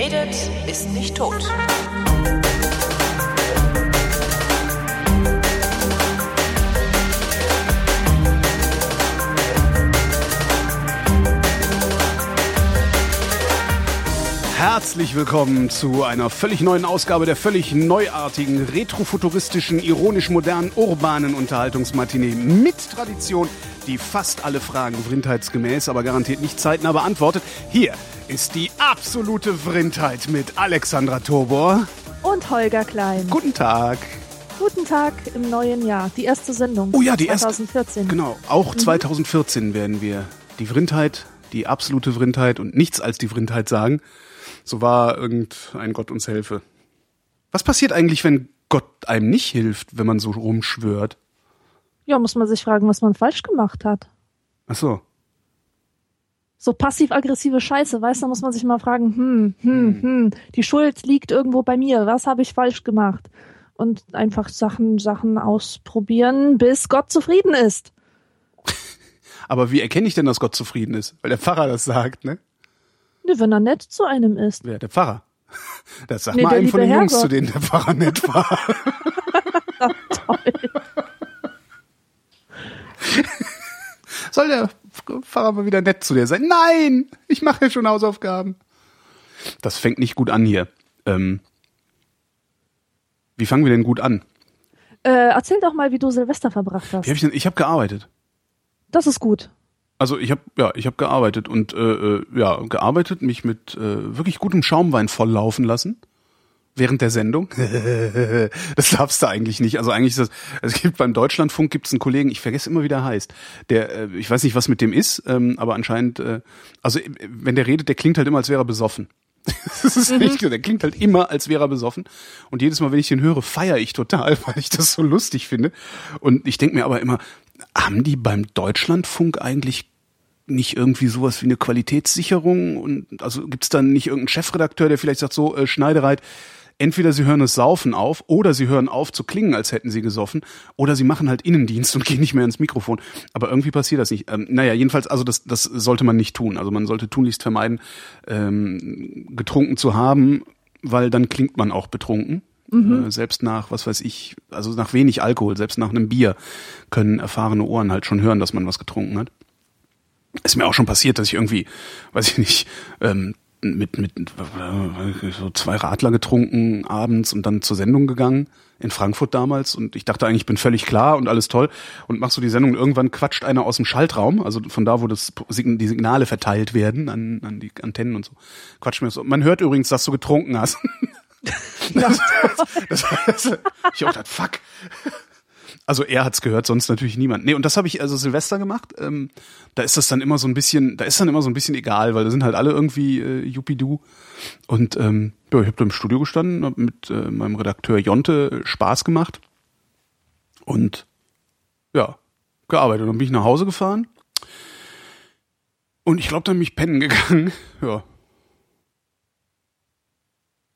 redet, ist nicht tot. Herzlich willkommen zu einer völlig neuen Ausgabe der völlig neuartigen, retrofuturistischen, ironisch modernen, urbanen Unterhaltungsmatinee mit Tradition, die fast alle Fragen vrindheitsgemäß, aber garantiert nicht zeitnah beantwortet. Hier ist die absolute Vrindheit mit Alexandra Tobor. Und Holger Klein. Guten Tag. Guten Tag im neuen Jahr. Die erste Sendung. Oh ja, die 2014. erste. Genau, auch 2014 werden wir die Vrindheit, die absolute Vrindheit und nichts als die Vrindheit sagen. So war irgendein Gott uns helfe. Was passiert eigentlich, wenn Gott einem nicht hilft, wenn man so rumschwört? Ja, muss man sich fragen, was man falsch gemacht hat. Ach so. So passiv-aggressive Scheiße, weißt du, da muss man sich mal fragen, hm, hm, hm, die Schuld liegt irgendwo bei mir, was habe ich falsch gemacht? Und einfach Sachen, Sachen ausprobieren, bis Gott zufrieden ist. Aber wie erkenne ich denn, dass Gott zufrieden ist? Weil der Pfarrer das sagt, ne? Ne, wenn er nett zu einem ist. Wer? Der Pfarrer. Das sagt Nee, mal einem von den liebe Jungs, Herrgott. zu denen der Pfarrer nett war. Toll. Soll der Pfarrer mal wieder nett zu dir sein? Nein! Ich mache ja schon Hausaufgaben. Das fängt nicht gut an hier. Ähm, wie fangen wir denn gut an? Äh, erzähl doch mal, wie du Silvester verbracht hast. Hab ich denn? Ich habe gearbeitet. Das ist gut. Also ich habe ja, ich habe gearbeitet und äh, äh, ja gearbeitet, mich mit äh, wirklich gutem Schaumwein volllaufen lassen während der Sendung. das darfst du eigentlich nicht. Also eigentlich ist das. Es gibt beim Deutschlandfunk gibt's einen Kollegen, ich vergesse immer wie der heißt. Der, äh, ich weiß nicht, was mit dem ist, ähm, aber anscheinend, äh, also äh, wenn der redet, der klingt halt immer, als wäre er besoffen. Das ist echt, der klingt halt immer, als wäre er besoffen. Und jedes Mal, wenn ich den höre, feiere ich total, weil ich das so lustig finde. Und ich denke mir aber immer, haben die beim Deutschlandfunk eigentlich nicht irgendwie sowas wie eine Qualitätssicherung? Und also gibt's dann nicht irgendeinen Chefredakteur, der vielleicht sagt, so, äh, Schneidereit, entweder sie hören das Saufen auf oder sie hören auf zu klingen, als hätten sie gesoffen, oder sie machen halt Innendienst und gehen nicht mehr ins Mikrofon. Aber irgendwie passiert das nicht. Ähm, naja, jedenfalls, also das, das sollte man nicht tun. Also man sollte tunlichst vermeiden, ähm, getrunken zu haben, weil dann klingt man auch betrunken. Äh, selbst nach, was weiß ich, also nach wenig Alkohol, selbst nach einem Bier können erfahrene Ohren halt schon hören, dass man was getrunken hat. Ist mir auch schon passiert, dass ich irgendwie, weiß ich nicht, ähm, mit, mit äh, so zwei Radler getrunken abends und dann zur Sendung gegangen in Frankfurt damals und ich dachte eigentlich, ich bin völlig klar und alles toll und machst so die Sendung und irgendwann quatscht einer aus dem Schaltraum, also von da, wo das Sign- die Signale verteilt werden an, an die Antennen und so, quatscht mir so. Man hört übrigens, dass du getrunken hast. das, das, das, ich auch gedacht, fuck. Also er hat's gehört, sonst natürlich niemand. Nee, und das habe ich also Silvester gemacht. Ähm, da ist das dann immer so ein bisschen, da ist dann immer so ein bisschen egal, weil da sind halt alle irgendwie äh, Jupidu. Und ähm, ja, ich habe da im Studio gestanden, hab mit äh, meinem Redakteur Jonte Spaß gemacht und ja, gearbeitet. Dann bin ich nach Hause gefahren und ich glaube, dann bin ich pennen gegangen. Ja.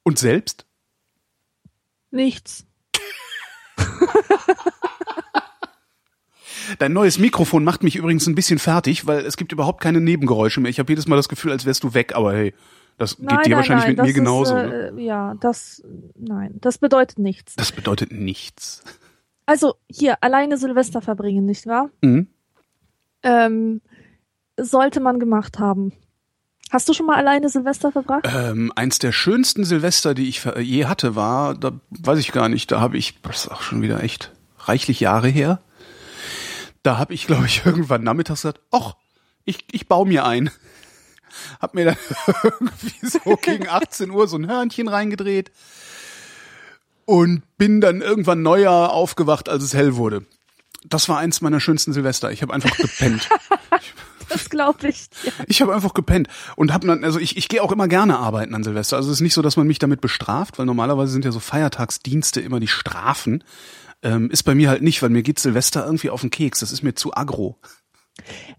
Und selbst? Nichts. Dein neues Mikrofon macht mich übrigens ein bisschen fertig, weil es gibt überhaupt keine Nebengeräusche mehr. Ich habe jedes Mal das Gefühl, als wärst du weg, aber hey, das geht Nein, dir nein, wahrscheinlich nein, mit mir genauso. Ist, ne? äh, ja, das, nein, das bedeutet nichts. Das bedeutet nichts. Also hier alleine Silvester verbringen, nicht wahr? Mhm. Ähm, sollte man gemacht haben. Hast du schon mal alleine Silvester verbracht? Ähm, eins der schönsten Silvester, die ich je hatte, war, da weiß ich gar nicht, da habe ich, das ist auch schon wieder echt reichlich Jahre her. Da habe ich, glaube ich, irgendwann nachmittags gesagt, ach, ich, ich baue mir ein. Hab mir dann irgendwie so gegen 18 Uhr so ein Hörnchen reingedreht und bin dann irgendwann Neujahr aufgewacht, als es hell wurde. Das war eins meiner schönsten Silvester. Ich habe einfach gepennt. Das glaube ich. Ja. Ich habe einfach gepennt und habe dann, also ich, ich gehe auch immer gerne arbeiten an Silvester. Also es ist nicht so, dass man mich damit bestraft, weil normalerweise sind ja so Feiertagsdienste immer die Strafen. Ähm, ist bei mir halt nicht, weil mir geht Silvester irgendwie auf den Keks. Das ist mir zu aggro.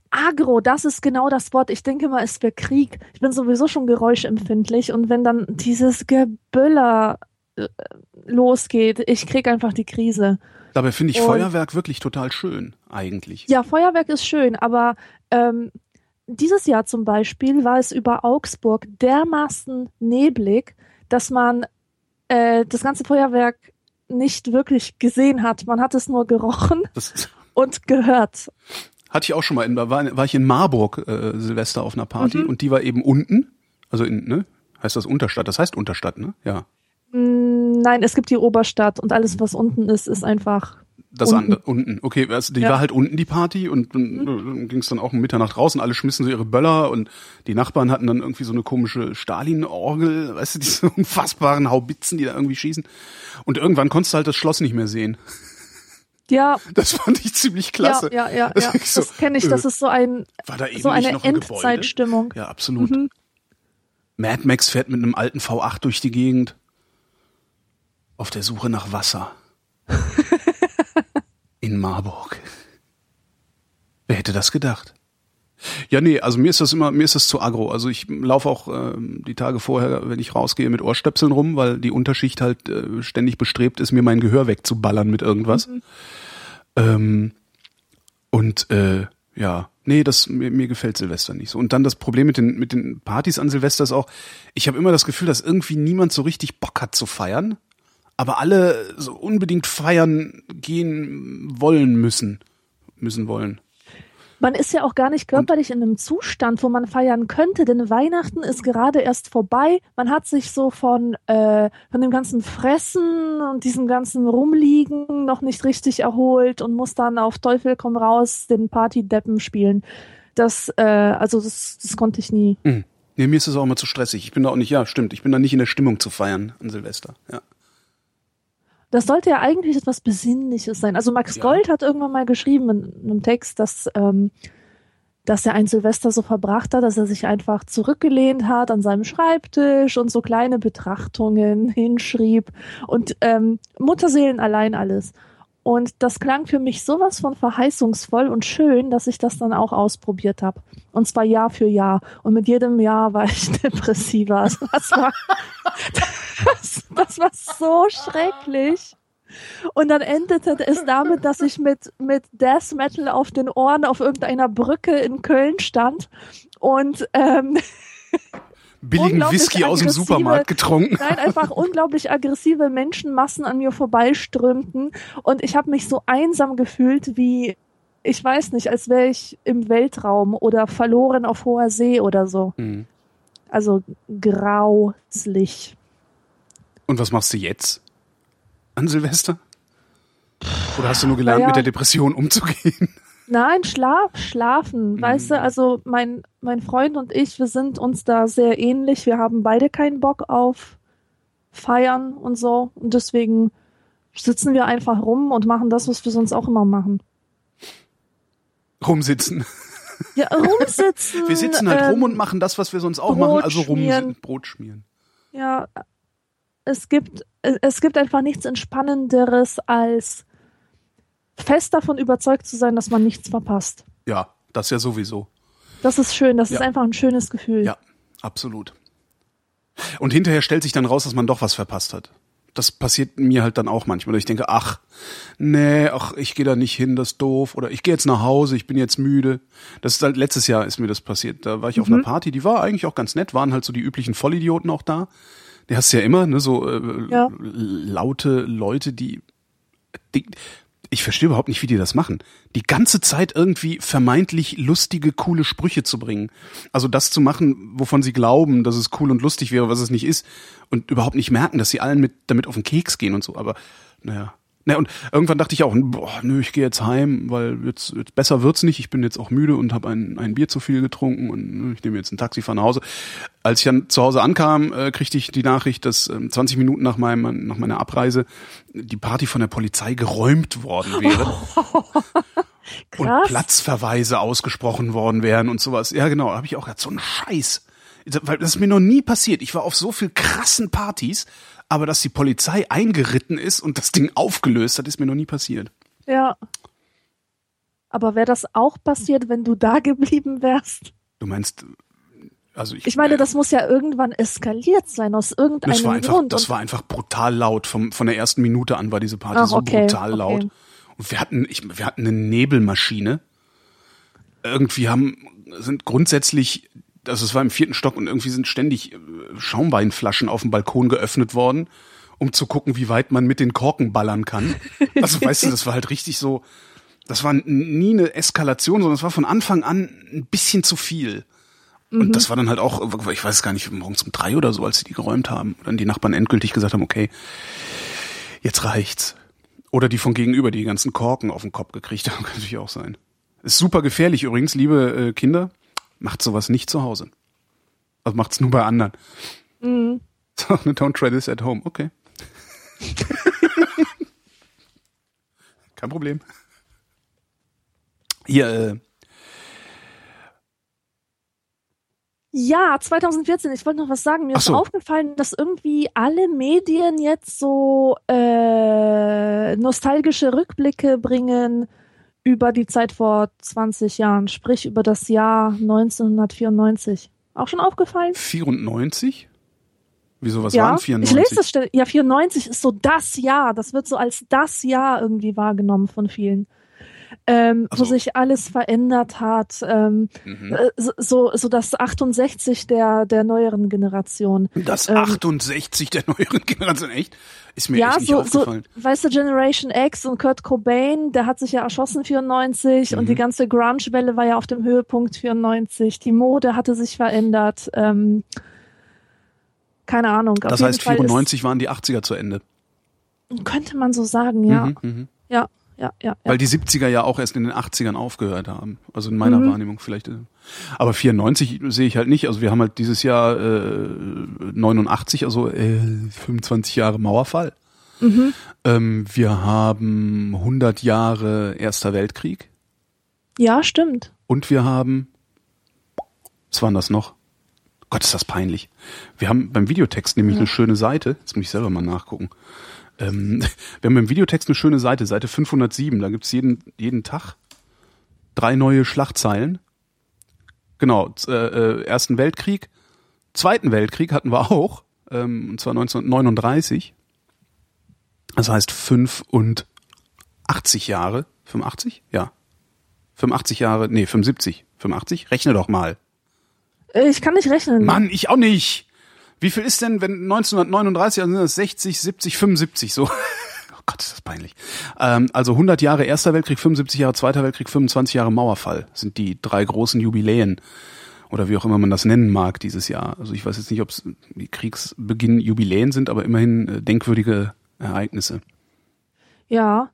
Agro, das ist genau das Wort. Ich denke mal, es wäre Krieg. Ich bin sowieso schon geräuschempfindlich und wenn dann dieses Gebüller äh, losgeht, ich krieg einfach die Krise. Dabei finde ich Und- Feuerwerk wirklich total schön, eigentlich. Ja, Feuerwerk ist schön, aber ähm, dieses Jahr zum Beispiel war es über Augsburg dermaßen neblig, dass man äh, das ganze Feuerwerk nicht wirklich gesehen hat. Man hat es nur gerochen und gehört. hatte ich auch schon mal. In, war, war ich in Marburg äh, Silvester auf einer Party Mhm. und die war eben unten. Also in, ne? Heißt das Unterstadt? Das heißt Unterstadt, ne? Ja. Nein, es gibt die Oberstadt und alles, was unten ist, ist einfach. Das Unten. andere, unten. Okay, also die Ja. Mhm. war halt unten die Party und dann äh, ging es dann auch um Mitternacht raus und alle schmissen so ihre Böller und die Nachbarn hatten dann irgendwie so eine komische Stalin-Orgel, weißt du, diese unfassbaren Haubitzen, die da irgendwie schießen. Und irgendwann konntest du halt das Schloss nicht mehr sehen. Ja, Das fand ich ziemlich klasse. ja, ja, ja. Das ja. so, Das kenne ich. Das äh, ist so ein War da eben so eine noch ein Gebäude? Endzeitstimmung. Ja, absolut. Mhm. Mad Max fährt mit einem alten V8 durch die Gegend. Auf der Suche nach Wasser. In Marburg. Wer hätte das gedacht? Ja, nee, also mir ist das immer, mir ist das zu aggro. Also ich laufe auch ähm, die Tage vorher, wenn ich rausgehe, mit Ohrstöpseln rum, weil die Unterschicht halt äh, ständig bestrebt ist, mir mein Gehör wegzuballern mit irgendwas. Ähm, und äh, ja, nee, das mir, mir gefällt Silvester nicht so. Und dann das Problem mit den mit den Partys an Silvester ist auch, ich habe immer das Gefühl, dass irgendwie niemand so richtig Bock hat zu feiern, aber alle so unbedingt feiern gehen wollen müssen, müssen wollen. Man ist ja auch gar nicht körperlich in einem Zustand, wo man feiern könnte, denn Weihnachten ist gerade erst vorbei. Man hat sich so von, äh, von dem ganzen Fressen und diesem ganzen Rumliegen noch nicht richtig erholt und muss dann auf Teufel komm raus den Partydeppen spielen. Das, äh, also das, das konnte ich nie. Hm. Nee, mir ist es auch immer zu stressig. Ich bin da auch nicht, ja, stimmt, ich bin da nicht in der Stimmung zu feiern an Silvester. Ja. Das sollte ja eigentlich etwas Besinnliches sein. Also Max Ja. Gold hat irgendwann mal geschrieben in einem Text, dass, ähm, dass er ein Silvester so verbracht hat, dass er sich einfach zurückgelehnt hat an seinem Schreibtisch und so kleine Betrachtungen hinschrieb und ähm, Mutterseelen allein alles. Und das klang für mich sowas von verheißungsvoll und schön, dass ich das dann auch ausprobiert habe. Und zwar Jahr für Jahr. Und mit jedem Jahr war ich depressiver. Also das war, das, das war so schrecklich. Und dann endete es damit, dass ich mit, mit Death Metal auf den Ohren auf irgendeiner Brücke in Köln stand und ähm, Billigen Whisky aus dem Supermarkt getrunken. Nein, einfach unglaublich aggressive Menschenmassen an mir vorbeiströmten und ich habe mich so einsam gefühlt wie, ich weiß nicht, als wäre ich im Weltraum oder verloren auf hoher See oder so. Hm. Also grauslich. Und was machst du jetzt an Silvester? Oder hast du nur gelernt, Naja. mit der Depression umzugehen? Nein, Schlaf, schlafen, weißt du, also mein, mein Freund und ich, wir sind uns da sehr ähnlich. Wir haben beide keinen Bock auf Feiern und so. Und deswegen sitzen wir einfach rum und machen das, was wir sonst auch immer machen. Rumsitzen. Ja, rumsitzen. Wir sitzen halt ähm, rum und machen das, was wir sonst auch Brot machen, also rumsitzen. Brot schmieren. Ja, es gibt, es gibt einfach nichts Entspannenderes, als fest davon überzeugt zu sein, dass man nichts verpasst. Ja, das ja sowieso. Das ist schön, das Ja. ist einfach ein schönes Gefühl. Ja, absolut. Und hinterher stellt sich dann raus, dass man doch was verpasst hat. Das passiert mir halt dann auch manchmal. Ich denke, ach, nee, ach, ich gehe da nicht hin, das ist doof. Oder ich gehe jetzt nach Hause, ich bin jetzt müde. Das ist halt letztes Jahr ist mir das passiert. Da war ich auf einer Party, die war eigentlich auch ganz nett, waren halt so die üblichen Vollidioten auch da. Die hast du ja immer, ne, so äh, Ja. laute Leute, die, die ich verstehe überhaupt nicht, wie die das machen. Die ganze Zeit irgendwie vermeintlich lustige, coole Sprüche zu bringen. Also das zu machen, wovon sie glauben, dass es cool und lustig wäre, was es nicht ist. Und überhaupt nicht merken, dass sie allen mit, damit auf den Keks gehen und so. Aber, naja. Naja, und irgendwann dachte ich auch, boah, nö, ich gehe jetzt heim, weil jetzt, jetzt besser wird's nicht. Ich bin jetzt auch müde und habe ein, ein Bier zu viel getrunken und ich nehme jetzt ein Taxi, fahre nach Hause. Als ich dann zu Hause ankam, äh, kriegte ich die Nachricht, dass ähm, 20 Minuten nach, meinem, nach meiner Abreise die Party von der Polizei geräumt worden wäre und. Platzverweise ausgesprochen worden wären und sowas. Ja, genau, habe ich auch gedacht, so ein Scheiß. Weil das ist mir noch nie passiert. Ich war auf so viel krassen Partys, aber dass die Polizei eingeritten ist und das Ding aufgelöst hat, ist mir noch nie passiert. Ja. Aber wäre das auch passiert, wenn du da geblieben wärst? Du meinst, also ich, Ich meine, das muss ja irgendwann eskaliert sein, aus irgendeinem das war einfach, Grund. das war einfach brutal laut. Vom, von der ersten Minute an war diese Party Ach, so okay, brutal okay. laut. Und wir hatten, ich, wir hatten eine Nebelmaschine. irgendwie haben, sind grundsätzlich, also es war im vierten Stock und irgendwie sind ständig äh, Schaumweinflaschen auf dem Balkon geöffnet worden, um zu gucken, wie weit man mit den Korken ballern kann. Also weißt du, das war halt richtig so, das war nie eine Eskalation, sondern es war von Anfang an ein bisschen zu viel. Und das war dann halt auch, ich weiß gar nicht, morgens um drei oder so, als sie die geräumt haben. Und dann die Nachbarn endgültig gesagt haben, okay, jetzt reicht's. Oder die von gegenüber die ganzen Korken auf den Kopf gekriegt haben, kann natürlich auch sein. Ist super gefährlich übrigens, liebe äh, Kinder. Macht sowas nicht zu Hause. Also macht's nur bei anderen. Mhm. So, don't try this at home. Okay. Kein Problem. Hier, äh, Ja, 2014, ich wollte noch was sagen. Mir Ach ist so. aufgefallen, dass irgendwie alle Medien jetzt so äh, nostalgische Rückblicke bringen über die Zeit vor 20 Jahren, sprich über das Jahr 1994. Auch schon aufgefallen? 94? Wieso, was ja, waren ich 94? lese das. stell- Ja, 94 ist so das Jahr. Das wird so als das Jahr irgendwie wahrgenommen von vielen. Ähm, Ach wo so. sich alles verändert hat. Ähm, Mhm. äh, so- so, so das 68 der, der neueren Generation. Das ähm, 68 der neueren Generation, echt? Ist mir ja, echt nicht so, so, aufgefallen. weißt du, Generation X und Kurt Cobain, der hat sich ja erschossen 94 und Mhm. die ganze Grunge-Welle war ja auf dem Höhepunkt 94. Die Mode hatte sich verändert. Ähm, keine Ahnung. auf Das jeden heißt, Fall 94 waren die 80er zu Ende. Könnte man so sagen, ja. Mhm, mhm. Ja, ja, ja. ja. Weil die 70er ja auch erst in den 80ern aufgehört haben. Also in meiner Mhm. Wahrnehmung vielleicht. äh. Aber 94 sehe ich halt nicht. Also wir haben halt dieses Jahr äh, 89, also äh, 25 Jahre Mauerfall. Mhm. Ähm, wir haben 100 Jahre Erster Weltkrieg. ja, stimmt. Und wir haben, was waren das noch? Gott, ist das peinlich. Wir haben beim Videotext nämlich eine schöne Seite. Jetzt muss ich selber mal nachgucken. Ähm, wir haben beim Videotext eine schöne Seite, Seite 507. Da gibt's jeden, jeden Tag drei neue Schlagzeilen. Genau, äh, äh, Ersten Weltkrieg, Zweiten Weltkrieg hatten wir auch, ähm, und zwar 1939. Das heißt 85 Jahre. 85? Ja. 85 Jahre, nee, 75. 85? Rechne doch mal. Äh, Ich kann nicht rechnen. Mann, ich auch nicht. Wie viel ist denn, wenn 1939, also sind das 60, 70, 75 so? Oh Gott, ist das peinlich. Ähm, also 100 Jahre Erster Weltkrieg, 75 Jahre Zweiter Weltkrieg, 25 Jahre Mauerfall sind die drei großen Jubiläen oder wie auch immer man das nennen mag dieses Jahr. Also ich weiß jetzt nicht, ob es Kriegsbeginn Jubiläen sind, aber immerhin äh, denkwürdige Ereignisse. Ja.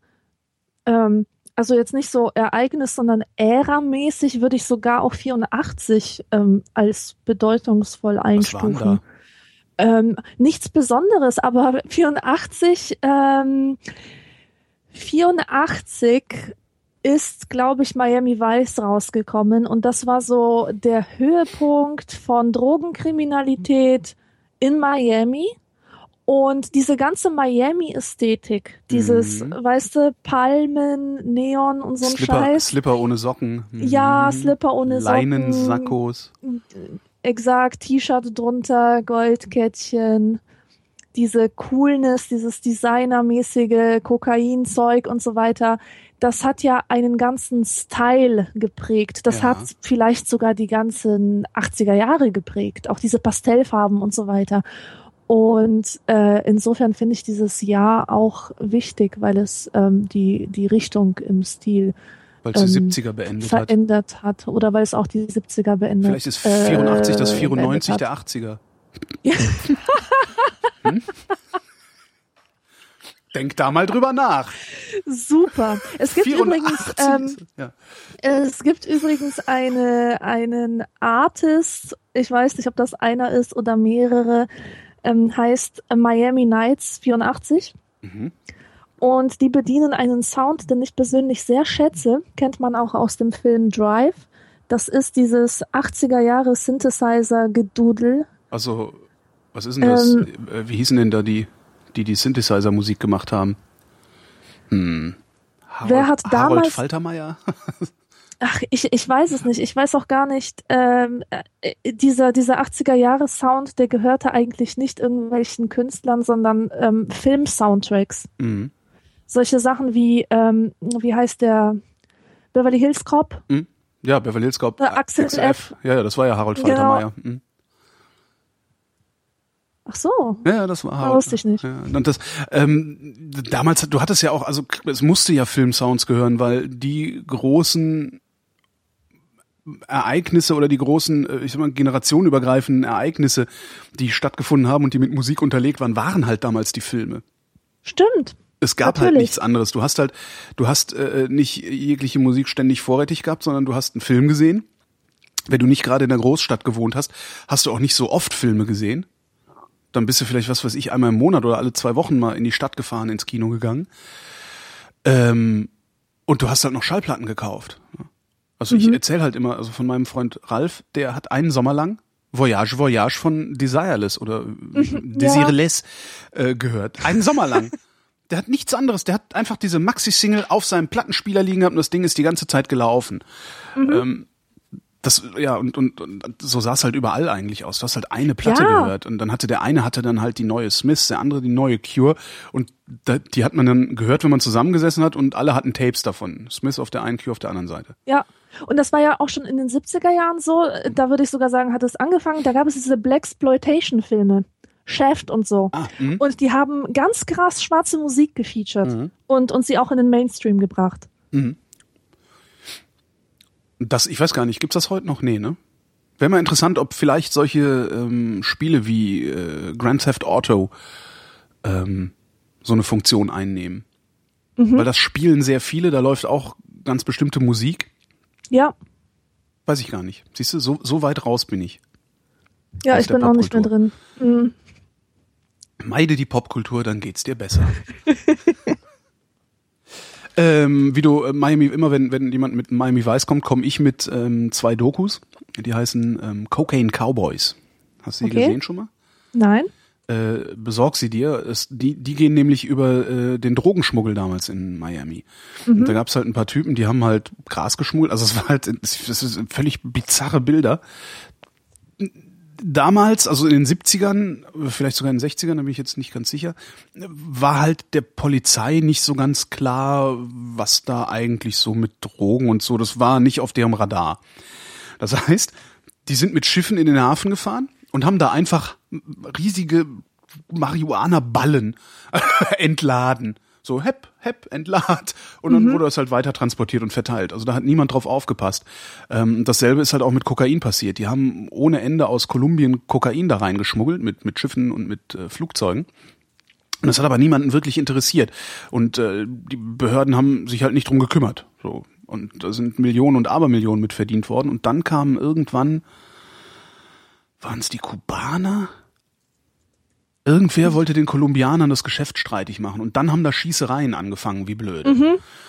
Ähm, also jetzt nicht so Ereignis, sondern Ära-mäßig würde ich sogar auch 84 ähm, als bedeutungsvoll einstufen. Ähm, nichts Besonderes, aber 84, ähm, 84 ist, glaube ich, Miami Vice rausgekommen und das war so der Höhepunkt von Drogenkriminalität in Miami. Und diese ganze Miami-Ästhetik, dieses, Mhm. weißt du, Palmen, Neon und so ein Slipper, Scheiß. Slipper ohne Socken. Ja, Mhm. Slipper ohne Socken. Leinensackos. Exakt, T-Shirt drunter, Goldkettchen, diese Coolness, dieses Designermäßige, Kokainzeug und so weiter. Das hat ja einen ganzen Style geprägt. Das Ja. hat vielleicht sogar die ganzen 80er Jahre geprägt. Auch diese Pastellfarben und so weiter. Und äh, insofern finde ich dieses Jahr auch wichtig, weil es ähm, die, die Richtung im Stil Weil es die ähm, 70er beendet hat. verändert hat. Oder weil es auch die 70er beendet Vielleicht ist 84 das äh, 94 beendet der hat. 80er. Ja. Hm? Denk da mal drüber nach. Super. Es gibt 84 übrigens, ähm, ja. es gibt übrigens eine, einen Artist, ich weiß nicht, ob das einer ist oder mehrere, ähm, heißt Miami Nights 84. Mhm. Und die bedienen einen Sound, den ich persönlich sehr schätze, kennt man auch aus dem Film Drive. Das ist dieses 80er Jahre Synthesizer-Gedudel. Also, was ist denn das? Ähm, Äh, Wie hießen denn da die, die die Synthesizer-Musik gemacht haben? Hm. Harold, Wer hat Harold damals- Faltermeier? Ach, ich, ich weiß es nicht. Ich weiß auch gar nicht, ähm, äh, dieser, dieser 80er-Jahre-Sound, der gehörte eigentlich nicht irgendwelchen Künstlern, sondern ähm, Film-Soundtracks. Mhm. Solche Sachen wie, ähm, wie heißt der Beverly Hills Cop? Mhm. Ja, Beverly Hills Cop. Äh, Axel F. Ja, ja, das war ja Harold Genau. Faltermeier. Mhm. Ach so. Ja, das war Ah, Harold. wusste ich nicht. Ja, und das, ähm, damals, du hattest ja auch, also es musste ja Filmsounds gehören, weil die großen Ereignisse oder die großen, äh, ich sag mal, generationenübergreifenden Ereignisse, die stattgefunden haben und die mit Musik unterlegt waren, waren halt damals die Filme. Stimmt. Es gab halt Natürlich. nichts anderes. Du hast halt, du hast äh, nicht jegliche Musik ständig vorrätig gehabt, sondern du hast einen Film gesehen. Wenn du nicht gerade in der Großstadt gewohnt hast, hast du auch nicht so oft Filme gesehen. Dann bist du vielleicht, was weiß ich, einmal im Monat oder alle zwei Wochen mal in die Stadt gefahren, ins Kino gegangen. Ähm, und du hast halt noch Schallplatten gekauft. Also ich erzähle halt immer, also von meinem Freund Ralf, der hat einen Sommer lang Voyage, Voyage von Desireless oder Desireless äh, gehört. Einen Sommer lang. Der hat nichts anderes. Der hat einfach diese Maxi-Single auf seinem Plattenspieler liegen gehabt und das Ding ist die ganze Zeit gelaufen. Ähm, das, ja, und, und, und so sah es halt überall eigentlich aus. Du hast halt eine Platte Ja. gehört. Und dann hatte der eine hatte dann halt die neue Smiths, der andere die neue Cure. Und da, die hat man dann gehört, wenn man zusammengesessen hat und alle hatten Tapes davon. Smith auf der einen, Cure auf der anderen Seite. Ja. Und das war ja auch schon in den 70er Jahren so. Da würde ich sogar sagen, hat es angefangen. Da gab es diese Blaxploitation-Filme. Shaft und so. Ah, mhm. Und die haben ganz krass schwarze Musik gefeatured und uns sie auch in den Mainstream gebracht. Das, ich weiß gar nicht, gibt's das heute noch? Nee, ne? Wäre mal interessant, ob vielleicht solche ähm, Spiele wie äh, Grand Theft Auto ähm, so eine Funktion einnehmen. Weil das spielen sehr viele, da läuft auch ganz bestimmte Musik. Ja, Weiß ich gar nicht. Siehst du, so, so weit raus bin ich. ja, ich bin auch nicht mehr drin. Mhm. Meide die Popkultur, dann geht's dir besser. ähm, wie du äh, Miami, immer wenn, wenn jemand mit Miami Vice kommt, komme ich mit ähm, zwei Dokus. Die heißen ähm, Cocaine Cowboys. Hast du die Okay. gesehen schon mal? Nein? Äh, besorg sie dir. Es, die, die gehen nämlich über äh, den Drogenschmuggel damals in Miami. Und da gab's halt ein paar Typen, die haben halt Gras geschmuggelt. Also es war halt, es ist völlig bizarre Bilder. Damals, also in den 70ern, vielleicht sogar in den 60ern, da bin ich jetzt nicht ganz sicher, war halt der Polizei nicht so ganz klar, was da eigentlich so mit Drogen und so, das war nicht auf deren Radar. Das heißt, die sind mit Schiffen in den Hafen gefahren und haben da einfach riesige Marihuana-Ballen entladen. So hepp, hepp, entlad. Und dann wurde das halt weiter transportiert und verteilt. Also da hat niemand drauf aufgepasst. Ähm, dasselbe ist halt auch mit Kokain passiert. Die haben ohne Ende aus Kolumbien Kokain da reingeschmuggelt mit, mit Schiffen und mit äh, Flugzeugen. Und das hat aber niemanden wirklich interessiert. Und äh, die Behörden haben sich halt nicht drum gekümmert. So. Und da sind Millionen und Abermillionen mit verdient worden. Und dann kamen irgendwann, waren es die Kubaner? Irgendwer wollte den Kolumbianern das Geschäft streitig machen. Und dann haben da Schießereien angefangen, wie blöd.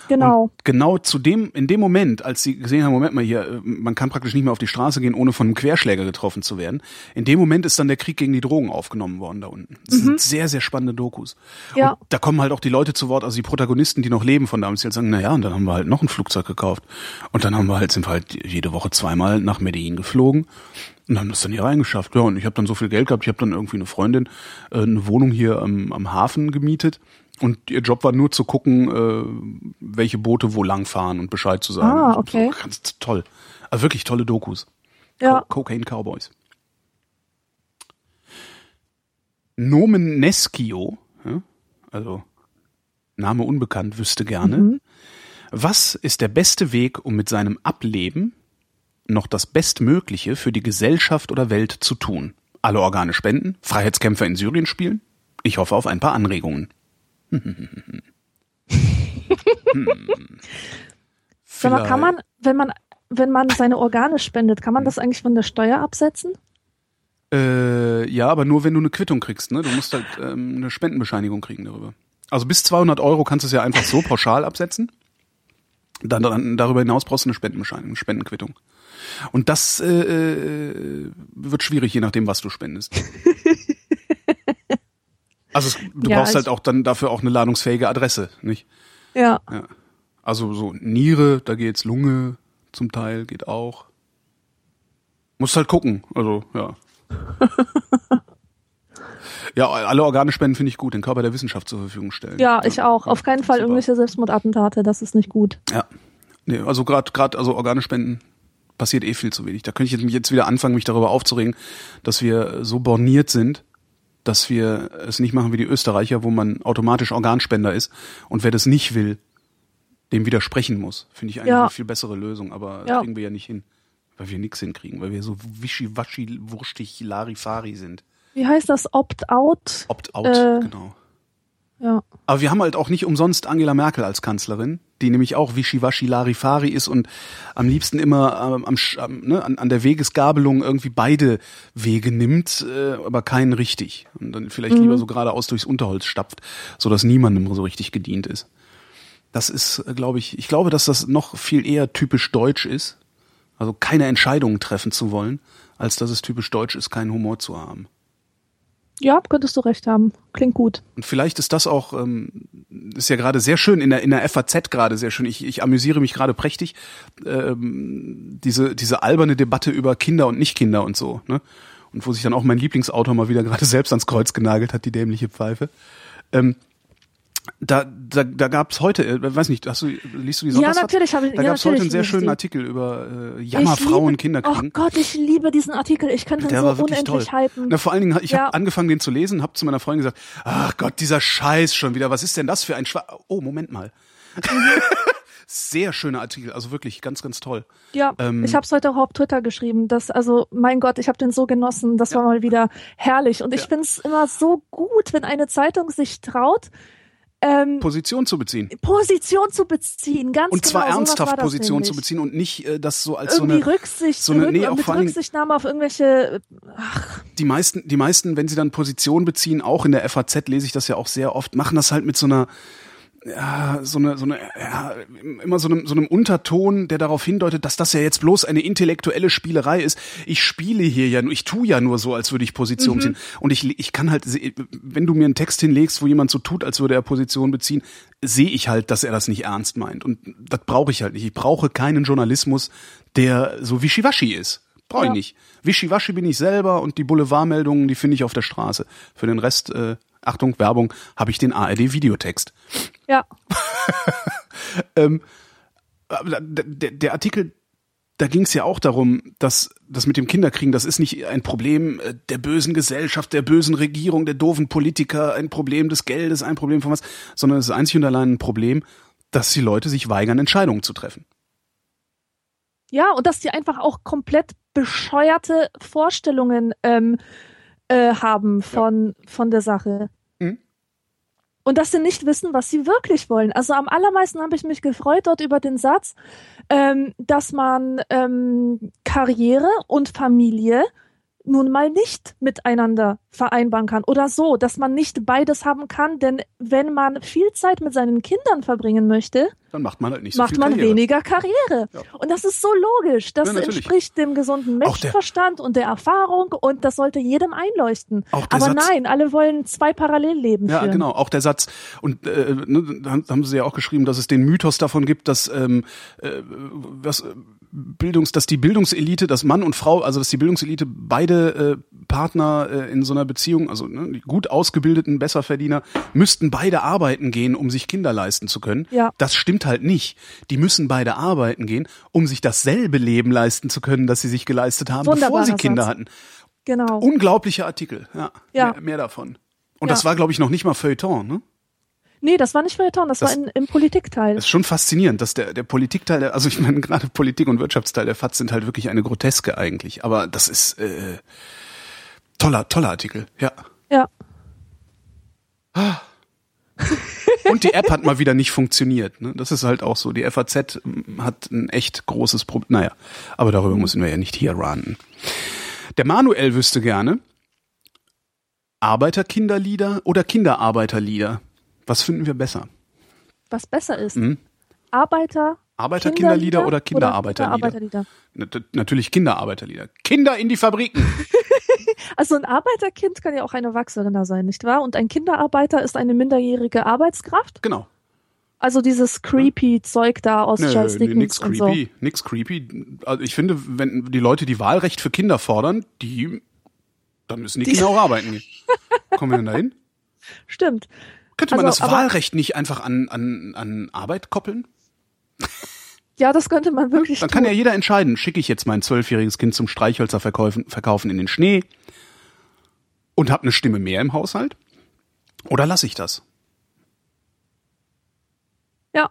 Genau. Und genau zu dem, in dem Moment, als sie gesehen haben, Moment mal hier, äh, man kann praktisch nicht mehr auf die Straße gehen, ohne von einem Querschläger getroffen zu werden. In dem Moment ist dann der Krieg gegen die Drogen aufgenommen worden da unten. Das sind sehr, sehr spannende Dokus. Ja. Und da kommen halt auch die Leute zu Wort, also die Protagonisten, die noch leben von damals, die halt sagen, na ja, und dann haben wir halt noch ein Flugzeug gekauft. Und dann haben wir halt, sind wir halt jede Woche zweimal nach Medellin geflogen und haben das dann hier reingeschafft. Ja, und ich habe dann so viel Geld gehabt, ich habe dann irgendwie eine Freundin äh, eine Wohnung hier am, am Hafen gemietet. Und ihr Job war nur zu gucken, äh, welche Boote wo lang fahren und Bescheid zu sagen. Ah, okay. So, ganz toll. Also wirklich tolle Dokus. Ja. Co Cocaine Cowboys. Nomen Nescio, ja, also Name unbekannt, wüsste gerne. Was ist der beste Weg, um mit seinem Ableben noch das Bestmögliche für die Gesellschaft oder Welt zu tun? Alle Organe spenden, Freiheitskämpfer in Syrien spielen? Ich hoffe auf ein paar Anregungen. Sag mal, kann man, wenn man, wenn man seine Organe spendet, kann man das eigentlich von der Steuer absetzen? Äh, ja, aber nur wenn du eine Quittung kriegst, ne? Du musst halt ähm, eine Spendenbescheinigung kriegen darüber. Also bis 200 Euro kannst du es ja einfach so pauschal absetzen. Dann, dann darüber hinaus brauchst du eine Spendenbescheinigung, eine Spendenquittung. Und das äh, äh, wird schwierig, je nachdem, was du spendest. Also du Ja, brauchst halt auch dann dafür auch eine ladungsfähige Adresse, nicht? Ja. Ja. Also so Niere, da geht's Lunge zum Teil, geht auch. Musst halt gucken, also ja. ja, alle Organe spenden finde ich gut, den Körper der Wissenschaft zur Verfügung stellen. Ja, ich auch. Auf keinen Fall irgendwelche Selbstmordattentate, das ist nicht gut. Ja. Nee, also gerade gerade also Organe spenden passiert eh viel zu wenig. Da könnte ich jetzt wieder anfangen, mich darüber aufzuregen, dass wir so borniert sind, dass wir es nicht machen wie die Österreicher, wo man automatisch Organspender ist. Und wer das nicht will, dem widersprechen muss. Finde ich eigentlich Ja. eine viel bessere Lösung, aber Ja. kriegen wir ja nicht hin. Weil wir nichts hinkriegen, weil wir so wischiwaschi, wurstig, Larifari sind. Wie heißt das? Opt-out? Opt-out, Äh. genau. Ja. Aber wir haben halt auch nicht umsonst Angela Merkel als Kanzlerin, die nämlich auch wischiwaschi Larifari ist und am liebsten immer ähm, am, am, ne, an, an der Wegesgabelung irgendwie beide Wege nimmt, äh, aber keinen richtig. Und dann vielleicht lieber so geradeaus durchs Unterholz stapft, sodass niemandem so richtig gedient ist. Das ist, glaube ich, ich glaube, dass das noch viel eher typisch deutsch ist. Also keine Entscheidungen treffen zu wollen, als dass es typisch deutsch ist, keinen Humor zu haben. Ja, könntest du recht haben. Klingt gut. Und vielleicht ist das auch, ähm, ist ja gerade sehr schön in der in der FAZ gerade sehr schön. Ich, ich amüsiere mich gerade prächtig. Ähm, diese diese alberne Debatte über Kinder und Nicht-Kinder und so. Ne? Und wo sich dann auch mein Lieblingsautor mal wieder gerade selbst ans Kreuz genagelt hat, die dämliche Pfeife. Ähm, da, da, da gab es heute, äh, weiß nicht, hast du, liest du die Ja, Sonntagsfahrt? natürlich habe ich- Da ja, gab es heute einen sehr ich schönen. Artikel über äh, Ich Jammerfrauen, Kinderkriegen. Oh Gott, ich liebe diesen Artikel. Ich könnte ihn Der so war wirklich unendlich toll. hypen. Na, vor allen Dingen, ich Ja. habe angefangen, den zu lesen, habe zu meiner Freundin gesagt, ach Gott, dieser Scheiß schon wieder, was ist denn das für ein Schwa... Oh, Moment mal. Sehr schöner Artikel, also wirklich ganz, ganz toll. Ja, Ähm, ich habe es heute auch auf Twitter geschrieben. dass also, mein Gott, ich habe den so genossen. Das war mal wieder herrlich. Und ich Ja. finde es immer so gut, wenn eine Zeitung sich traut, ähm, Position zu beziehen. Position zu beziehen. Ganz Und zwar genau, sowas ernsthaft Position zu nämlich. beziehen und nicht äh, das so als so Irgendwie eine... Rücksicht, so eine- Rück- nee, auch mit Rücksichtnahme auf irgendwelche, ach, Die meisten, die meisten, wenn sie dann Position beziehen, auch in der FAZ lese ich das ja auch sehr oft, machen das halt mit so einer ja, so eine, so eine, ja, immer so einem, so einem Unterton, der darauf hindeutet, dass das ja jetzt bloß eine intellektuelle Spielerei ist. Ich spiele hier ja nur, ich tu ja nur so, als würde ich Position beziehen. Und ich, ich kann halt, wenn du mir einen Text hinlegst, wo jemand so tut, als würde er Position beziehen, sehe ich halt, dass er das nicht ernst meint. Und das brauche ich halt nicht. Ich brauche keinen Journalismus, der so wischiwaschi ist. Brauche ich Ja. nicht. Wischiwaschi bin ich selber und die Boulevardmeldungen, die finde ich auf der Straße. Für den Rest, äh, Achtung, Werbung, habe ich den ARD-Videotext. ja, der, der, der Artikel, da ging es ja auch darum, dass das mit dem Kinderkriegen, das ist nicht ein Problem äh, der bösen Gesellschaft, der bösen Regierung, der doofen Politiker, ein Problem des Geldes, ein Problem von was, sondern es ist einzig und allein ein Problem, dass die Leute sich weigern, Entscheidungen zu treffen. Ja, und dass die einfach auch komplett bescheuerte Vorstellungen ähm, äh, haben von, von der Sache. Mhm. Und dass sie nicht wissen, was sie wirklich wollen. Also am allermeisten habe ich mich gefreut dort über den Satz, ähm, dass man ähm, Karriere und Familie nun mal nicht miteinander vereinbaren kann. Oder so, dass man nicht beides haben kann, denn wenn man viel Zeit mit seinen Kindern verbringen möchte, Dann macht man halt nicht so macht man Karriere. weniger Karriere. Ja. Und das ist so logisch. Das Ja, entspricht dem gesunden Auch der- Menschenverstand und der Erfahrung und das sollte jedem einleuchten. Aber Satz- nein, alle wollen zwei Parallelleben Ja, führen. genau. Auch der Satz und äh, ne, haben- sie ja auch geschrieben, dass es den Mythos davon gibt, dass ähm, äh, was Bildungs, dass die Bildungselite, dass Mann und Frau, also dass die Bildungselite beide äh, Partner äh, in so einer Beziehung, also ne, die gut ausgebildeten Besserverdiener, müssten beide arbeiten gehen, um sich Kinder leisten zu können. Ja. Das stimmt halt nicht. Die müssen beide arbeiten gehen, um sich dasselbe Leben leisten zu können, das sie sich geleistet haben, bevor sie Kinder Satz. hatten. Genau. Unglaublicher Artikel, ja. Ja. Mehr, mehr davon. Und Ja. das war, glaube ich, noch nicht mal Feuilleton, ne? Nee, das war nicht Feuilleton, das, Das- war in, im Politikteil. Das ist schon faszinierend, dass der, der Politikteil, also ich meine, gerade Politik und Wirtschaftsteil der FAZ sind halt wirklich eine Groteske eigentlich. Aber das ist äh, toller, toller Artikel, ja. Ja. Und die App hat mal wieder nicht funktioniert. Ne? Das ist halt auch so. Die FAZ hat ein echt großes Problem. Naja, aber darüber müssen wir ja nicht hier ranten. Der Manuel wüsste gerne, Arbeiterkinderlieder oder Kinderarbeiterlieder? Was finden wir besser? Was besser ist. Mhm. Arbeiter. Arbeiterkinderlieder oder Kinderarbeiterlieder? Kinderarbeiterlieder? Nat- Natürlich Kinderarbeiterlieder. Kinder in die Fabriken. Also ein Arbeiterkind kann ja auch ein Erwachsener sein, nicht wahr? Und ein Kinderarbeiter ist eine minderjährige Arbeitskraft. Genau. Also dieses creepy Zeug da aus Nö, Charles nix Dickens und so. creepy, nix creepy. Also ich finde, wenn die Leute die Wahlrecht für Kinder fordern, die, dann müssen die, Die- Kinder auch arbeiten gehen. Kommen wir denn dahin? Stimmt. Könnte man Also, das aber- Wahlrecht nicht einfach an, an, an Arbeit koppeln? Ja, das könnte man wirklich Dann tun. kann ja jeder entscheiden, schicke ich jetzt mein zwölfjähriges Kind zum Streichhölzer verkaufen, verkaufen in den Schnee und habe eine Stimme mehr im Haushalt? Oder lasse ich das? Ja.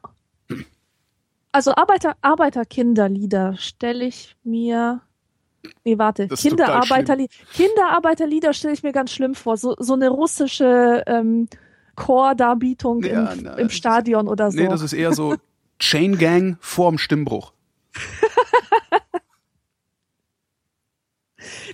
Also Arbeiter, Arbeiterkinderlieder stelle ich mir. Nee, warte. Kinderarbeiterlieder. Kinderarbeiterlieder stelle ich mir ganz schlimm vor. So, so eine russische ähm, Chordarbietung Ja, im, na, im Stadion oder so. Nee, das ist eher so Chain Gang vorm Stimmbruch.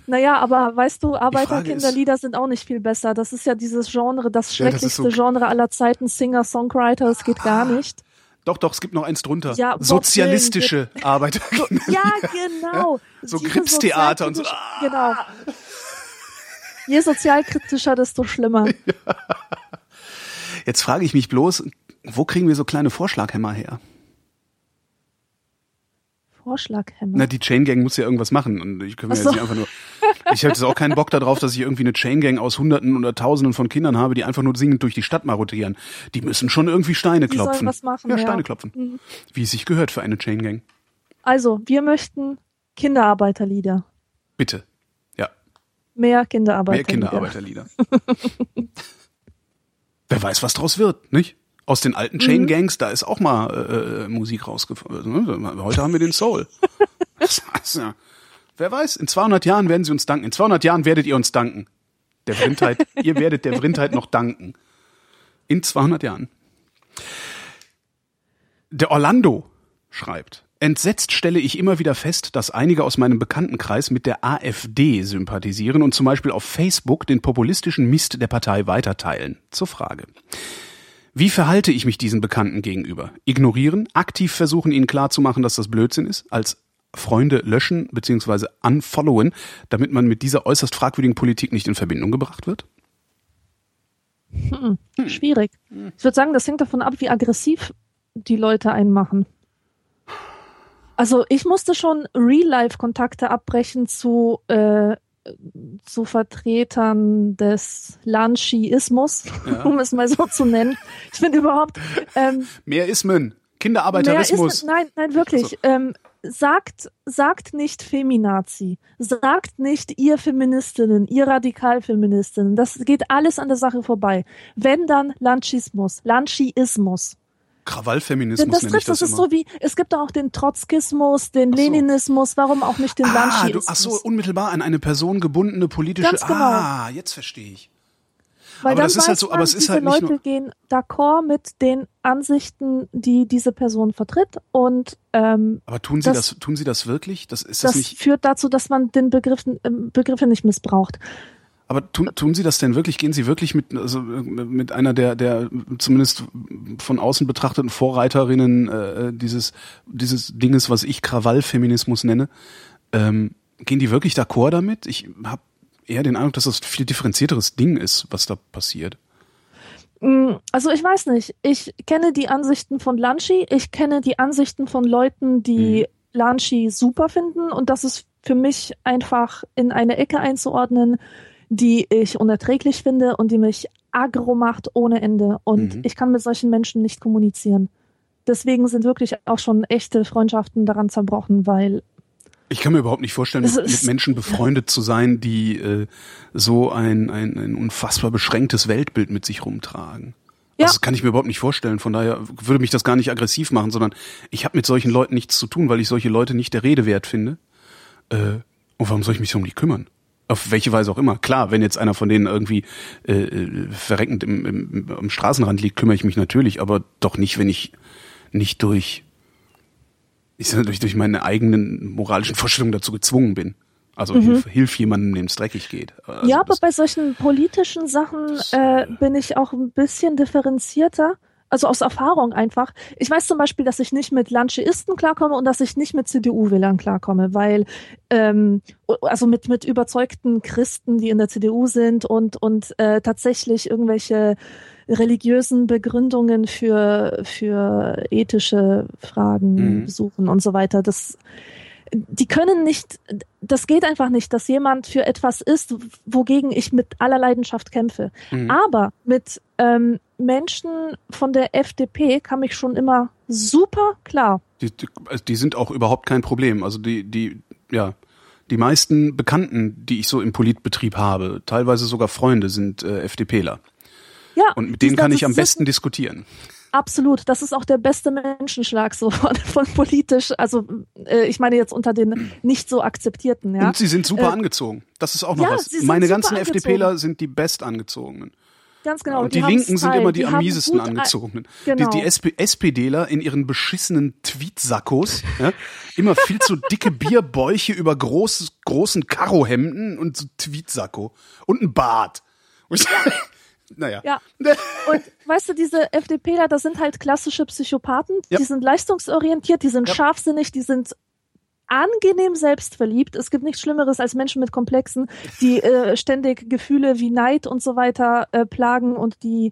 naja, aber weißt du, Arbeiterkinderlieder sind auch nicht viel besser. Das ist ja dieses Genre, das Ja, das schrecklichste so- Genre aller Zeiten, Singer-Songwriter, das geht gar nicht. Doch, doch, es gibt noch eins drunter. Ja, Sozialistische Arbeiter. Ja, genau. So Diese Gripstheater und so. sozialkritisch- Genau. Je sozialkritischer, desto schlimmer. Jetzt frage ich mich bloß, wo kriegen wir so kleine Vorschlaghämmer her? Vorschlaghämmer. Na, die Chain Gang muss ja irgendwas machen und ich kann mir Ach jetzt so. nicht einfach nur. Ich hätte jetzt auch keinen Bock darauf, dass ich irgendwie eine Chain Gang aus Hunderten oder Tausenden von Kindern habe, die einfach nur singend durch die Stadt marotieren. Die müssen schon irgendwie Steine Die klopfen. was machen, ja, ja. Steine klopfen. Mhm. Wie es sich gehört für eine Chain Gang. Also, wir möchten Kinderarbeiterlieder. Bitte. Ja, Mehr mehr Kinderarbeiterlieder. Wer weiß, was draus wird, nicht? Aus den alten Chain Mhm. Gangs, da ist auch mal äh, Musik rausgefunden. Ne? Heute haben wir den Soul. Das heißt, ja. Wer weiß, in 200 Jahren werden sie uns danken. In 200 Jahren werdet ihr uns danken. Der Vrindheit, ihr werdet der Vrindheit noch danken. In 200 Jahren. Der Orlando schreibt, entsetzt stelle ich immer wieder fest, dass einige aus meinem Bekanntenkreis mit der AfD sympathisieren und zum Beispiel auf Facebook den populistischen Mist der Partei weiterteilen. Zur Frage. Wie verhalte ich mich diesen Bekannten gegenüber? Ignorieren, aktiv versuchen, ihnen klarzumachen, dass das Blödsinn ist, als Freunde löschen bzw. unfollowen, damit man mit dieser äußerst fragwürdigen Politik nicht in Verbindung gebracht wird? Schwierig. Ich würde sagen, das hängt davon ab, wie aggressiv die Leute einen machen. Also ich musste schon Real-Life-Kontakte abbrechen zu, äh, zu Vertretern des Lanchiismus, Ja. um es mal so zu nennen. Ich finde überhaupt, ähm, Mehr Ismen, Mehr Kinderarbeiterismus. ist, nein, nein, wirklich. So. Ähm, sagt, sagt nicht Feminazi. Sagt nicht ihr Feministinnen, ihr Radikalfeministinnen. Das geht alles an der Sache vorbei. Wenn dann Lanchismus, Lanchiismus. Krawallfeminismus Das trifft, das das ist immer. so wie, es gibt auch den Trotzkismus, den Ach so. Leninismus, warum auch nicht den ah, du, ach so, unmittelbar an eine Person gebundene politische. Ganz genau. Ah, jetzt verstehe ich. Weil aber dann das ist halt so- man, aber es ist diese halt nicht Leute gehen d'accord mit den Ansichten, die diese Person vertritt und ähm, Aber tun Sie das, Das- tun Sie das wirklich? Das ist das, das nicht. führt dazu, dass man den Begriff, äh, Begriffe nicht missbraucht. Aber tun, tun Sie das denn wirklich? Gehen Sie wirklich mit, also mit einer der, der zumindest von außen betrachteten Vorreiterinnen äh, dieses, dieses Dinges, was ich Krawallfeminismus nenne, ähm, gehen die wirklich d'accord damit? Ich habe eher den Eindruck, dass das ein viel differenzierteres Ding ist, was da passiert. Mm, Also ich weiß nicht. Ich kenne die Ansichten von Lanchi, ich kenne die Ansichten von Leuten, die Mhm. Lanchi super finden und das ist für mich einfach in eine Ecke einzuordnen, die ich unerträglich finde und die mich aggro macht ohne Ende und Mhm. ich kann mit solchen Menschen nicht kommunizieren. Deswegen sind wirklich auch schon echte Freundschaften daran zerbrochen, weil Ich kann mir überhaupt nicht vorstellen, mit, mit Menschen befreundet zu sein, die äh, so ein, ein, ein unfassbar beschränktes Weltbild mit sich rumtragen. Ja. Also das kann ich mir überhaupt nicht vorstellen. Von daher würde mich das gar nicht aggressiv machen, sondern ich habe mit solchen Leuten nichts zu tun, weil ich solche Leute nicht der Rede wert finde. Äh, und warum soll ich mich so um die kümmern? Auf welche Weise auch immer. Klar, wenn jetzt einer von denen irgendwie äh, äh, verreckend im, im, am Straßenrand liegt, kümmere ich mich natürlich, aber doch nicht, wenn ich nicht durch ich sag, durch, durch meine eigenen moralischen Vorstellungen dazu gezwungen bin. Also hilf, hilf jemandem, dem es dreckig geht. Also Mhm. ja, aber bei solchen politischen Sachen äh, bin ich auch ein bisschen differenzierter. Also aus Erfahrung einfach. Ich weiß zum Beispiel, dass ich nicht mit Lancheisten klarkomme und dass ich nicht mit CDU-Wählern klarkomme, weil ähm, also mit mit überzeugten Christen, die in der CDU sind und und äh, tatsächlich irgendwelche religiösen Begründungen für für ethische Fragen Mhm. suchen und so weiter. Das die können nicht, das geht einfach nicht, dass jemand für etwas ist, wogegen ich mit aller Leidenschaft kämpfe. Mhm. Aber mit ähm, Menschen von der FDP kam ich schon immer super klar. Die, die, also die sind auch überhaupt kein Problem. Also die, die, ja, die meisten Bekannten, die ich so im Politbetrieb habe, teilweise sogar Freunde, sind äh, FDPler. Ja. Und mit denen kann ich am besten diskutieren. Absolut, das ist auch der beste Menschenschlag so von, von politisch, also äh, ich meine jetzt unter den nicht so akzeptierten, ja. Und sie sind super Äh, angezogen. Das ist auch noch ja, was. Meine ganzen angezogen. FDPler sind die bestangezogenen. Ganz genau. und die, haben Linken sind immer die, die am miesesten angezogenen. Genau. Die, die SP, SPDler in ihren beschissenen Tweetsackos, ja, immer viel zu dicke Bierbäuche über großes, großen Karohemden und so Tweetsacko. Und ein Bart. Und ich- naja. Ja. Und weißt du, diese FDPler, das sind halt klassische Psychopathen. Ja. Die sind leistungsorientiert, die sind Ja. scharfsinnig, die sind angenehm selbstverliebt. Es gibt nichts Schlimmeres als Menschen mit Komplexen, die äh, ständig Gefühle wie Neid und so weiter äh, plagen und die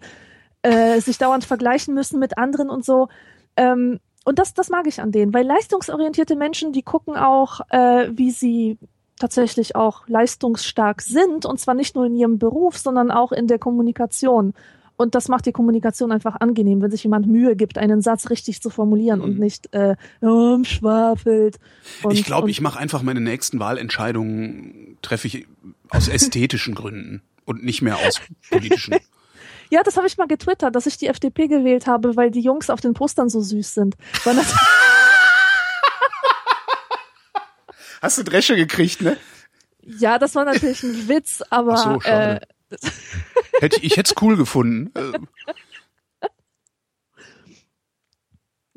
äh, sich dauernd vergleichen müssen mit anderen und so. Ähm, und das, das mag ich an denen, weil leistungsorientierte Menschen, die gucken auch, äh, wie sie tatsächlich auch leistungsstark sind und zwar nicht nur in ihrem Beruf, sondern auch in der Kommunikation. Und das macht die Kommunikation einfach angenehm, wenn sich jemand Mühe gibt, einen Satz richtig zu formulieren und nicht äh, oh, schwafelt. Und, ich glaube, ich mache einfach meine nächsten Wahlentscheidungen, treffe ich aus ästhetischen Gründen und nicht mehr aus politischen. Ja, das habe ich mal getwittert, dass ich die FDP gewählt habe, weil die Jungs auf den Postern so süß sind. Hast du Dresche gekriegt, ne? ja, das war natürlich ein Witz, aber Ach so, schade. äh, Hätte, ich hätte es cool gefunden. Äh,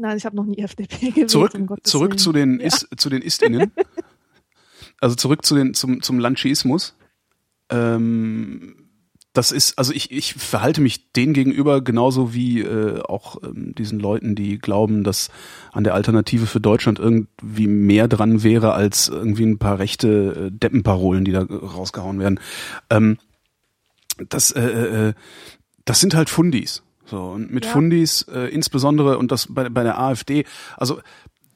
nein, ich habe noch nie FDP gewählt. Zurück, um zurück zu den, Is, zu den Istinnen. Also zurück zu den, zum, zum Lunchiismus. Ähm, das ist, also ich, ich verhalte mich denen gegenüber genauso wie äh, auch ähm, diesen Leuten, die glauben, dass an der Alternative für Deutschland irgendwie mehr dran wäre als irgendwie ein paar rechte äh, Deppenparolen, die da rausgehauen werden. Ähm, das, äh, äh, das sind halt Fundis. So, und mit Ja. Fundis, äh, insbesondere, und das bei, bei der AfD, also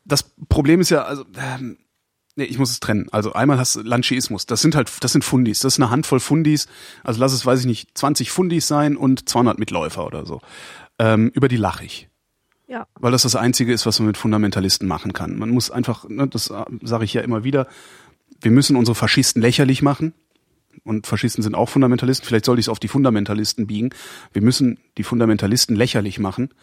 das Problem ist ja, also, ähm, nee, ich muss es trennen. Also einmal hast du Lanchiismus, das sind halt, das sind Fundis, das ist eine Handvoll Fundis, also lass es, weiß ich nicht, 20 Fundis sein und 200 Mitläufer oder so. Ähm, über die lache ich. Ja. Weil das das Einzige ist, was man mit Fundamentalisten machen kann. Man muss einfach, ne, das sage ich ja immer wieder, wir müssen unsere Faschisten lächerlich machen. Und Faschisten sind auch Fundamentalisten. Vielleicht sollte ich es auf die Fundamentalisten biegen. Wir müssen die Fundamentalisten lächerlich machen,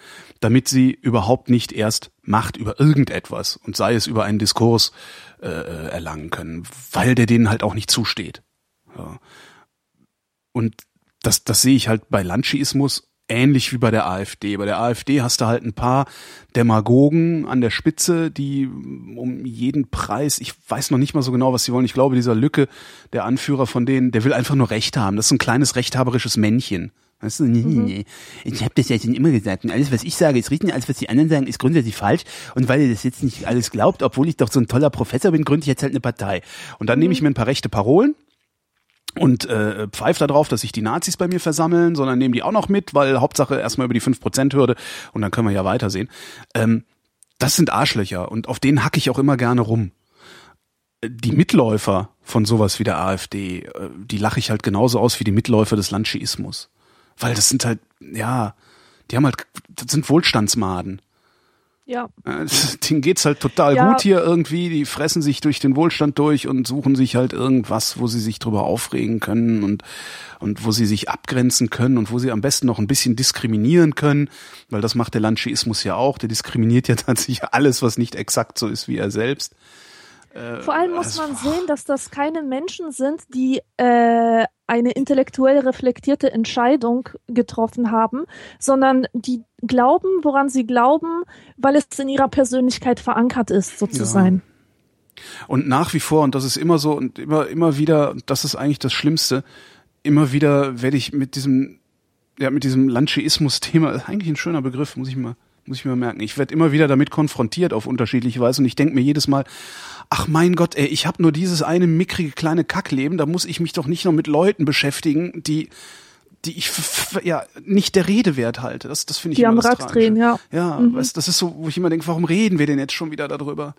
damit sie überhaupt nicht erst Macht über irgendetwas und sei es über einen Diskurs äh, erlangen können, weil der denen halt auch nicht zusteht. Ja. Und das, das sehe ich halt bei Lanchiismus ähnlich wie bei der AfD. Bei der AfD hast du halt ein paar Demagogen an der Spitze, die um jeden Preis, ich weiß noch nicht mal so genau, was sie wollen. Ich glaube, dieser Lücke, der Anführer von denen, der will einfach nur Recht haben. Das ist ein kleines rechthaberisches Männchen. Weißt du, nee, nee, nee. Ich habe das ja schon immer gesagt. Und alles, was ich sage, ist richtig. Alles, was die anderen sagen, ist grundsätzlich falsch. Und weil ihr das jetzt nicht alles glaubt, obwohl ich doch so ein toller Professor bin, gründe ich jetzt halt eine Partei. Und dann nehme ich mir ein paar rechte Parolen und äh, pfeift da drauf, dass sich die Nazis bei mir versammeln, sondern nehmen die auch noch mit, weil Hauptsache erstmal über die 5%-Hürde und dann können wir ja weitersehen. Ähm, das sind Arschlöcher und auf denen hacke ich auch immer gerne rum. Die Mitläufer von sowas wie der AfD, äh, die lache ich halt genauso aus wie die Mitläufer des Landschiismus. Weil das sind halt, ja, die haben halt, das sind Wohlstandsmaden. Ja. Äh, Denen geht's halt total Ja. gut hier irgendwie. Die fressen sich durch den Wohlstand durch und suchen sich halt irgendwas, wo sie sich drüber aufregen können und, und wo sie sich abgrenzen können und wo sie am besten noch ein bisschen diskriminieren können, weil das macht der Landschiismus ja auch. Der diskriminiert ja tatsächlich alles, was nicht exakt so ist wie er selbst. Vor allem muss also- man sehen, dass das keine Menschen sind, die äh, eine intellektuell reflektierte Entscheidung getroffen haben, sondern die glauben, woran sie glauben, weil es in ihrer Persönlichkeit verankert ist, so zu Ja. Und nach wie vor, und das ist immer so, und immer, immer wieder, und das ist eigentlich das Schlimmste, immer wieder werde ich mit diesem, ja, mit diesem Lanchiismus-Thema, ist eigentlich ein schöner Begriff, muss ich mal, muss ich mir merken. Ich werde immer wieder damit konfrontiert auf unterschiedliche Weise und ich denke mir jedes Mal, ach mein Gott, ey, ich habe nur dieses eine mickrige kleine Kackleben, da muss ich mich doch nicht noch mit Leuten beschäftigen, die die ich ja nicht der Rede wert halte. Das, das finde ich Die immer am das Rad drehen, ja. Ja, Mhm. weißt, das ist so, wo ich immer denke, warum reden wir denn jetzt schon wieder darüber?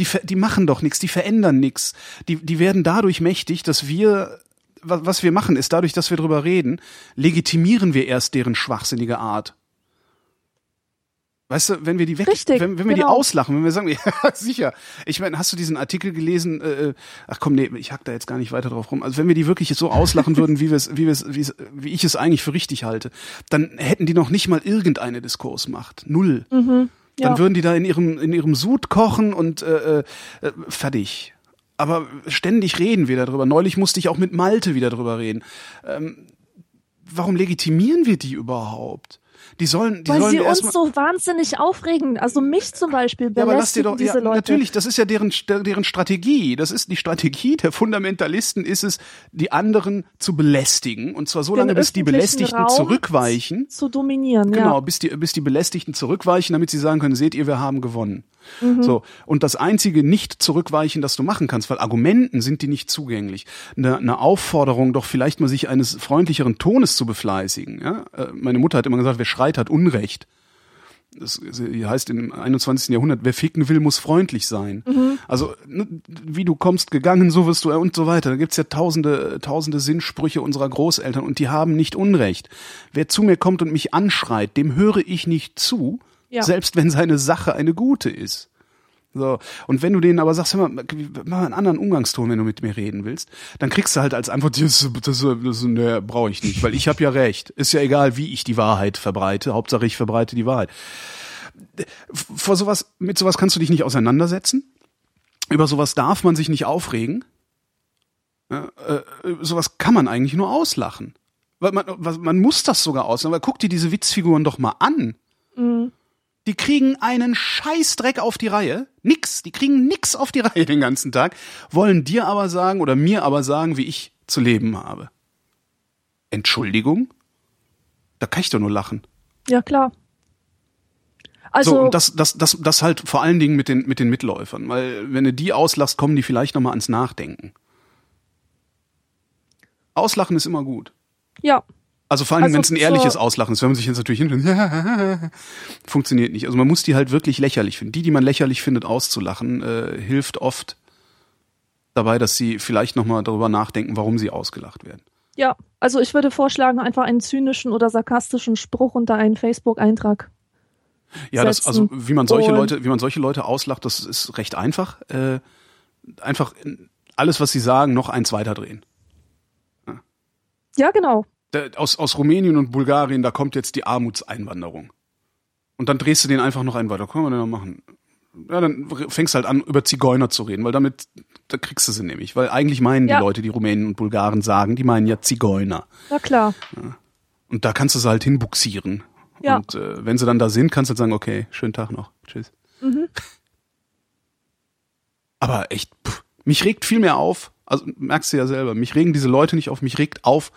Die, die machen doch nichts, die verändern nichts. Die, die werden dadurch mächtig, dass wir, wa- was wir machen, ist dadurch, dass wir darüber reden, legitimieren wir erst deren schwachsinnige Art. Weißt du, wenn wir die weg, Richtig, wenn, wenn wir die genau. auslachen, wenn wir sagen, ja, sicher. Ich meine, hast du diesen Artikel gelesen? Äh, ach komm, nee, ich hack da jetzt gar nicht weiter drauf rum. Also wenn wir die wirklich so auslachen würden, wie wir es, wie wir es, wie ich es eigentlich für richtig halte, dann hätten die noch nicht mal irgendeine Diskursmacht. Null. Dann ja. würden die da in ihrem in ihrem Sud kochen und äh, äh, fertig. Aber ständig reden wir darüber. Neulich musste ich auch mit Malte wieder drüber reden. Ähm, warum legitimieren wir die überhaupt? Die sollen, die Weil sollen sie uns so wahnsinnig aufregen. Also mich zum Beispiel ja, aber lass dir belästigen doch, diese ja, Leute. natürlich, das ist ja deren, deren Strategie. Das ist die Strategie der Fundamentalisten ist es, die anderen zu belästigen. Und zwar so Den lange, bis die Belästigten Raum zurückweichen. Zu dominieren, Genau, ja. bis die, bis die Belästigten zurückweichen, damit sie sagen können, seht ihr, wir haben gewonnen. Mhm. So. Und das einzige nicht zurückweichen, das du machen kannst, weil Argumenten sind die nicht zugänglich. Eine, eine Aufforderung, doch vielleicht mal sich eines freundlicheren Tones zu befleißigen. Ja? Äh, Meine Mutter hat immer gesagt, wer schreit, hat Unrecht. Das heißt im 21. Jahrhundert, wer ficken will, muss freundlich sein. Also ne, wie du kommst gegangen, so wirst du und so weiter. Da gibt's ja tausende, tausende Sinnsprüche unserer Großeltern und die haben nicht Unrecht. Wer zu mir kommt und mich anschreit, dem höre ich nicht zu, Ja. selbst wenn seine Sache eine gute ist. So. Und wenn du denen aber sagst, hör mal, mach mal einen anderen Umgangston, wenn du mit mir reden willst, dann kriegst du halt als Antwort, das, das, das, das nee, brauche ich nicht, weil ich habe ja recht. Ist ja egal, wie ich die Wahrheit verbreite, Hauptsache ich verbreite die Wahrheit. Vor sowas, mit sowas kannst du dich nicht auseinandersetzen. Über sowas darf man sich nicht aufregen. Ja, äh, sowas kann man eigentlich nur auslachen. Weil man, man muss das sogar auslachen, weil guck dir diese Witzfiguren doch mal an. Die kriegen einen Scheißdreck auf die Reihe. Nix. Die kriegen nix auf die Reihe den ganzen Tag. Wollen dir aber sagen oder mir aber sagen, wie ich zu leben habe. Entschuldigung? Da kann ich doch nur lachen. Ja, klar. Also, so, und das, das, das, das halt vor allen Dingen mit den, mit den Mitläufern. Weil, wenn du die auslachst, kommen die vielleicht nochmal ans Nachdenken. Auslachen ist immer gut. ja. Also vor allem, Also wenn es ein ehrliches Auslachen ist, wenn man sich jetzt natürlich hin funktioniert nicht. Also man muss die halt wirklich lächerlich finden. Die, die man lächerlich findet, auszulachen, äh, hilft oft dabei, dass sie vielleicht nochmal darüber nachdenken, warum sie ausgelacht werden. Ja, also ich würde vorschlagen, einfach einen zynischen oder sarkastischen Spruch unter einen Facebook-Eintrag. Ja, das, also wie man solche Und- Leute, wie man solche Leute auslacht, das ist recht einfach. Äh, einfach alles, was sie sagen, noch eins weiterdrehen. Ja, genau. Da- Aus, aus Rumänien und Bulgarien, da kommt jetzt die Armutseinwanderung. Und dann drehst du den einfach noch einen weiter. Können wir denn noch machen? Ja, dann fängst halt an, über Zigeuner zu reden, weil damit, da kriegst du sie nämlich. Weil eigentlich meinen Ja. die Leute, die Rumänen und Bulgaren sagen, die meinen ja Zigeuner. Na klar. Und da kannst du sie halt hinbuxieren. Ja. Und äh, wenn sie dann da sind, kannst du halt sagen, okay, schönen Tag noch. Tschüss. Mhm. Aber echt, pff, mich regt viel mehr auf, also merkst du ja selber, mich regen diese Leute nicht auf, mich regt auf,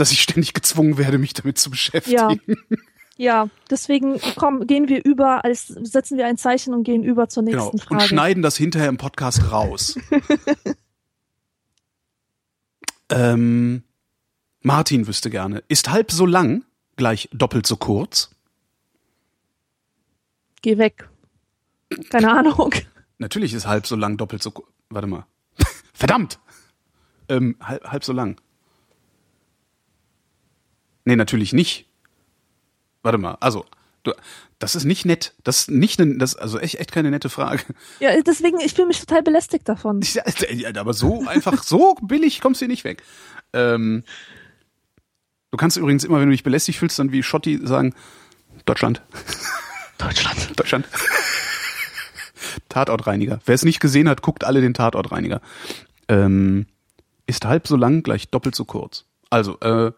dass ich ständig gezwungen werde, mich damit zu beschäftigen. Ja, deswegen komm, gehen wir über, als setzen wir ein Zeichen und gehen über zur Genau. nächsten Und Frage. schneiden das hinterher im Podcast raus. ähm, Martin wüsste gerne, ist halb so lang gleich doppelt so kurz? Geh weg. Keine Ahnung. Natürlich ist halb so lang doppelt so kurz. Warte mal. Verdammt! Ähm, halb, halb so lang. Nee, natürlich nicht. Warte mal, also, du, das ist nicht nett. Das ist nicht ne, das also echt, echt keine nette Frage. Ja, deswegen, ich fühle mich total belästigt davon. Ja, aber so einfach, so billig kommst du hier nicht weg. Ähm, du kannst übrigens immer, wenn du dich belästigt fühlst, dann wie Schotti sagen, Deutschland. Deutschland. Deutschland. Tatortreiniger. Wer es nicht gesehen hat, guckt alle den Tatortreiniger. Ähm, ist halb so lang gleich doppelt so kurz. Also, äh,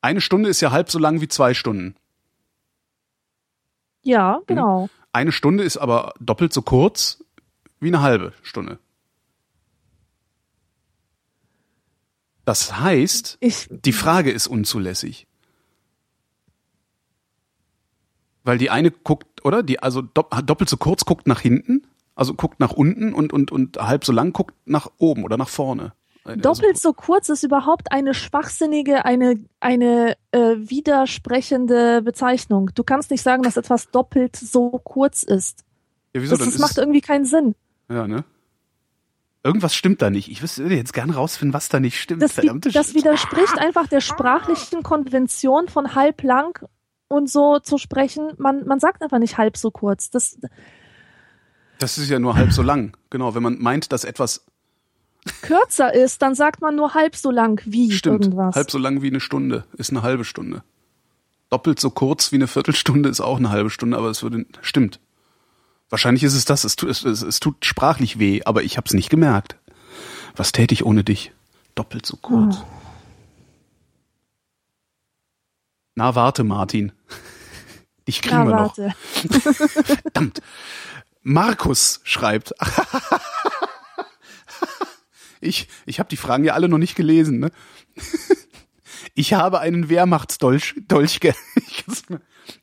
eine Stunde ist ja halb so lang wie zwei Stunden. Ja, genau. Eine Stunde ist aber doppelt so kurz wie eine halbe Stunde. Das heißt, Ich, die Frage ist unzulässig. Weil die eine guckt, oder? Die also dopp doppelt so kurz guckt nach hinten, also guckt nach unten und und und halb so lang guckt nach oben oder nach vorne. Also, doppelt so kurz ist überhaupt eine schwachsinnige, eine, eine äh, widersprechende Bezeichnung. Du kannst nicht sagen, dass etwas doppelt so kurz ist. ja, wieso Das, das macht irgendwie keinen Sinn. ja, ne? Irgendwas stimmt da nicht. Ich würde jetzt gern rausfinden, was da nicht stimmt. Das, das widerspricht einfach der sprachlichen Konvention von halblang und so zu sprechen. Man, man sagt einfach nicht halb so kurz. Das, Das ist ja nur halb so lang. Genau, wenn man meint, dass etwas kürzer ist, dann sagt man nur halb so lang wie stimmt, irgendwas. halb so lang wie eine Stunde ist eine halbe Stunde. Doppelt so kurz wie eine Viertelstunde ist auch eine halbe Stunde, aber es würde stimmt. Wahrscheinlich ist es das. Es tut, es, es, tut sprachlich weh, aber ich habe es nicht gemerkt. Was täte ich ohne dich? Doppelt so kurz. Oh. Na warte, Martin. Dich kriegen Na, wir noch. warte. Verdammt. Markus schreibt. ich ich habe die Fragen ja alle noch nicht gelesen. Ne? Ich habe einen Wehrmachtsdolch Dolch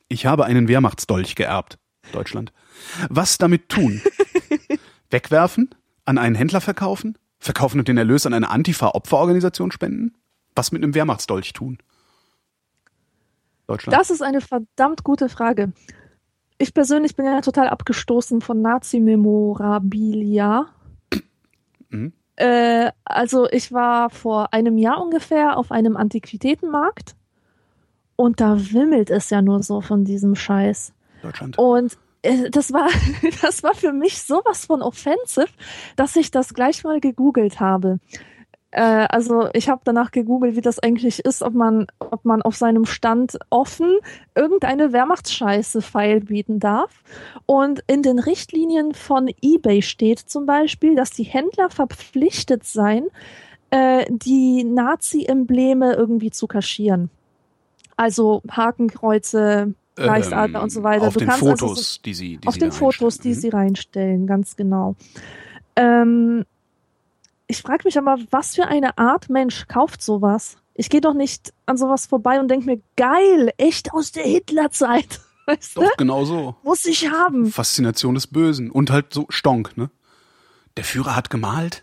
Ich habe einen Wehrmachtsdolch geerbt. Deutschland. Was damit tun? Wegwerfen? An einen Händler verkaufen? Verkaufen und den Erlös an eine Antifa-Opferorganisation spenden? Was mit einem Wehrmachtsdolch tun? Deutschland. Das ist eine verdammt gute Frage. Ich persönlich bin ja total abgestoßen von Nazi-Memorabilia. Mhm. Äh, also ich war vor einem Jahr ungefähr auf einem Antiquitätenmarkt und da wimmelt es ja nur so von diesem Scheiß. Deutschland. Und äh, das war, das war für mich sowas von offensive, dass ich das gleich mal gegoogelt habe. Äh, also ich habe danach gegoogelt, wie das eigentlich ist, ob man, ob man auf seinem Stand offen irgendeine Wehrmachtsscheiße feilbieten darf. Und in den Richtlinien von eBay steht zum Beispiel, dass die Händler verpflichtet seien, äh, die Nazi-Embleme irgendwie zu kaschieren. Also Hakenkreuze, Reichsadler und so weiter. Ähm, Auf Du den kannst also so- Fotos, die sie die auf sie den Fotos, die einstellen. sie reinstellen, ganz genau. Ähm, ich frage mich aber, was für eine Art Mensch kauft sowas? Ich gehe doch nicht an sowas vorbei und denke mir, geil, echt aus der Hitlerzeit. Weißt du? Doch, genau so. Muss ich haben. Faszination des Bösen. Und halt so Stonk, ne? Der Führer hat gemalt.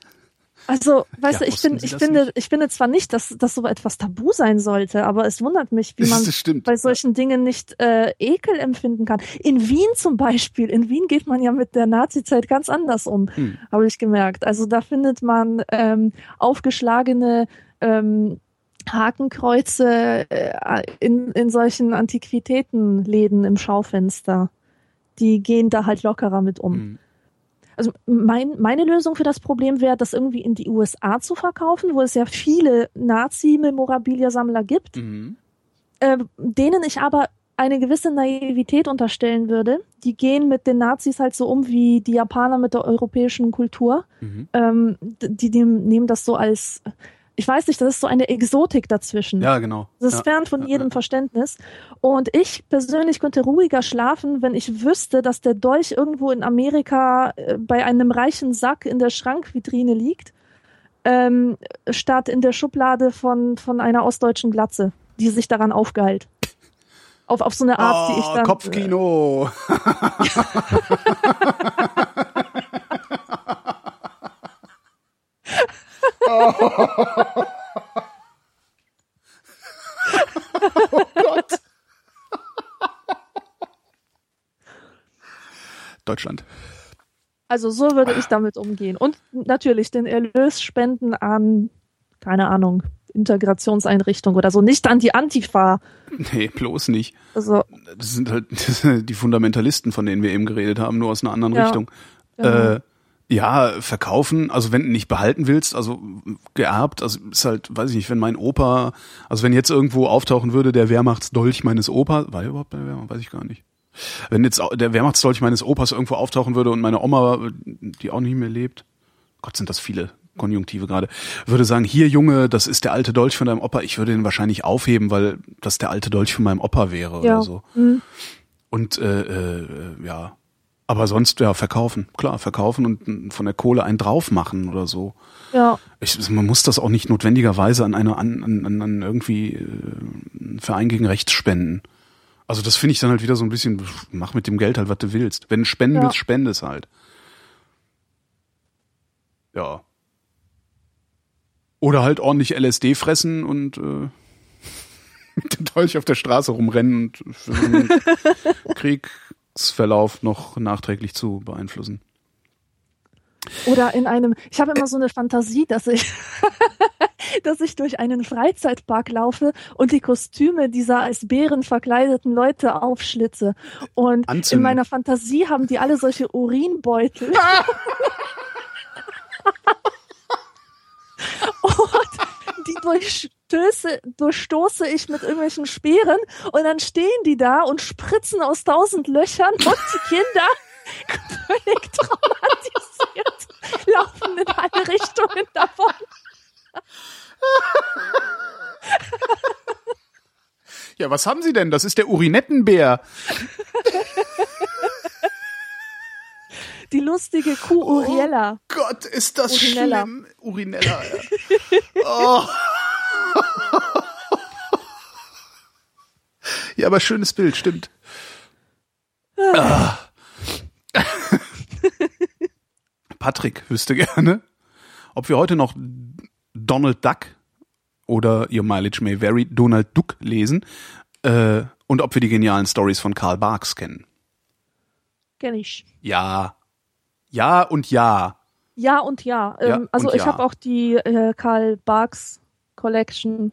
Also, weißt Ja, du, ich, bin, ich finde, nicht? ich finde zwar nicht, dass, dass so etwas tabu sein sollte, aber es wundert mich, wie man bei solchen Dingen nicht äh, Ekel empfinden kann. In Wien zum Beispiel, in Wien geht man ja mit der Nazi-Zeit ganz anders um, Hm. habe ich gemerkt. Also da findet man ähm, aufgeschlagene ähm, Hakenkreuze äh, in, in solchen Antiquitätenläden im Schaufenster. Die gehen da halt lockerer mit um. Hm. Also mein, meine Lösung für das Problem wäre, das irgendwie in die USA zu verkaufen, wo es ja viele Nazi-Memorabilia-Sammler gibt Mhm. äh, denen ich aber eine gewisse Naivität unterstellen würde. Die gehen mit den Nazis halt so um wie die Japaner mit der europäischen Kultur. Mhm. Ähm, die, die nehmen das so als, ich weiß nicht, das ist so eine Exotik dazwischen. Ja, genau. Das ist ja. fern von jedem ja. Verständnis. Und ich persönlich könnte ruhiger schlafen, wenn ich wüsste, dass der Dolch irgendwo in Amerika äh, bei einem reichen Sack in der Schrankvitrine liegt, ähm, statt in der Schublade von, von einer ostdeutschen Glatze, die sich daran aufgeheilt. Auf, auf so eine Art, die ich Oh, dann. Kopfkino. oh Gott. Deutschland. Also so würde ich damit umgehen. Und natürlich den Erlös spenden an, keine Ahnung, Integrationseinrichtung oder so, nicht an die Antifa. Nee, bloß nicht. Also, Das sind halt sind die Fundamentalisten, von denen wir eben geredet haben, nur aus einer anderen Ja, Richtung. genau. Äh, ja, verkaufen, also wenn du nicht behalten willst, also geerbt, also ist halt, weiß ich nicht, wenn mein Opa, also wenn jetzt irgendwo auftauchen würde, der Wehrmachtsdolch meines Opas, war der überhaupt der Wehrmacht, weiß ich gar nicht. Wenn jetzt der Wehrmachtsdolch meines Opas irgendwo auftauchen würde und meine Oma, die auch nicht mehr lebt, Gott sind das viele Konjunktive gerade, würde sagen, hier Junge, das ist der alte Dolch von deinem Opa, ich würde den wahrscheinlich aufheben, weil das der alte Dolch von meinem Opa wäre ja. oder so. hm. Und äh, äh, ja, aber sonst ja verkaufen, klar, verkaufen und von der Kohle einen drauf machen oder so. Ja, Ich, man muss das auch nicht notwendigerweise an eine an, an, an irgendwie äh, einen Verein gegen Rechts spenden. Also das finde ich dann halt wieder so ein bisschen, mach mit dem Geld halt, was du willst. Wenn du spenden Ja. willst, spende es halt. Ja. Oder halt ordentlich LSD fressen und äh, mit dem Dolch auf der Straße rumrennen und für so einen Kriegsverlauf noch nachträglich zu beeinflussen. Oder in einem, ich habe immer so eine Fantasie, dass ich, dass ich durch einen Freizeitpark laufe und die Kostüme dieser als Bären verkleideten Leute aufschlitze. Und Anzünden. in meiner Fantasie haben die alle solche Urinbeutel. und die durchstöße, durchstoße ich mit irgendwelchen Speeren und dann stehen die da und spritzen aus tausend Löchern und die Kinder völlig traumatisiert laufen in alle Richtungen davon. Ja, was haben Sie denn? Das ist der Urinettenbär. Die lustige Kuh Uriella. Gott, ist das Urinella. schlimm. Urinella. Ja. Oh. ja, aber schönes Bild, stimmt. Ah. Patrick wüsste gerne, ob wir heute noch Donald Duck oder Your Mileage May Vary Donald Duck lesen äh, und ob wir die genialen Stories von Karl Barks kennen. Kenn ich. Ja. Ja und ja. Ja und ja. Ja ähm, also und ich ja. habe auch die äh, Karl Barks Collection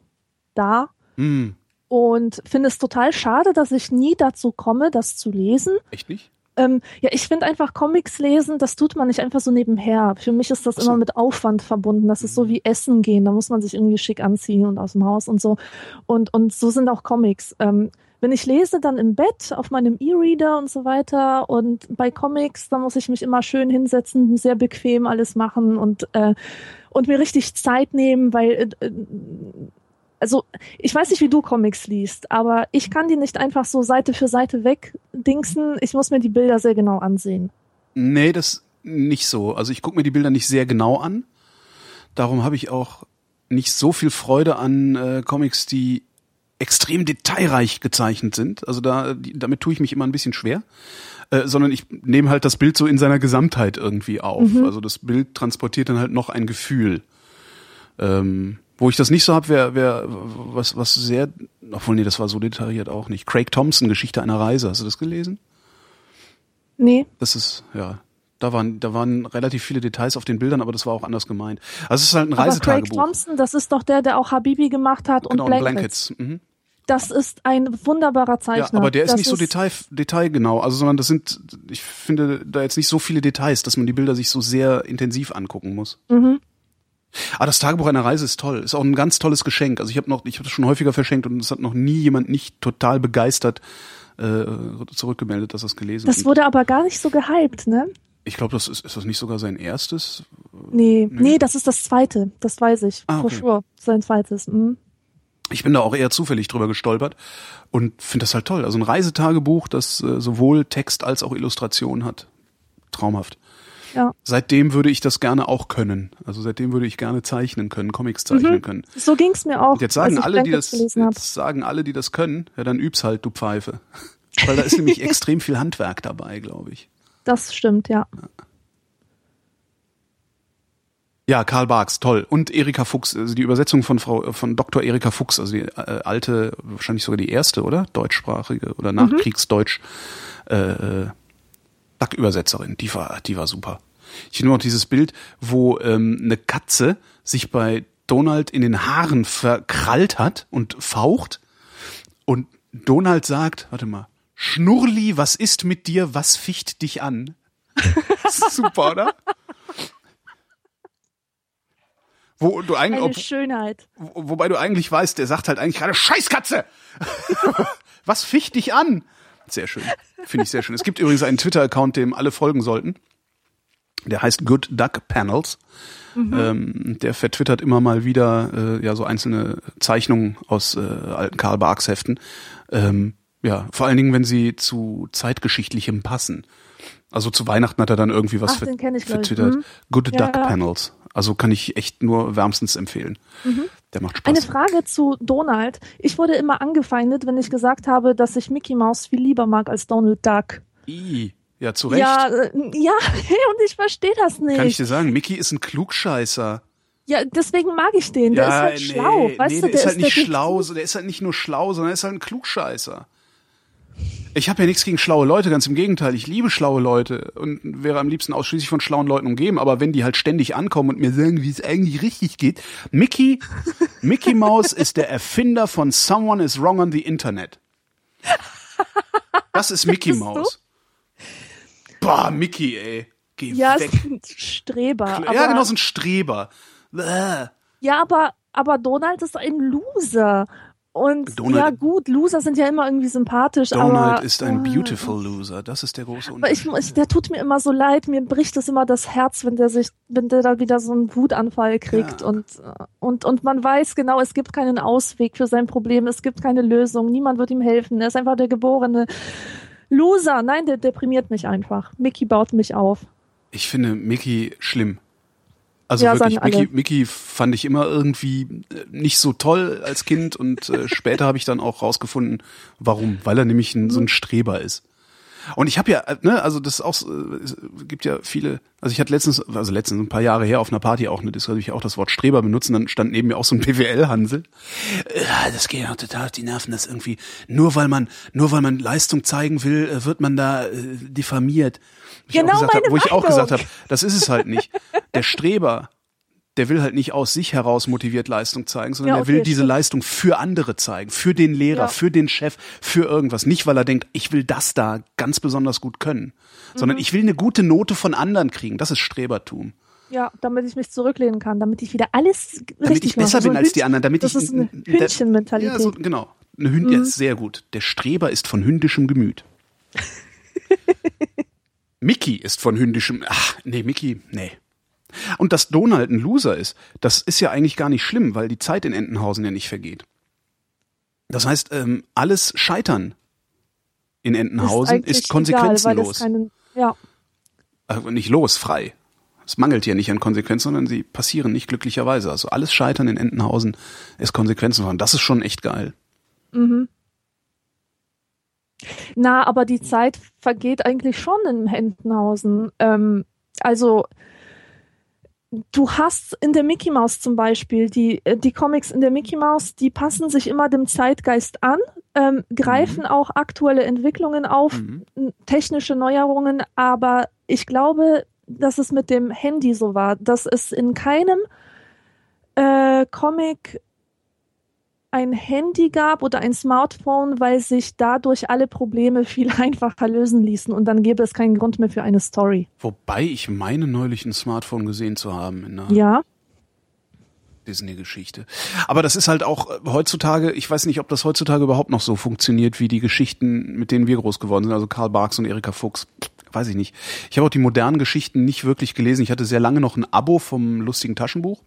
da Hm, und finde es total schade, dass ich nie dazu komme, das zu lesen. echt nicht? Ähm, ja, ich finde einfach Comics lesen, das tut man nicht einfach so nebenher. Für mich ist das so. immer mit Aufwand verbunden. Das ist so wie Essen gehen. Da muss man sich irgendwie schick anziehen und aus dem Haus und so. Und, und so sind auch Comics. Ähm, wenn ich lese, dann im Bett auf meinem E-Reader und so weiter. Und bei Comics, da muss ich mich immer schön hinsetzen, sehr bequem alles machen und, äh, und mir richtig Zeit nehmen, weil, äh, äh, also ich weiß nicht, wie du Comics liest, aber ich kann die nicht einfach so Seite für Seite wegdingsen. Ich muss mir die Bilder sehr genau ansehen. Nee, das nicht so. Also ich gucke mir die Bilder nicht sehr genau an. Darum habe ich auch nicht so viel Freude an äh, Comics, die extrem detailreich gezeichnet sind. Also da, damit tue ich mich immer ein bisschen schwer. Äh, sondern ich nehme halt das Bild so in seiner Gesamtheit irgendwie auf. Also das Bild transportiert dann halt noch ein Gefühl. Ähm, wo ich das nicht so habe, wäre wär, was, was sehr, obwohl nee, das war so detailliert auch nicht. Craig Thompson, Geschichte einer Reise. Hast du das gelesen? Nee, Das ist, ja, da waren, da waren relativ viele Details auf den Bildern, aber das war auch anders gemeint. Also es ist halt ein aber Craig Reisetagebuch. Thompson, das ist doch der, der auch Habibi gemacht hat genau, und und Blankets. Blankets. Mhm. Das ist ein wunderbarer Zeichner. Ja, aber der ist das nicht so detail, detailgenau, also sondern das sind, ich finde da jetzt nicht so viele Details, dass man die Bilder sich so sehr intensiv angucken muss. Mhm. Aber das Tagebuch einer Reise ist toll, ist auch ein ganz tolles Geschenk. Also ich habe noch, ich habe das schon häufiger verschenkt und es hat noch nie jemand nicht total begeistert äh, zurückgemeldet, dass er es gelesen Das hat. wurde aber gar nicht so gehypt, ne? Ich glaube, das ist, ist das nicht sogar sein erstes? Nee, nee, das ist das zweite. Das weiß ich. Ah, For okay. sure. Sein zweites. Mhm. Ich bin da auch eher zufällig drüber gestolpert und finde das halt toll. Also ein Reisetagebuch, das äh, sowohl Text als auch Illustration hat. Traumhaft. Ja. Seitdem würde ich das gerne auch können. Also seitdem würde ich gerne zeichnen können, Comics zeichnen können. So ging's mir auch. Und jetzt sagen alle, die das, hab. jetzt sagen alle, die das können, ja dann üb's halt, du Pfeife. Weil da ist nämlich extrem viel Handwerk dabei, glaube ich. Das stimmt, ja. Ja, Karl Barks, toll. Und Erika Fuchs, also die Übersetzung von Frau, von Dr. Erika Fuchs, also die äh, alte, wahrscheinlich sogar die erste, oder? Deutschsprachige oder Nachkriegsdeutsch, äh, äh, Duck-Übersetzerin. Die war, die war super. Ich finde noch dieses Bild, wo ähm, eine Katze sich bei Donald in den Haaren verkrallt hat und faucht und Donald sagt, warte mal, Schnurli, was ist mit dir, was ficht dich an? Super, oder? Wo du eigentlich, Eine ob, Schönheit. wo- wobei du eigentlich weißt, der sagt halt eigentlich gerade Scheißkatze. Was ficht dich an? Sehr schön. Finde ich sehr schön. Es gibt übrigens einen Twitter-Account, dem alle folgen sollten. Der heißt Good Duck Panels. Ähm, der vertwittert immer mal wieder äh, ja so einzelne Zeichnungen aus äh, alten Karl Barks Heften. Ähm, ja, vor allen Dingen, wenn sie zu zeitgeschichtlichem passen. Also zu Weihnachten hat er dann irgendwie was Ach, ver- ich, vertwittert. Mhm. Good Ja, Duck ja. Panels. Also kann ich echt nur wärmstens empfehlen. Der macht Spaß. Eine Frage zu Donald. Ich wurde immer angefeindet, wenn ich gesagt habe, dass ich Mickey Mouse viel lieber mag als Donald Duck. I, ja, zu Recht. Ja, äh, ja, und ich verstehe das nicht. Kann ich dir sagen, Mickey ist ein Klugscheißer. ja, deswegen mag ich den. Der ist halt schlau. Weißt nee, du, der ist halt nicht der- schlau, der ist halt nicht nur schlau, sondern er ist halt ein Klugscheißer. Ich habe ja nichts gegen schlaue Leute, ganz im Gegenteil. Ich liebe schlaue Leute und wäre am liebsten ausschließlich von schlauen Leuten umgeben. Aber wenn die halt ständig ankommen und mir sagen, wie es eigentlich richtig geht, Mickey, Mickey Mouse ist der Erfinder von Someone is wrong on the Internet. Das ist Mickey? Mouse. Boah, Mickey, ey. Geh Ja, weg. ist ein Streber. Ja, genau, so ein Streber. Bäh. Ja, aber, aber Donald ist ein Loser. Und Donald- ja gut, Loser sind ja immer irgendwie sympathisch, Donald aber ist ein äh, beautiful loser. Das ist der große Aber ich, Unterschied. ich, der tut mir immer so leid, mir bricht es immer das Herz, wenn der sich, wenn der da wieder so einen Wutanfall kriegt Ja. und, äh, und, und man weiß genau, es gibt keinen Ausweg für sein Problem, es gibt keine Lösung, niemand wird ihm helfen, er ist einfach der geborene Loser. Nein, der deprimiert mich einfach. Mickey baut mich auf. Ich finde Mickey schlimm. Also Ja, wirklich. Mickey, Mickey fand ich immer irgendwie äh, nicht so toll als Kind und äh, später habe ich dann auch rausgefunden, warum. Weil er nämlich ein, so ein Streber ist. Und ich habe ja, äh, ne, also das ist auch, äh, es gibt ja viele, also ich hatte letztens, also letztens ein paar Jahre her auf einer Party auch eine Diskussion, ich auch das Wort Streber benutzen, dann stand neben mir auch so ein BWL-Hansel. Ja, das geht ja total auf die Nerven, das irgendwie, nur weil man, nur weil man Leistung zeigen will, äh, wird man da äh, diffamiert. Wo ich Genau auch gesagt hab, meine wo ich auch gesagt habe, das ist es halt nicht. Der Streber, der will halt nicht aus sich heraus motiviert Leistung zeigen, sondern Ja, er okay, will diese stimmt. Leistung für andere zeigen, für den Lehrer, Ja. für den Chef, für irgendwas. Nicht, weil er denkt, ich will das da ganz besonders gut können, sondern Mhm. ich will eine gute Note von anderen kriegen. Das ist Strebertum. Ja, damit ich mich zurücklehnen kann, damit ich wieder alles Damit richtig ich besser mache. Bin als die Hündchen- anderen, damit das ich ist eine Hündchenmentalität. Ja, so, genau. Eine Hünd, ja, sehr gut. Der Streber ist von hündischem Gemüt. Mickey ist von hündischem. Ach, nee, Mickey, nee. Und dass Donald ein Loser ist, das ist ja eigentlich gar nicht schlimm, weil die Zeit in Entenhausen ja nicht vergeht. Das heißt, ähm, alles Scheitern in Entenhausen eigentlich ist, konsequenzenlos. Egal, ja, äh, nicht los, frei. Es mangelt hier nicht an Konsequenzen, sondern sie passieren nicht glücklicherweise. Also alles Scheitern in Entenhausen ist konsequenzenlos. Und das ist schon echt geil. Na, aber die Zeit vergeht eigentlich schon in Entenhausen. Ähm, also du hast in der Mickey Mouse zum Beispiel, die, äh, die Comics in der Mickey Mouse, die passen sich immer dem Zeitgeist an, ähm, greifen auch aktuelle Entwicklungen auf, Mhm. technische Neuerungen, aber ich glaube, dass es mit dem Handy so war, dass es in keinem äh, Comic ein Handy gab oder ein Smartphone, weil sich dadurch alle Probleme viel einfacher lösen ließen und dann gäbe es keinen Grund mehr für eine Story. Wobei ich meine neulich ein Smartphone gesehen zu haben in einer Ja, Disney-Geschichte. Aber das ist halt auch äh, heutzutage, ich weiß nicht, ob das heutzutage überhaupt noch so funktioniert wie die Geschichten, mit denen wir groß geworden sind, also Karl Barks und Erika Fuchs. Weiß ich nicht. Ich habe auch die modernen Geschichten nicht wirklich gelesen. Ich hatte sehr lange noch ein Abo vom lustigen Taschenbuch.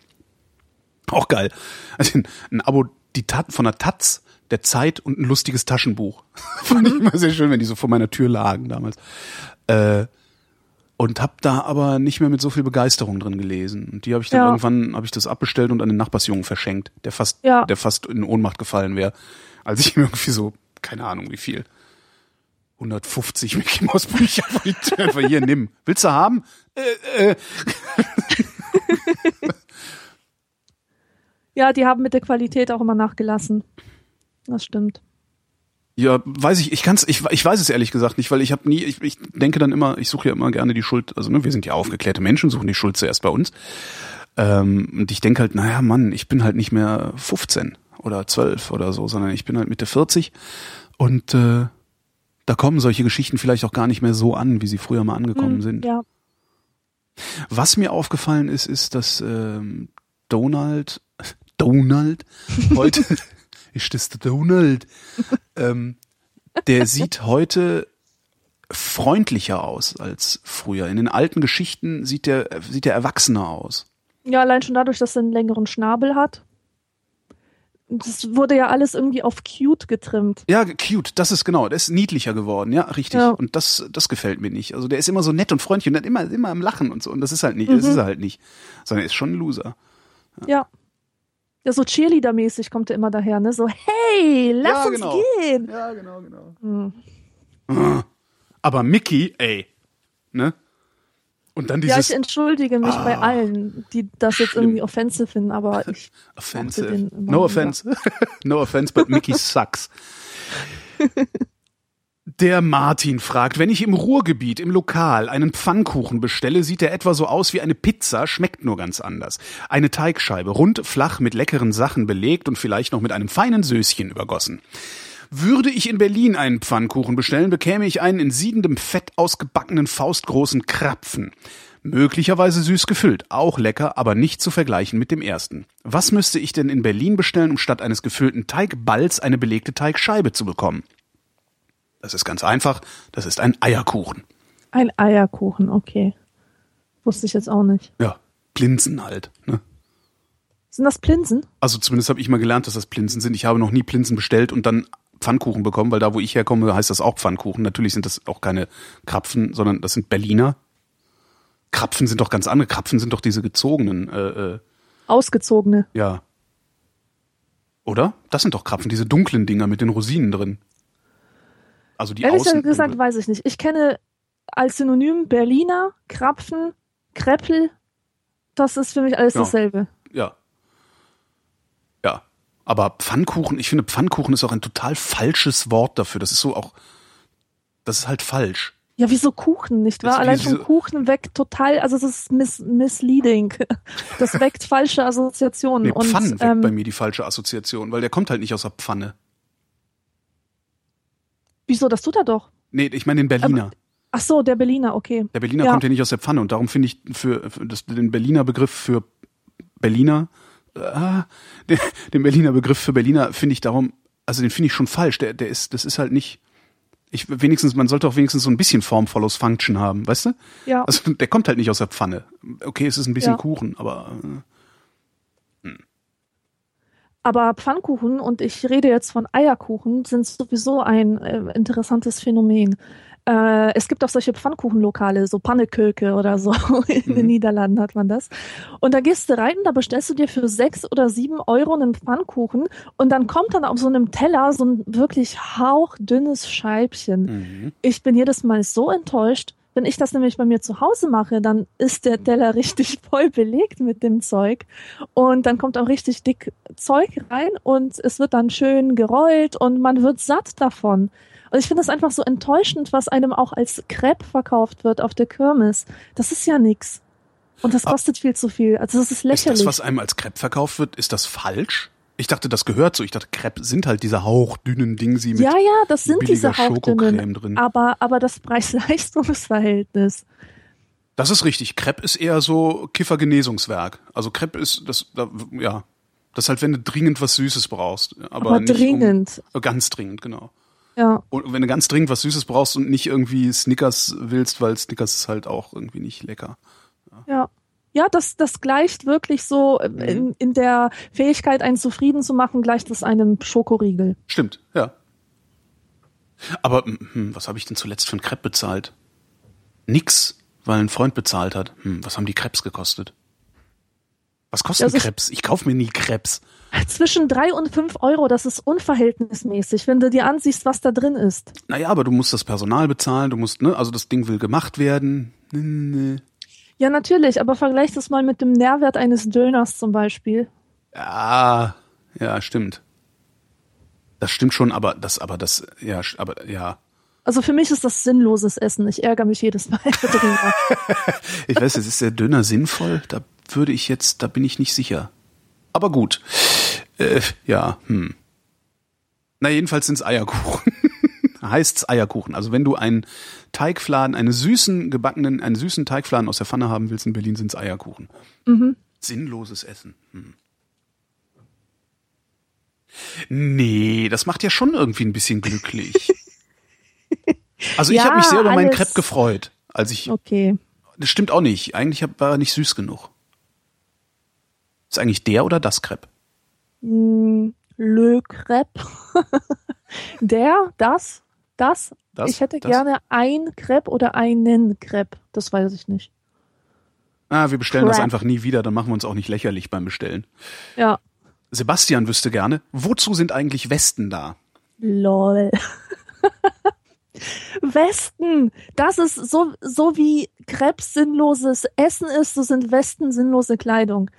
Auch geil. Also ein, ein Abo die Tat, von der Taz, der Zeit und ein lustiges Taschenbuch. Fand ich immer sehr schön, wenn die so vor meiner Tür lagen damals. Äh, und hab da aber nicht mehr mit so viel Begeisterung drin gelesen. Und die habe ich dann Ja. irgendwann habe ich das abbestellt und an den Nachbarsjungen verschenkt, der fast Ja. der fast in Ohnmacht gefallen wäre, als ich ihm irgendwie so keine Ahnung wie viel 150 Mickey Maus Bücher einfach hier nimm. Willst du haben? Äh, äh. ja, die haben mit der Qualität auch immer nachgelassen. Das stimmt. Ja, weiß ich, ich kann's, ich, ich weiß es ehrlich gesagt nicht, weil ich habe nie, ich, ich denke dann immer, ich suche ja immer gerne die Schuld, also ne, wir sind ja aufgeklärte Menschen, suchen die Schuld zuerst bei uns. Ähm, und ich denke halt, naja, Mann, ich bin halt nicht mehr 15 oder 12 oder so, sondern ich bin halt Mitte 40 und äh, da kommen solche Geschichten vielleicht auch gar nicht mehr so an, wie sie früher mal angekommen Hm, sind. Ja, Was mir aufgefallen ist, ist, dass ähm, Donald, Donald heute ist das der Donald, ähm, der sieht heute freundlicher aus als früher. In den alten Geschichten sieht der sieht der erwachsener aus. ja, allein schon dadurch, dass er einen längeren Schnabel hat. Das wurde ja alles irgendwie auf cute getrimmt. Ja, cute, das ist genau, der ist niedlicher geworden, ja, richtig. Ja. Und das, das gefällt mir nicht. Also der ist immer so nett und freundlich und hat immer, immer am Lachen und so. Und das ist halt nicht, das Mhm. ist er halt nicht. Sondern er ist schon ein Loser. Ja. Ja, so Cheerleader-mäßig kommt er immer daher, ne? So, hey, lass Ja, uns genau. gehen. Ja, genau, genau. Hm. Aber Mickey, ey, ne? Und dann Ja, dieses ich entschuldige mich bei allen, die das jetzt Schlimm. irgendwie offensive finden, aber ich offensive. No offense. no offense, but Mickey sucks. Der Martin fragt, wenn ich im Ruhrgebiet im Lokal einen Pfannkuchen bestelle, sieht er etwa so aus wie eine Pizza, schmeckt nur ganz anders. Eine Teigscheibe, rund, flach, mit leckeren Sachen belegt und vielleicht noch mit einem feinen Söschen übergossen. Würde ich in Berlin einen Pfannkuchen bestellen, bekäme ich einen in siedendem Fett ausgebackenen faustgroßen Krapfen. Möglicherweise süß gefüllt, auch lecker, aber nicht zu vergleichen mit dem ersten. Was müsste ich denn in Berlin bestellen, um statt eines gefüllten Teigballs eine belegte Teigscheibe zu bekommen? Das ist ganz einfach. Das ist ein Eierkuchen. Ein Eierkuchen, okay. Wusste ich jetzt auch nicht. Ja, Plinsen halt. Ne? Sind das Plinsen? Also zumindest habe ich mal gelernt, dass das Plinsen sind. Ich habe noch nie Plinsen bestellt und dann Pfannkuchen bekommen, weil da, wo ich herkomme, heißt das auch Pfannkuchen. Natürlich sind das auch keine Krapfen, sondern das sind Berliner. Krapfen sind doch ganz andere. Krapfen sind doch diese gezogenen. Äh, äh, Ausgezogene. ja. Oder? Das sind doch Krapfen, diese dunklen Dinger mit den Rosinen drin. Also die Ehrlich gesagt weiß ich nicht. Ich kenne als Synonym Berliner, Krapfen, Kreppel. Das ist für mich alles Ja. dasselbe. Ja. Ja. Aber Pfannkuchen, ich finde Pfannkuchen ist auch ein total falsches Wort dafür. Das ist so auch, das ist halt falsch. Ja, wieso Kuchen, nicht wahr? Allein diese- Kuchen weckt total, also es ist miss misleading. Das weckt falsche Assoziationen. Nee, und, Pfannen weckt ähm, bei mir die falsche Assoziation, weil der kommt halt nicht aus der Pfanne. Wieso, das tut er doch. Nee, ich meine den Berliner. Ach so, der Berliner, okay. Der Berliner Ja. kommt ja nicht aus der Pfanne und darum finde ich für, für das, den Berliner Begriff für Berliner, äh, den, den Berliner Begriff für Berliner finde ich darum, also den finde ich schon falsch. Der, der ist, das ist halt nicht. Ich wenigstens, man sollte auch wenigstens so ein bisschen Form follows Function haben, weißt du? Ja. Also der kommt halt nicht aus der Pfanne. Okay, es ist ein bisschen Ja. Kuchen, aber äh, Aber Pfannkuchen, und ich rede jetzt von Eierkuchen, sind sowieso ein äh, interessantes Phänomen. Äh, es gibt auch solche Pfannkuchenlokale, so Pannekölke oder so. In Mhm. den Niederlanden hat man das. Und da gehst du rein, da bestellst du dir für sechs oder sieben Euro einen Pfannkuchen und dann kommt dann auf so einem Teller so ein wirklich hauchdünnes Scheibchen. mhm. Ich bin jedes Mal so enttäuscht. Wenn ich das nämlich bei mir zu Hause mache, dann ist der Teller richtig voll belegt mit dem Zeug. Und dann kommt auch richtig dick Zeug rein und es wird dann schön gerollt und man wird satt davon. Und ich finde das einfach so enttäuschend, was einem auch als Crepe verkauft wird auf der Kirmes. Das ist ja nix. Und das Ah. kostet viel zu viel. Also das ist ist lächerlich. das, was einem als Crepe verkauft wird, ist das falsch? Ich dachte, das gehört so. Ich dachte, Crepe sind halt diese hauchdünnen Dingsi mit ja, ja, das sind diese Hauchdünnen. Drin. Aber, aber das Preis-Leistungs-Verhältnis. Das ist richtig. Crepe ist eher so Kiffergenesungswerk. Also Crepe ist das, da, ja, das ist halt, wenn du dringend was Süßes brauchst. Aber, Aber dringend. Um, ganz dringend, genau. Ja. Und wenn du ganz dringend was Süßes brauchst und nicht irgendwie Snickers willst, weil Snickers ist halt auch irgendwie nicht lecker. Ja. Ja, das, das gleicht wirklich so äh, Mhm. in, in der Fähigkeit, einen zufrieden zu machen, gleicht es einem Schokoriegel. Stimmt, ja. Aber hm, was habe ich denn zuletzt für ein Crepe bezahlt? Nix, weil ein Freund bezahlt hat. Hm, was haben die Crepes gekostet? Was kosten Also ich- Crepes? Ich kauf mir nie Crepes. Zwischen drei und fünf Euro, das ist unverhältnismäßig, wenn du dir ansiehst, was da drin ist. Naja, aber du musst das Personal bezahlen, du musst, ne, also das Ding will gemacht werden. Nee, nee. Ja, natürlich, aber vergleich das mal mit dem Nährwert eines Döners zum Beispiel. Ja, ja, stimmt. Das stimmt schon, aber das, aber das, ja, aber ja. Also für mich ist das sinnloses Essen. Ich ärgere mich jedes Mal darüber. Ich weiß, jetzt ist der Döner sinnvoll? Da würde ich jetzt, da bin ich nicht sicher. Aber gut. Äh, ja, hm. Na, jedenfalls sind's Eierkuchen. Heißt's Eierkuchen. Also wenn du einen Teigfladen, einen süßen, gebackenen, einen süßen Teigfladen aus der Pfanne haben willst in Berlin, sind's Eierkuchen. Mhm. Sinnloses Essen. Hm. Nee, das macht ja schon irgendwie ein bisschen glücklich. Also ich Ja, habe mich sehr über meinen Crepe gefreut, als ich Okay. das stimmt auch nicht. Eigentlich war er nicht süß genug. Ist eigentlich der oder das Crepe? Hm, Le Crepe. Der, das, das. Das, ich hätte das? gerne ein Crepe oder einen Crepe. Das weiß ich nicht. Ah, wir bestellen das Crepe. einfach nie wieder, dann machen wir uns auch nicht lächerlich beim Bestellen. Ja. Sebastian wüsste gerne, wozu sind eigentlich Westen da? Lol. Westen. Das ist so, so wie Krebs sinnloses Essen ist, so sind Westen sinnlose Kleidung.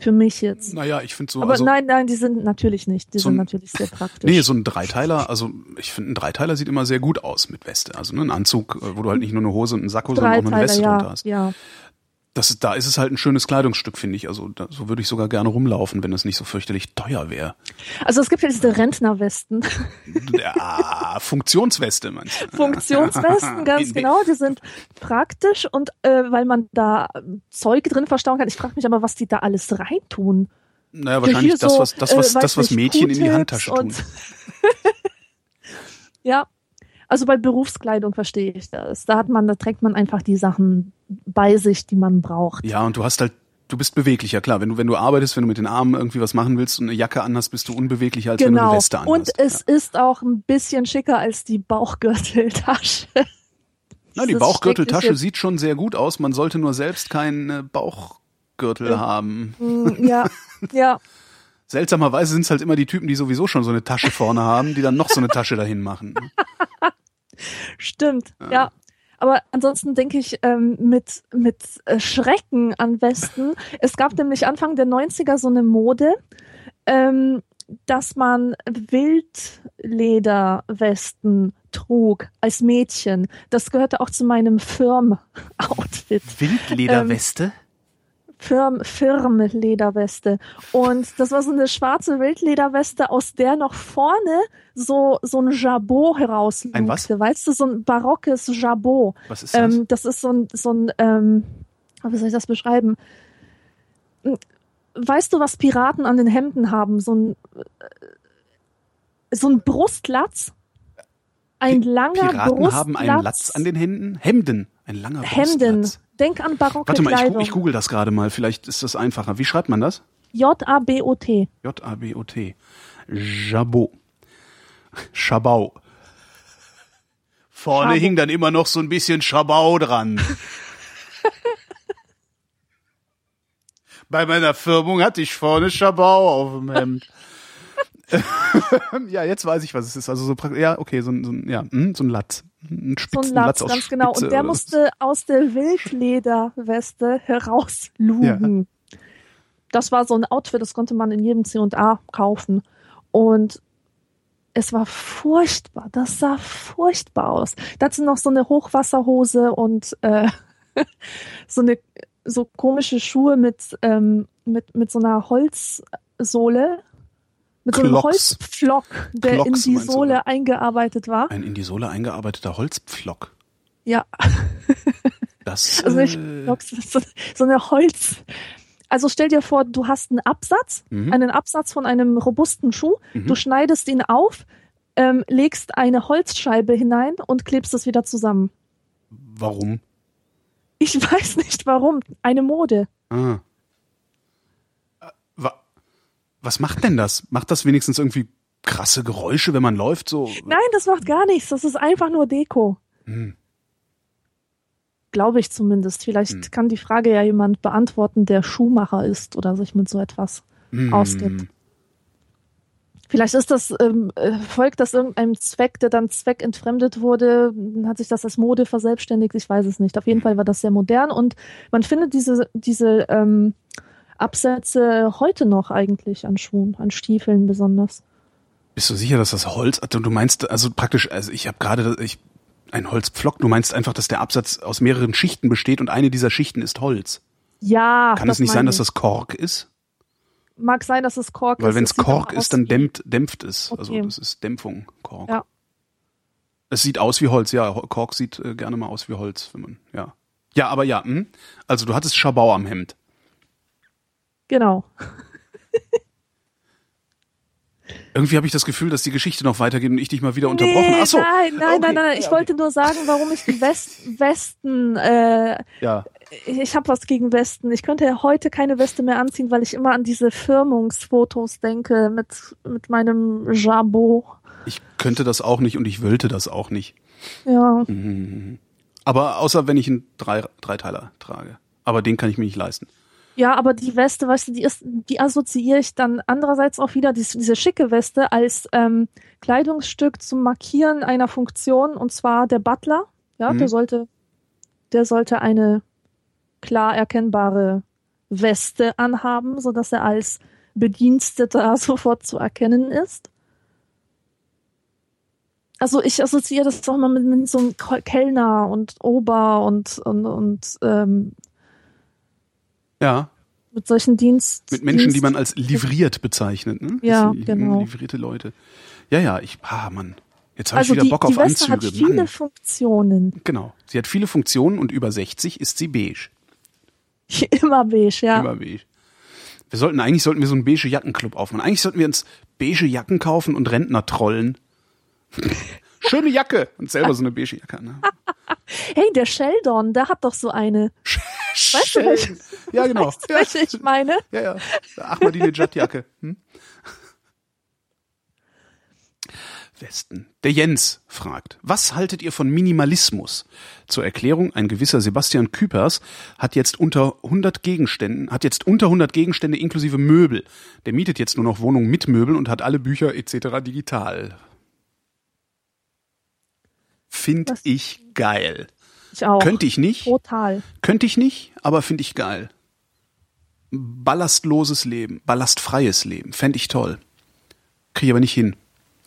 Für mich jetzt. Naja, ich finde so. Aber also, nein, nein, die sind natürlich nicht. Die So sind ein- natürlich sehr praktisch. Nee, so ein Dreiteiler, also ich finde, ein Dreiteiler sieht immer sehr gut aus mit Weste. Also ne, ein Anzug, äh, wo du halt nicht nur eine Hose und einen Sakko, sondern auch eine Weste drunter ja, hast. ja. Das, da ist es halt ein schönes Kleidungsstück, finde ich. Also da, so würde ich sogar gerne rumlaufen, wenn es nicht so fürchterlich teuer wäre. Also es gibt ja diese Rentnerwesten, Ja, Funktionsweste, meinst du? Funktionswesten, ganz genau. Die sind praktisch und äh, weil man da Zeug drin verstauen kann. Ich frage mich aber, was die da alles reintun. Naja, wahrscheinlich das, so, was, das, was, äh, das, was Mädchen in die Handtasche tun. ja, also bei Berufskleidung verstehe ich das. Da hat man, da trägt man einfach die Sachen bei sich, die man braucht. Ja, und du hast halt, du bist beweglicher, klar. Wenn du, wenn du arbeitest, wenn du mit den Armen irgendwie was machen willst und eine Jacke anhast, bist du unbeweglicher, als wenn du eine Genau. Weste anhast. Und es ist auch ein bisschen schicker als die Bauchgürteltasche. Na, die Bauchgürteltasche sieht schon sehr gut aus. Man sollte nur selbst keinen Bauchgürtel haben. Mm, ja, ja. Seltsamerweise sind es halt immer die Typen, die sowieso schon so eine Tasche vorne haben, die dann noch so eine Tasche dahin machen. Stimmt, ja. Aber ansonsten denke ich ähm, mit, mit äh, Schrecken an Westen. Es gab nämlich Anfang der 90er so eine Mode, ähm, dass man Wildlederwesten trug als Mädchen. Das gehörte auch zu meinem Firm-Outfit. Wildlederweste? Firm, Firmenlederweste. Und das war so eine schwarze Wildlederweste, aus der noch vorne so, so ein Jabot herauslugte. Ein was? Weißt du, so ein barockes Jabot. Was ist das? Ähm, das ist so ein, so ein ähm, wie soll ich das beschreiben? Weißt du, was Piraten an den Hemden haben? So ein, so ein Brustlatz? Ein langer Piraten Brustlatz. haben einen Latz an den Händen? Hemden. Ein langer Hemden. Brustlatz. Denk an barocke Warte mal, ich, gu- ich google das gerade mal. Vielleicht ist das einfacher. Wie schreibt man das? J-A-B-O-T. J-A-B-O-T. Jabot. Schabau. Vorne Schabau. hing dann immer noch so ein bisschen Schabau dran. Bei meiner Firmung hatte ich vorne Schabau auf dem Hemd. ja, jetzt weiß ich, was es ist. Also so praktisch, ja, okay, so ein, so ja, hm, so ein Latz. Ein So Spitzen, ein Latz, aus ganz genau. Spitze Und der musste aus der Wildlederweste herauslugen. Das war so ein Outfit, das konnte man in jedem C&A kaufen. Und es war furchtbar. Das sah furchtbar aus. Dazu noch so eine Hochwasserhose und äh, so eine so komische Schuhe mit ähm, mit mit so einer Holzsohle, mit so einem. Holzpflock, der Clocks in die du, Sohle oder? eingearbeitet war. Ein in die Sohle eingearbeiteter Holzpflock. Ja, Das, also nicht äh, Blocks, so, so eine Holz. Also stell dir vor, du hast einen Absatz, Mhm. einen Absatz von einem robusten Schuh, Mhm. du schneidest ihn auf, ähm, legst eine Holzscheibe hinein und klebst es wieder zusammen. warum? Ich weiß nicht warum. Eine Mode. Ah. Wa was macht denn das? Macht das wenigstens irgendwie krasse Geräusche, wenn man läuft? So. Nein, das macht gar nichts. Das ist einfach nur Deko. Hm. Glaube ich zumindest. Vielleicht Hm. kann die Frage ja jemand beantworten, der Schuhmacher ist oder sich mit so etwas Hm. ausgibt. Vielleicht ist das, ähm, äh, folgt das irgendeinem Zweck, der dann zweckentfremdet wurde, hat sich das als Mode verselbstständigt, ich weiß es nicht. Auf jeden Fall war das sehr modern und man findet diese, diese ähm, Absätze heute noch eigentlich an Schuhen, an Stiefeln besonders. Bist du sicher, dass das Holz? Du du meinst also praktisch, also ich habe gerade ich ein Holzpflock. Du meinst einfach, dass der Absatz aus mehreren Schichten besteht und eine dieser Schichten ist Holz. Ja, Kann es nicht sein, dass das Kork ist? mag sein, dass es Kork Weil ist. wenn Es Kork ist, dann dämpft, dämpft es. Also Okay. das ist Dämpfung, Kork. Ja. Es sieht aus wie Holz, ja. Kork sieht äh, gerne mal aus wie Holz, wenn man, ja. Ja, aber ja, hm? also du hattest Schabau am Hemd. Genau. Irgendwie habe ich das Gefühl, dass die Geschichte noch weitergeht und ich dich mal wieder unterbrochen. Nee, Ach so. nein, nein, Okay. nein, nein, nein. Ich Ja, wollte nur sagen, warum ich die West Westen, äh, Ja. ich habe was gegen Westen. Ich könnte ja heute keine Weste mehr anziehen, weil ich immer an diese Firmungsfotos denke mit, mit meinem Jabot. Ich könnte das auch nicht und ich wollte das auch nicht. Ja, Mhm. Aber außer wenn ich einen Drei Dreiteiler trage. Aber den kann ich mir nicht leisten. Ja, aber die Weste, weißt du, die ist, die assoziiere ich dann andererseits auch wieder diese, diese schicke Weste als ähm, Kleidungsstück zum Markieren einer Funktion und zwar der Butler. Ja, Mhm. der sollte, der sollte eine klar erkennbare Weste anhaben, so dass er als Bediensteter sofort zu erkennen ist. Also ich assoziiere das doch mal mit, mit so einem Kellner und Ober und und, und ähm, Ja, mit solchen Dienst mit Menschen, die Dienst- man als livriert bezeichnet. Ne? Ja, genau. Livrierte Leute. Ja, ja, ich, ah, Mann. Jetzt habe also ich wieder die, Bock die auf Weste Anzüge. hat viele Mann. Funktionen. Genau. Sie hat viele Funktionen und über 60 ist sie beige. Immer beige, ja. Immer beige. Wir sollten, eigentlich sollten wir so einen beige Jackenclub aufmachen. Eigentlich sollten wir uns beige Jacken kaufen und Rentner trollen. Schöne Jacke. Und selber so eine beige Jacke. Ne? Hey, der Sheldon, der hat doch so eine. Weißt du, welche, Ja, genau. weißt du, welche ich meine? Ja, ja. Ahmadinejad-Jacke. Hm? Westen. Der Jens fragt, was haltet ihr von Minimalismus? Zur Erklärung, ein gewisser Sebastian Küpers hat jetzt unter 100 Gegenständen, hat jetzt unter 100 Gegenstände inklusive Möbel. Der mietet jetzt nur noch Wohnungen mit Möbeln und hat alle Bücher etc. digital. Find Was? ich geil. Ich auch. Könnte ich nicht. Total. Könnte ich nicht, aber finde ich geil. Ballastloses Leben, ballastfreies Leben, fände ich toll. Kriege ich aber nicht hin,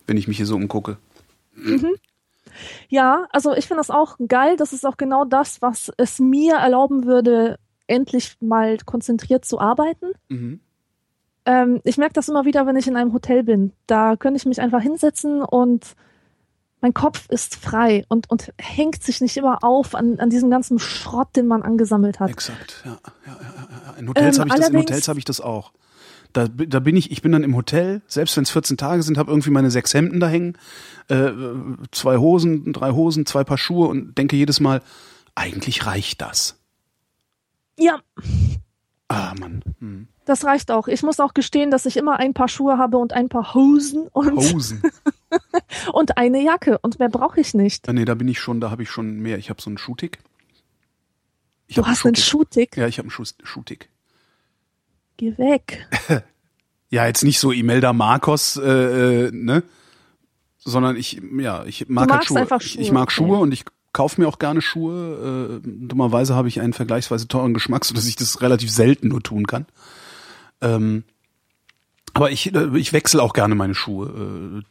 wenn ich mich hier so umgucke. Ja, also ich finde das auch geil. Das ist auch genau das, was es mir erlauben würde, endlich mal konzentriert zu arbeiten. Mhm. Ähm, ich merke das immer wieder, wenn ich in einem Hotel bin. Da könnte ich mich einfach hinsetzen und mein Kopf ist frei und, und hängt sich nicht immer auf an, an diesem ganzen Schrott, den man angesammelt hat. Exakt, ja. ja, ja, ja. In Hotels Ähm, habe ich das, in allerdings- Hotels habe ich das auch. Da, da bin ich, ich bin dann im Hotel, selbst wenn es 14 Tage sind, habe irgendwie meine sechs Hemden da hängen, äh, zwei Hosen, drei Hosen, zwei Paar Schuhe und denke jedes Mal, eigentlich reicht das. Ja, Ah, Mann. Hm. das reicht auch. Ich muss auch gestehen, dass ich immer ein paar Schuhe habe und ein paar Hosen und, Hosen. und eine Jacke und mehr brauche ich nicht. Ah, nee, da bin ich schon, da habe ich schon mehr. Ich habe so einen Schuhtick. Ich Du hast einen Schuhtick. Ja, ich habe einen Schuh Schuhtick. Geh weg. Ja, jetzt nicht so Imelda Marcos, äh, äh, ne? Sondern ich, ja, ich mag halt Schuhe. einfach Ich, Schuhe, ich mag okay. Schuhe und ich kaufe mir auch gerne Schuhe. Äh, dummerweise habe ich einen vergleichsweise teuren Geschmack, sodass ich das relativ selten nur tun kann. Ähm, aber ich, äh, ich wechsle auch gerne meine Schuhe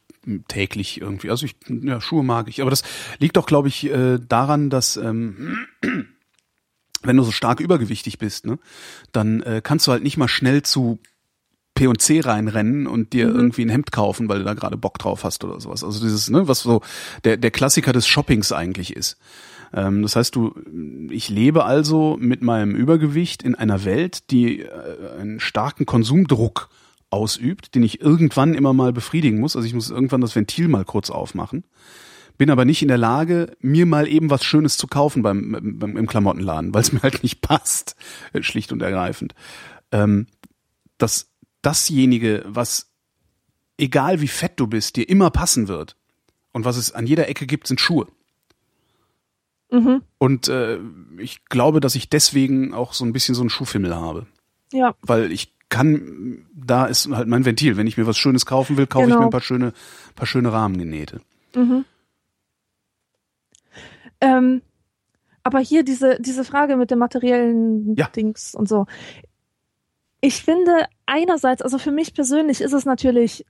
täglich irgendwie. Also ich, ja, Schuhe mag ich. Aber das liegt doch, glaube ich, äh, daran, dass ähm, wenn du so stark übergewichtig bist, ne, dann äh, kannst du halt nicht mal schnell zu P&C reinrennen und dir irgendwie ein Hemd kaufen, weil du da gerade Bock drauf hast oder sowas. Also dieses, ne, was so der, der Klassiker des Shoppings eigentlich ist. Ähm, das heißt, du, ich lebe also mit meinem Übergewicht in einer Welt, die äh, einen starken Konsumdruck ausübt, den ich irgendwann immer mal befriedigen muss. Also ich muss irgendwann das Ventil mal kurz aufmachen. Bin aber nicht in der Lage, mir mal eben was Schönes zu kaufen beim, beim im Klamottenladen, weil es mir halt nicht passt, äh, schlicht und ergreifend. Ähm, das dasjenige, was egal wie fett du bist, dir immer passen wird und was es an jeder Ecke gibt, sind Schuhe. Mhm. Und äh, ich glaube, dass ich deswegen auch so ein bisschen so einen Schuhfimmel habe, Ja, weil ich kann, da ist halt mein Ventil. Wenn ich mir was Schönes kaufen will, kaufe ich Genau. mir ein paar schöne, paar schöne Rahmengenähte. Mhm. Ähm, aber hier diese, diese Frage mit dem materiellen Ja. Dings und so. Ich finde einerseits, also für mich persönlich ist es natürlich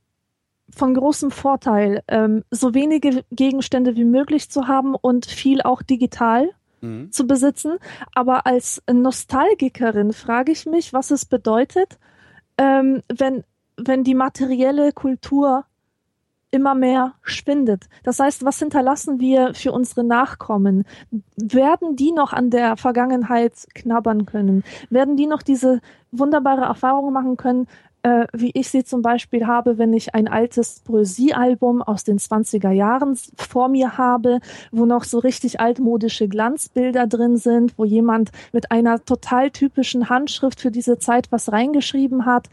von großem Vorteil, ähm, so wenige Gegenstände wie möglich zu haben und viel auch digital Mhm. zu besitzen. Aber als Nostalgikerin frage ich mich, was es bedeutet, ähm, wenn, wenn die materielle Kultur immer mehr schwindet. Das heißt, was hinterlassen wir für unsere Nachkommen? Werden die noch an der Vergangenheit knabbern können? Werden die noch diese wunderbare Erfahrung machen können, äh, wie ich sie zum Beispiel habe, wenn ich ein altes Poesiealbum aus den 20er Jahren vor mir habe, wo noch so richtig altmodische Glanzbilder drin sind, wo jemand mit einer total typischen Handschrift für diese Zeit was reingeschrieben hat.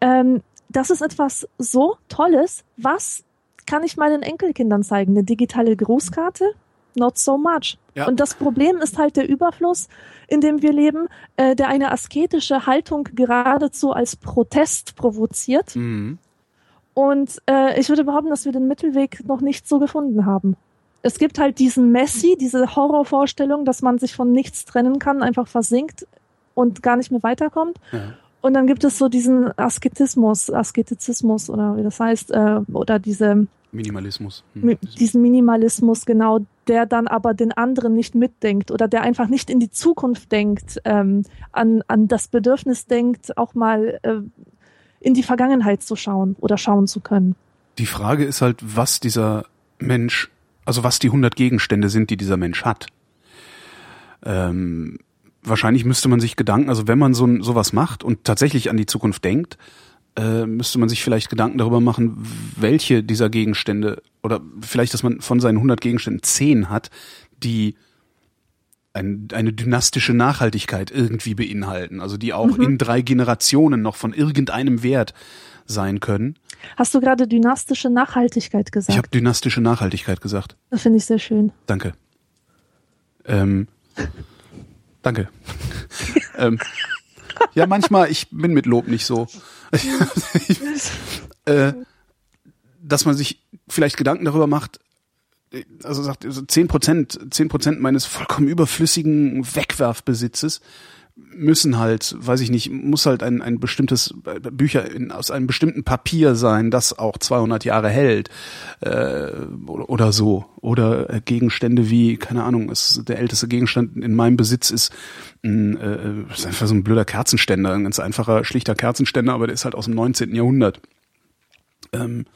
Ähm, das ist etwas so Tolles. Was kann ich meinen Enkelkindern zeigen? Eine digitale Grußkarte? Not so much. Ja. Und das Problem ist halt der Überfluss, in dem wir leben, äh, der eine asketische Haltung geradezu als Protest provoziert. Mhm. Und äh, ich würde behaupten, dass wir den Mittelweg noch nicht so gefunden haben. Es gibt halt diesen Messi, diese Horrorvorstellung, dass man sich von nichts trennen kann, einfach versinkt und gar nicht mehr weiterkommt. Ja. Und dann gibt es so diesen Asketismus, Asketizismus oder wie das heißt, äh, oder diese, Minimalismus. Hm. diesen Minimalismus, genau, der dann aber den anderen nicht mitdenkt oder der einfach nicht in die Zukunft denkt, ähm, an, an das Bedürfnis denkt, auch mal äh, in die Vergangenheit zu schauen oder schauen zu können. Die Frage ist halt, was dieser Mensch, also was die 100 Gegenstände sind, die dieser Mensch hat. Ähm, wahrscheinlich müsste man sich Gedanken, also wenn man so sowas macht und tatsächlich an die Zukunft denkt, äh, müsste man sich vielleicht Gedanken darüber machen, welche dieser Gegenstände oder vielleicht, dass man von seinen 100 Gegenständen 10 hat, die ein, eine dynastische Nachhaltigkeit irgendwie beinhalten, also die auch in drei Generationen noch von irgendeinem Wert sein können. Hast du gerade dynastische Nachhaltigkeit Ich gesagt? habe dynastische Nachhaltigkeit gesagt. das finde ich sehr schön. Danke. Ähm, danke. ähm, ja, manchmal, ich bin mit Lob nicht so. äh, dass man sich vielleicht Gedanken darüber macht, also sagt, 10 Prozent, 10 Prozent meines vollkommen überflüssigen Wegwerfbesitzes müssen halt, weiß ich nicht, muss halt ein, ein bestimmtes äh, Bücher in, aus einem bestimmten Papier sein, das auch 200 Jahre hält äh, oder, so oder äh, Gegenstände wie keine Ahnung, es, der älteste Gegenstand in meinem Besitz ist ein, äh, ist einfach so ein blöder Kerzenständer, ein ganz einfacher schlichter Kerzenständer, aber der ist halt aus dem 19. Jahrhundert. Ähm,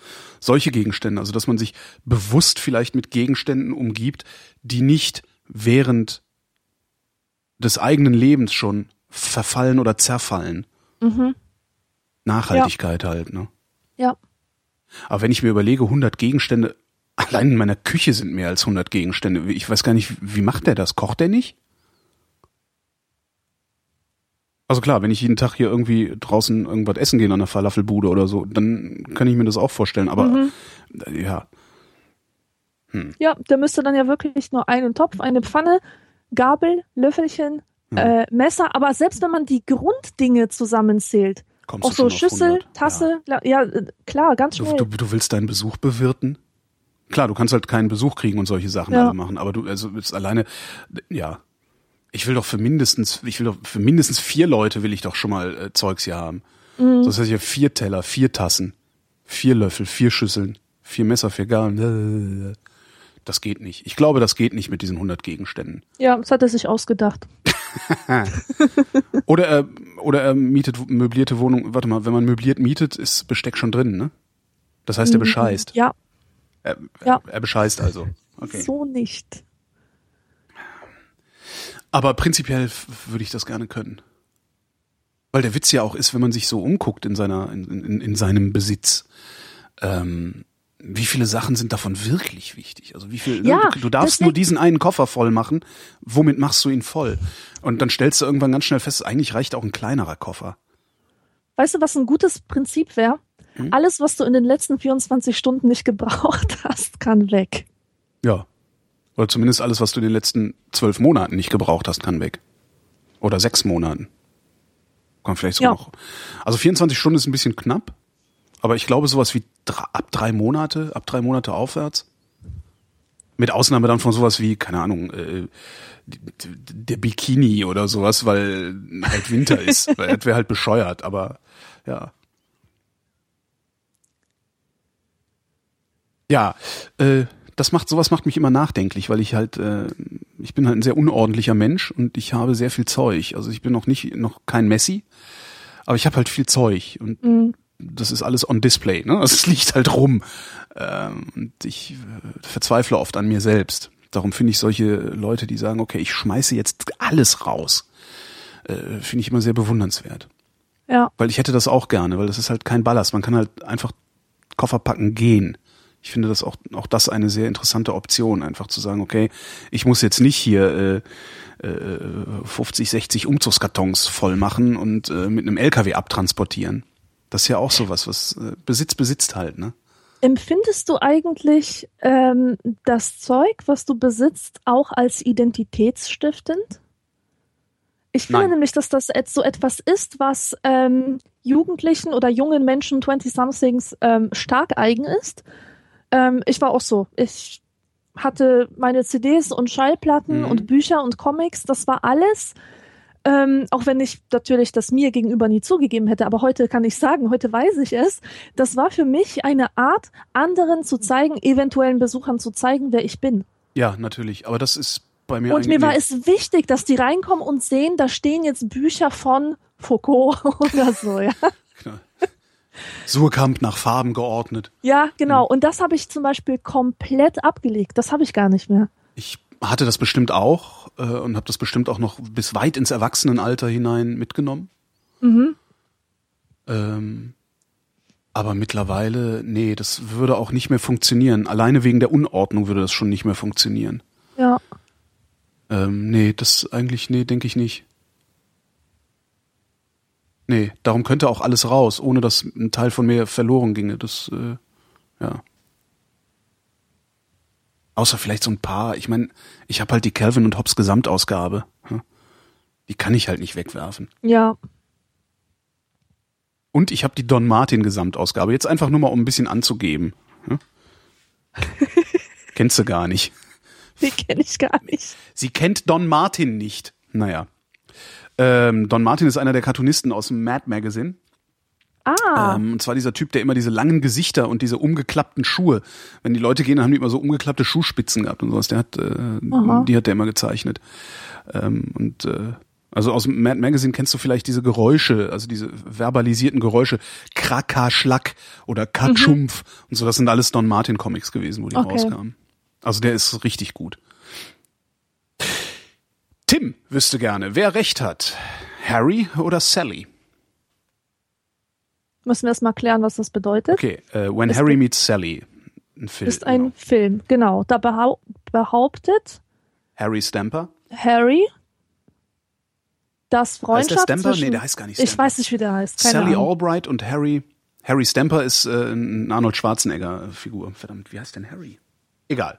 solche Gegenstände, also dass man sich bewusst vielleicht mit Gegenständen umgibt, die nicht während des eigenen Lebens schon verfallen oder zerfallen. Mhm. Nachhaltigkeit halt, ne? Ja. Aber wenn ich mir überlege, 100 Gegenstände, allein in meiner Küche sind mehr als 100 Gegenstände. Ich weiß gar nicht, wie macht der das? Kocht der nicht? Also klar, wenn ich jeden Tag hier irgendwie draußen irgendwas essen gehe an der Falafelbude oder so, dann kann ich mir das auch vorstellen. Aber Mhm. ja, Ja, der müsste dann ja wirklich nur einen Topf, eine Pfanne, Gabel, Löffelchen, Ja. äh, Messer, aber selbst wenn man die Grunddinge zusammenzählt, kommst auch du so Schüssel, 100. Tasse, ja, ja äh, klar, ganz Du, schnell. du, du willst deinen Besuch bewirten? Klar, du kannst halt keinen Besuch kriegen und solche Sachen Ja. alle machen, aber du also ist alleine ja. Ich will doch für mindestens ich will doch für mindestens vier Leute will ich doch schon mal äh, Zeugs hier haben. Mhm. So das heißt ja vier Teller, vier Tassen, vier Löffel, vier Schüsseln, vier Messer, vier Gabeln. Das geht nicht. Ich glaube, das geht nicht mit diesen 100 Gegenständen. ja, das hat er sich ausgedacht. Oder er oder er mietet möblierte Wohnung. Warte mal, wenn man möbliert mietet, ist Besteck schon drin, ne? Das heißt, er bescheißt. Ja, Er, Ja. er bescheißt also. Okay. so nicht. Aber prinzipiell würde ich das gerne können. Weil der Witz ja auch ist, wenn man sich so umguckt in seiner, in, in, in seinem Besitz, ähm, wie viele Sachen sind davon wirklich wichtig? Also wie viel, Ja, ne? du, du darfst nur diesen einen Koffer voll machen. Womit machst du ihn voll? Und dann stellst du irgendwann ganz schnell fest, eigentlich reicht auch ein kleinerer Koffer. Weißt du, was ein gutes Prinzip wäre? Hm? Alles, was du in den letzten 24 Stunden nicht gebraucht hast, kann weg. Ja. Oder zumindest alles, was du in den letzten zwölf Monaten nicht gebraucht hast, kann weg. Oder sechs Monaten. Kann vielleicht sogar Ja. noch. Also 24 Stunden ist ein bisschen knapp. Aber ich glaube, sowas wie ab drei Monate, ab drei Monate aufwärts. Mit Ausnahme dann von sowas wie, keine Ahnung, äh, der Bikini oder sowas, weil halt Winter ist. weil das wäre halt bescheuert, aber ja. Ja, äh, das macht sowas macht mich immer nachdenklich, weil ich halt äh, ich bin halt ein sehr unordentlicher Mensch und ich habe sehr viel Zeug. Also ich bin noch nicht noch kein Messi, aber ich habe halt viel Zeug und Mhm. Das ist alles on Display, ne? Also es liegt halt rum. Ähm, und ich äh, verzweifle oft an mir selbst. Darum finde ich solche Leute, die sagen, okay, ich schmeiße jetzt alles raus, äh, finde ich immer sehr bewundernswert. Ja, Weil ich hätte das auch gerne, weil das ist halt kein Ballast. Man kann halt einfach Koffer packen gehen. Ich finde das auch, auch das eine sehr interessante Option, einfach zu sagen, okay, ich muss jetzt nicht hier äh, äh, 50, 60 Umzugskartons voll machen und äh, mit einem LKW abtransportieren. Das ist ja auch sowas, was äh, Besitz besitzt halt, ne? Empfindest du eigentlich ähm, das Zeug, was du besitzt, auch als identitätsstiftend? Ich finde Nein. nämlich, dass das so etwas ist, was ähm, Jugendlichen oder jungen Menschen, 20-somethings, ähm, stark eigen ist. Ähm, ich war auch so. Ich hatte meine CDs und Schallplatten Mhm. und Bücher und Comics. Das war alles ähm, auch wenn ich natürlich das mir gegenüber nie zugegeben hätte, aber heute kann ich sagen, heute weiß ich es, das war für mich eine Art, anderen zu zeigen, eventuellen Besuchern zu zeigen, wer ich bin. Ja, natürlich. Aber das ist bei mir Und mir war es wichtig, dass die reinkommen und sehen, da stehen jetzt Bücher von Foucault oder so, ja. Genau. Surkamp nach Farben geordnet. Ja, genau. Und das habe ich zum Beispiel komplett abgelegt. Das habe ich gar nicht mehr. Ich hatte das bestimmt auch äh, und habe das bestimmt auch noch bis weit ins Erwachsenenalter hinein mitgenommen. Mhm. Ähm, aber mittlerweile, nee, das würde auch nicht mehr funktionieren. Alleine wegen der Unordnung würde das schon nicht mehr funktionieren. Ja. Ähm, nee, das eigentlich, nee, denke ich nicht. Nee, darum könnte auch alles raus, ohne dass ein Teil von mir verloren ginge. Das, äh, ja. Außer vielleicht so ein paar. Ich meine, ich habe halt die Calvin und Hobbes Gesamtausgabe. hm? Die kann ich halt nicht wegwerfen. Ja. Und ich habe die Don Martin Gesamtausgabe. Jetzt einfach nur mal, um ein bisschen anzugeben. hm? Kennst du gar nicht. Die kenne ich gar nicht. Sie kennt Don Martin nicht. Naja. Ähm, Don Martin ist einer der Cartoonisten aus dem Mad Magazine. Ah. Ähm, und zwar dieser Typ, der immer diese langen Gesichter und diese umgeklappten Schuhe. Wenn die Leute gehen, dann haben die immer so umgeklappte Schuhspitzen gehabt und sowas. Der hat, äh, Aha. die hat der immer gezeichnet. Ähm, und äh, also aus Mad Magazine kennst du vielleicht diese Geräusche, also diese verbalisierten Geräusche, Kraka, Schlack oder Katschumpf und so. Das sind alles Don Martin Comics gewesen, wo die Okay. rauskamen. Also der ist richtig gut. Tim wüsste gerne, wer recht hat. Harry oder Sally? Müssen wir erst mal klären, was das bedeutet. Okay, äh, When Ist Harry Meets Sally. Ein Film. Ist ein genau. Film, genau. Da behau behauptet Harry Stamper. Harry, dass Heißt der Freundschaft Stamper? zwischen... Nee, der heißt gar nicht Ich Stamper. weiß nicht, wie der heißt. Sally Ahnung. Albright und Harry. Harry Stamper ist äh, ein Arnold Schwarzenegger-Figur. Verdammt, wie heißt denn Harry? Egal.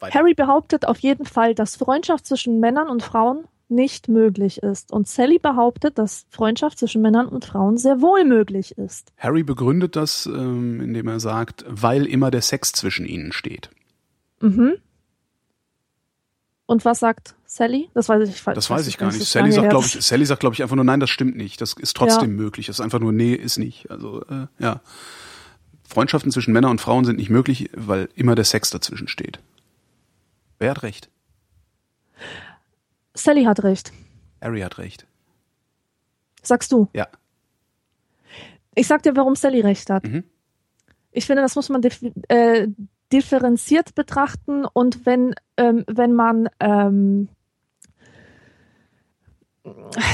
Weiter. Harry behauptet auf jeden Fall, dass Freundschaft zwischen Männern und Frauen nicht möglich ist. Und Sally behauptet, dass Freundschaft zwischen Männern und Frauen sehr wohl möglich ist. Harry begründet das, ähm, indem er sagt, weil immer der Sex zwischen ihnen steht. Mhm. Und was sagt Sally? Das weiß ich, Das weiß ich gar nicht. Sally sagt, glaube ich, Sally sagt, glaube ich, einfach nur, nein, das stimmt nicht. Das ist trotzdem möglich. Das ist einfach nur, nee, ist nicht. Also, äh, ja. Freundschaften zwischen Männern und Frauen sind nicht möglich, weil immer der Sex dazwischen steht. Wer hat recht? Sally hat recht. Harry hat recht. Sagst du. Ja. Ich sag dir, warum Sally recht hat. Mhm. Ich finde, das muss man dif äh, differenziert betrachten und wenn, ähm, wenn man ähm,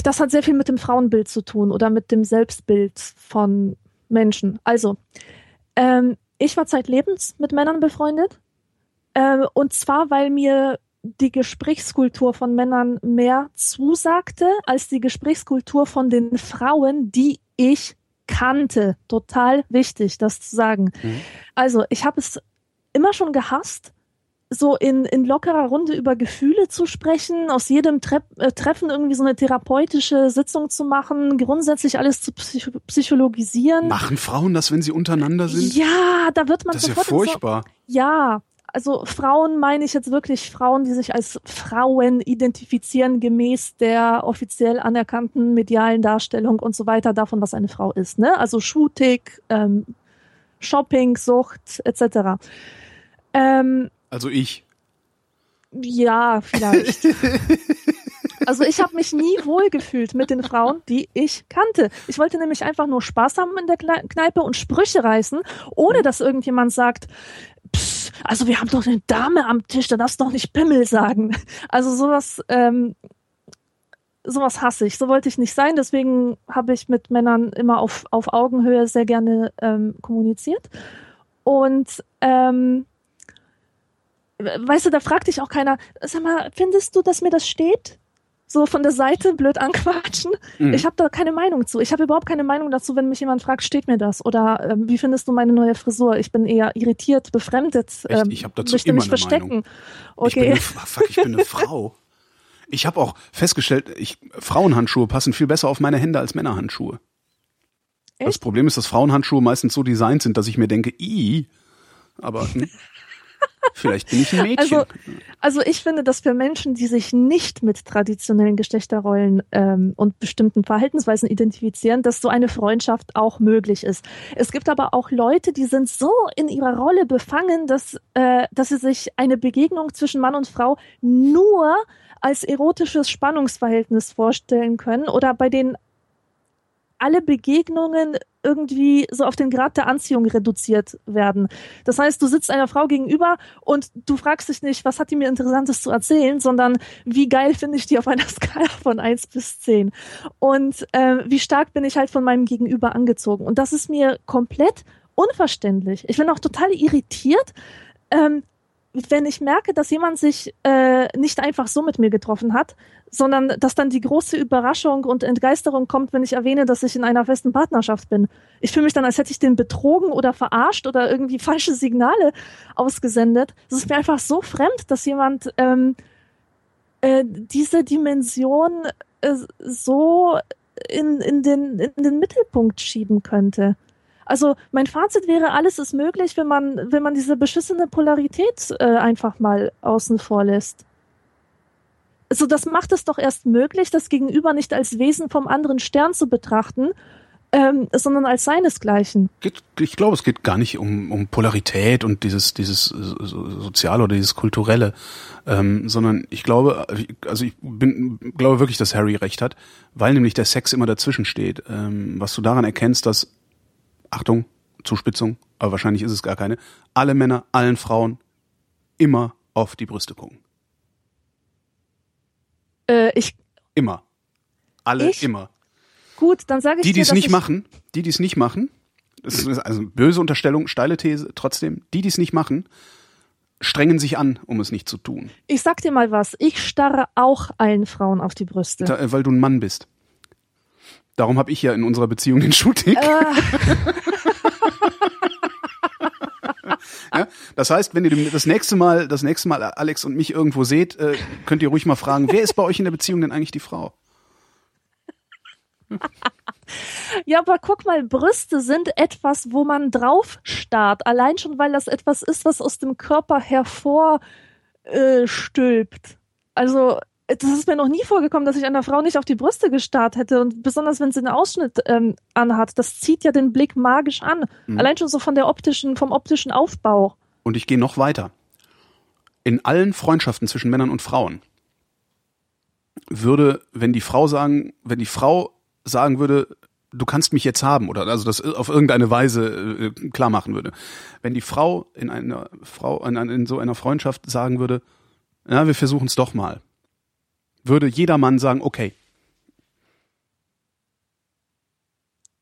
das hat sehr viel mit dem Frauenbild zu tun oder mit dem Selbstbild von Menschen. Also, ähm, ich war zeitlebens mit Männern befreundet. Ähm, und zwar, weil mir die Gesprächskultur von Männern mehr zusagte als die Gesprächskultur von den Frauen, die ich kannte. Total wichtig, das zu sagen. Mhm. Also, ich habe es immer schon gehasst, so in, in lockerer Runde über Gefühle zu sprechen, aus jedem Tre äh, Treffen irgendwie so eine therapeutische Sitzung zu machen, grundsätzlich alles zu psych psychologisieren. Machen Frauen das, wenn sie untereinander sind? Ja, da wird man das ist ja sofort in so, furchtbar. ja, also Frauen meine ich jetzt wirklich Frauen, die sich als Frauen identifizieren, gemäß der offiziell anerkannten medialen Darstellung und so weiter davon, was eine Frau ist. Ne? Also Shooting, ähm, Shopping, Sucht etc. Ähm, Also ich. ja, vielleicht. Also ich habe mich nie wohlgefühlt mit den Frauen, die ich kannte. Ich wollte nämlich einfach nur Spaß haben in der Kneipe und Sprüche reißen, ohne dass irgendjemand sagt, "Pff, also wir haben doch eine Dame am Tisch, da darfst du doch nicht Pimmel sagen. Also sowas, ähm, sowas hasse ich. So wollte ich nicht sein. Deswegen habe ich mit Männern immer auf, auf Augenhöhe sehr gerne ähm, kommuniziert. Und ähm, weißt du, da fragt dich auch keiner, sag mal, findest du, dass mir das steht? So von der Seite blöd anquatschen. Mhm. Ich habe da keine Meinung zu. Ich habe überhaupt keine Meinung dazu, wenn mich jemand fragt, steht mir das? Oder ähm, wie findest du meine neue Frisur? Ich bin eher irritiert, befremdet. Echt? Ähm, Ich hab dazu möchte immer mich verstecken. Meinung. Ich bin Okay. eine, fuck, ich bin eine Frau. Ich habe auch festgestellt, ich, Frauenhandschuhe passen viel besser auf meine Hände als Männerhandschuhe. Das Echt? Problem ist, dass Frauenhandschuhe meistens so designt sind, dass ich mir denke, i, aber hm, Vielleicht bin ich ein Mädchen. Also, also ich finde, dass für Menschen, die sich nicht mit traditionellen Geschlechterrollen ähm, und bestimmten Verhaltensweisen identifizieren, dass so eine Freundschaft auch möglich ist. Es gibt aber auch Leute, die sind so in ihrer Rolle befangen, dass, äh, dass sie sich eine Begegnung zwischen Mann und Frau nur als erotisches Spannungsverhältnis vorstellen können oder bei denen alle Begegnungen irgendwie so auf den Grad der Anziehung reduziert werden. Das heißt, du sitzt einer Frau gegenüber und du fragst dich nicht, was hat die mir Interessantes zu erzählen, sondern wie geil finde ich die auf einer Skala von eins bis zehn Und äh, wie stark bin ich halt von meinem Gegenüber angezogen. Und das ist mir komplett unverständlich. Ich bin auch total irritiert, ähm, wenn ich merke, dass jemand sich äh, nicht einfach so mit mir getroffen hat, sondern dass dann die große Überraschung und Entgeisterung kommt, wenn ich erwähne, dass ich in einer festen Partnerschaft bin. Ich fühle mich dann, als hätte ich den betrogen oder verarscht oder irgendwie falsche Signale ausgesendet. Es ist mir einfach so fremd, dass jemand ähm, äh, diese Dimension äh, so in, in, den, in den Mittelpunkt schieben könnte. Also mein Fazit wäre, alles ist möglich, wenn man, wenn man diese beschissene Polarität äh, einfach mal außen vor lässt. Also das macht es doch erst möglich, das Gegenüber nicht als Wesen vom anderen Stern zu betrachten, ähm, sondern als seinesgleichen. Ich glaube, es geht gar nicht um, um Polarität und dieses, dieses Soziale oder dieses Kulturelle, ähm, sondern ich glaube, also ich bin, glaube wirklich, dass Harry recht hat, weil nämlich der Sex immer dazwischen steht. Ähm, was du daran erkennst, dass Achtung, Zuspitzung, aber wahrscheinlich ist es gar keine, alle Männer, allen Frauen immer auf die Brüste gucken. Äh, ich. Immer. Alle Ich? immer. Gut, dann sage ich Die, die es nicht ich, machen, die, die es nicht machen, das ist also böse Unterstellung, steile These, trotzdem, die, die es nicht machen, strengen sich an, um es nicht zu tun. Ich sag dir mal was. Ich starre auch allen Frauen auf die Brüste. Da, äh, weil du ein Mann bist. Darum habe ich ja in unserer Beziehung den Shooting. ja? Das heißt, wenn ihr das nächste Mal, das nächste Mal Alex und mich irgendwo seht, äh, könnt ihr ruhig mal fragen, wer ist bei euch in der Beziehung denn eigentlich die Frau? Ja, aber guck mal, Brüste sind etwas, wo man drauf starrt. Allein schon, weil das etwas ist, was aus dem Körper hervorstülpt. Äh, also, das ist mir noch nie vorgekommen, dass ich einer Frau nicht auf die Brüste gestarrt hätte. Und besonders, wenn sie einen Ausschnitt ähm, anhat, das zieht ja den Blick magisch an. Allein schon so von der optischen, vom optischen Aufbau. Und ich gehe noch weiter. In allen Freundschaften zwischen Männern und Frauen würde, wenn die Frau sagen, wenn die Frau sagen würde, du kannst mich jetzt haben oder also das auf irgendeine Weise äh, klar machen würde. Wenn die Frau in einer Frau in, in so einer Freundschaft sagen würde, ja, wir versuchen es doch mal, würde jeder Mann sagen, okay.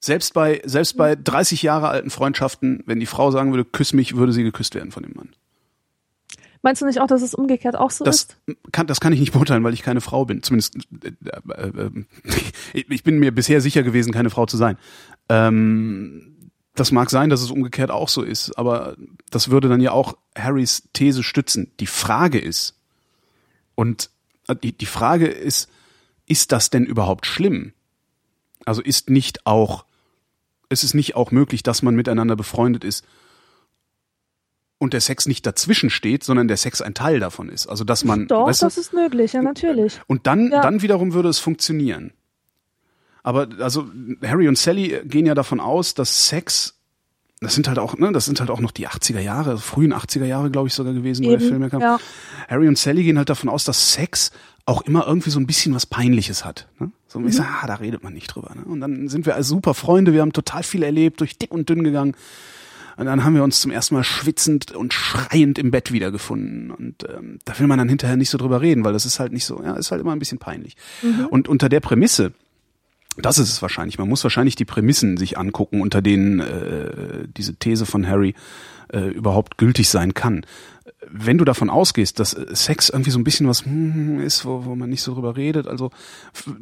Selbst bei selbst bei 30 Jahre alten Freundschaften, wenn die Frau sagen würde, küss mich, würde sie geküsst werden von dem Mann. Meinst du nicht auch, dass es umgekehrt auch so Das ist? kann, das kann ich nicht beurteilen, weil ich keine Frau bin. Zumindest, äh, äh, äh, ich bin mir bisher sicher gewesen, keine Frau zu sein. Ähm, das mag sein, dass es umgekehrt auch so ist, aber das würde dann ja auch Harrys These stützen. Die Frage ist, und die, die Frage ist, ist das denn überhaupt schlimm? Also ist nicht auch, ist es nicht auch möglich, dass man miteinander befreundet ist und der Sex nicht dazwischen steht, sondern der Sex ein Teil davon ist. Also dass man, Doch, weißt du, das ist möglich, ja, natürlich. und dann, Ja. dann wiederum würde es funktionieren. Aber also Harry und Sally gehen ja davon aus, dass Sex, das sind halt auch, ne, das sind halt auch noch die 80er Jahre, frühen 80er Jahre, glaube ich, sogar gewesen, wo der Film Eben, herkam. ja. Harry und Sally gehen halt davon aus, dass Sex auch immer irgendwie so ein bisschen was Peinliches hat. Ne? So, Mhm. ich sag, ah, da redet man nicht drüber. Ne? Und dann sind wir als super Freunde, wir haben total viel erlebt, durch dick und dünn gegangen. Und dann haben wir uns zum ersten Mal schwitzend und schreiend im Bett wiedergefunden. Und ähm, da will man dann hinterher nicht so drüber reden, weil das ist halt nicht so, ja, ist halt immer ein bisschen peinlich. Und unter der Prämisse, das ist es wahrscheinlich, man muss wahrscheinlich die Prämissen sich angucken, unter denen äh, diese These von Harry äh, überhaupt gültig sein kann. Wenn du davon ausgehst, dass äh, Sex irgendwie so ein bisschen was hm, ist, wo, wo man nicht so drüber redet, also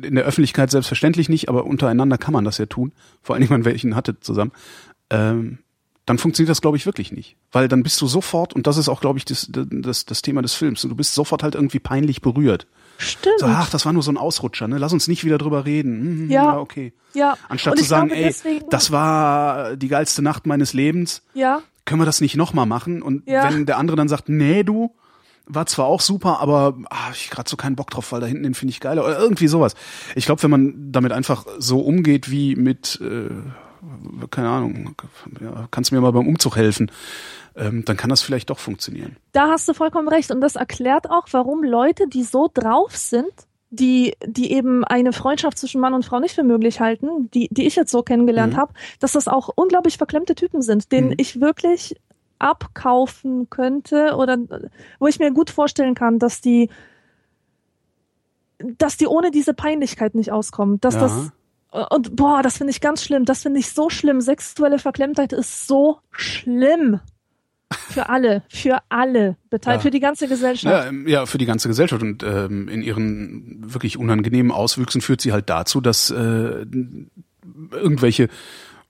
in der Öffentlichkeit selbstverständlich nicht, aber untereinander kann man das ja tun, vor Dingen, wenn man welchen hatte zusammen, ähm, dann funktioniert das, glaube ich, wirklich nicht. Weil dann bist du sofort, und das ist auch, glaube ich, das, das, das Thema des Films, du bist sofort halt irgendwie peinlich berührt. Stimmt. So, ach, das war nur so ein Ausrutscher, ne? Lass uns nicht wieder drüber reden. Hm, Ja. okay. ja. Anstatt zu sagen, glaube, ey, das war die geilste Nacht meines Lebens. Ja. können wir das nicht nochmal machen? Und Ja. wenn der andere dann sagt, nee, du, war zwar auch super, aber ah, ich gerade so keinen Bock drauf, weil da hinten den finde ich geiler oder irgendwie sowas. Ich glaube, wenn man damit einfach so umgeht wie mit, äh, keine Ahnung, kannst du mir mal beim Umzug helfen, ähm, dann kann das vielleicht doch funktionieren. Da hast du vollkommen recht. Und das erklärt auch, warum Leute, die so drauf sind, die, die eben eine Freundschaft zwischen Mann und Frau nicht für möglich halten, die, die ich jetzt so kennengelernt Mhm. habe, dass das auch unglaublich verklemmte Typen sind, denen Mhm. ich wirklich abkaufen könnte oder wo ich mir gut vorstellen kann, dass die, dass die ohne diese Peinlichkeit nicht auskommen, dass Ja. das und boah, das finde ich ganz schlimm. Das finde ich so schlimm. Sexuelle Verklemmtheit ist so schlimm. Für alle, für alle beteiligt, Ja. für die ganze Gesellschaft. Ja, ähm, ja, für die ganze Gesellschaft und ähm, in ihren wirklich unangenehmen Auswüchsen führt sie halt dazu, dass äh, irgendwelche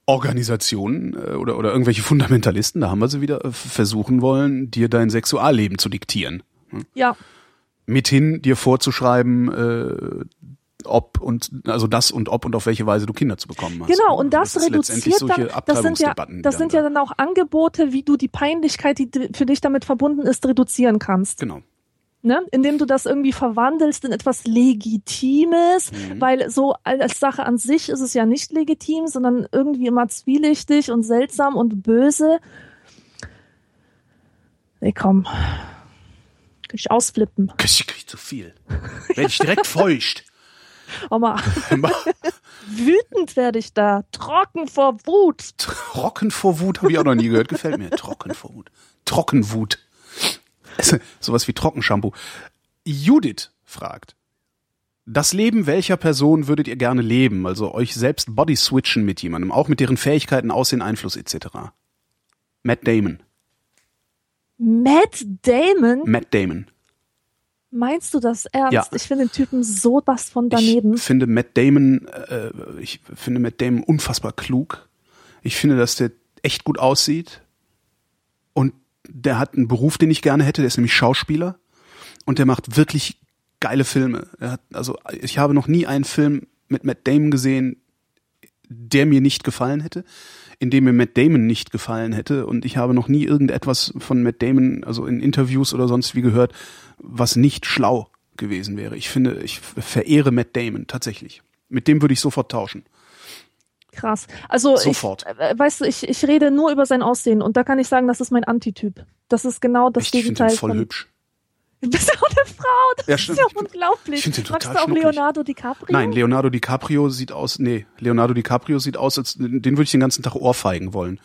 Organisationen äh, oder, oder irgendwelche Fundamentalisten, da haben wir sie wieder, äh, versuchen wollen, dir dein Sexualleben zu diktieren. Ja, Mithin dir vorzuschreiben, äh, ob und also das und ob und auf welche Weise du Kinder zu bekommen hast. genau. Und das, letztendlich reduziert dann, das sind ja, das sind dann ja dann auch Angebote, wie du die Peinlichkeit, die für dich damit verbunden ist, reduzieren kannst. Genau. Ne? Indem du das irgendwie verwandelst in etwas Legitimes, Mhm. weil so als Sache an sich ist es ja nicht legitim, sondern irgendwie immer zwielichtig und seltsam und böse. Nee, komm. Kann ich ausflippen. Ich krieg zu viel. Werde ich direkt feucht. Oma, wütend werde ich da. Trocken vor Wut. Trocken vor Wut habe ich auch noch nie gehört. Gefällt mir. Trocken vor Wut. Trockenwut. Sowas wie Trockenshampoo. Judith fragt. Das Leben welcher Person würdet ihr gerne leben? Also euch selbst body switchen mit jemandem, auch mit deren Fähigkeiten, Aussehen, Einfluss etc. Matt Damon. Matt Damon? Matt Damon. Meinst du das ernst? Ja. Ich finde den Typen so was von daneben. Ich finde Matt Damon, äh, ich finde Matt Damon unfassbar klug. Ich finde, dass der echt gut aussieht. Und der hat einen Beruf, den ich gerne hätte, der ist nämlich Schauspieler. Und der macht wirklich geile Filme. Hat, also ich habe noch nie einen Film mit Matt Damon gesehen, der mir nicht gefallen hätte, in dem mir Matt Damon nicht gefallen hätte. Und ich habe noch nie irgendetwas von Matt Damon, also in Interviews oder sonst wie gehört, was nicht schlau gewesen wäre. Ich finde, ich verehre Matt Damon tatsächlich. Mit dem würde ich sofort tauschen. Krass. Also Sofort. Ich, äh, weißt du, ich, ich rede nur über sein Aussehen und da kann ich sagen, das ist mein Antityp. Das ist genau das ich finde Gegenteil den voll von. hübsch. Du bist auch eine Frau, das Ja, ist ja unglaublich. ich find den Magst total du auch schnucklig. Leonardo DiCaprio? Nein, Leonardo DiCaprio sieht aus, nee, Leonardo DiCaprio sieht aus, als den würde ich den ganzen Tag ohrfeigen wollen.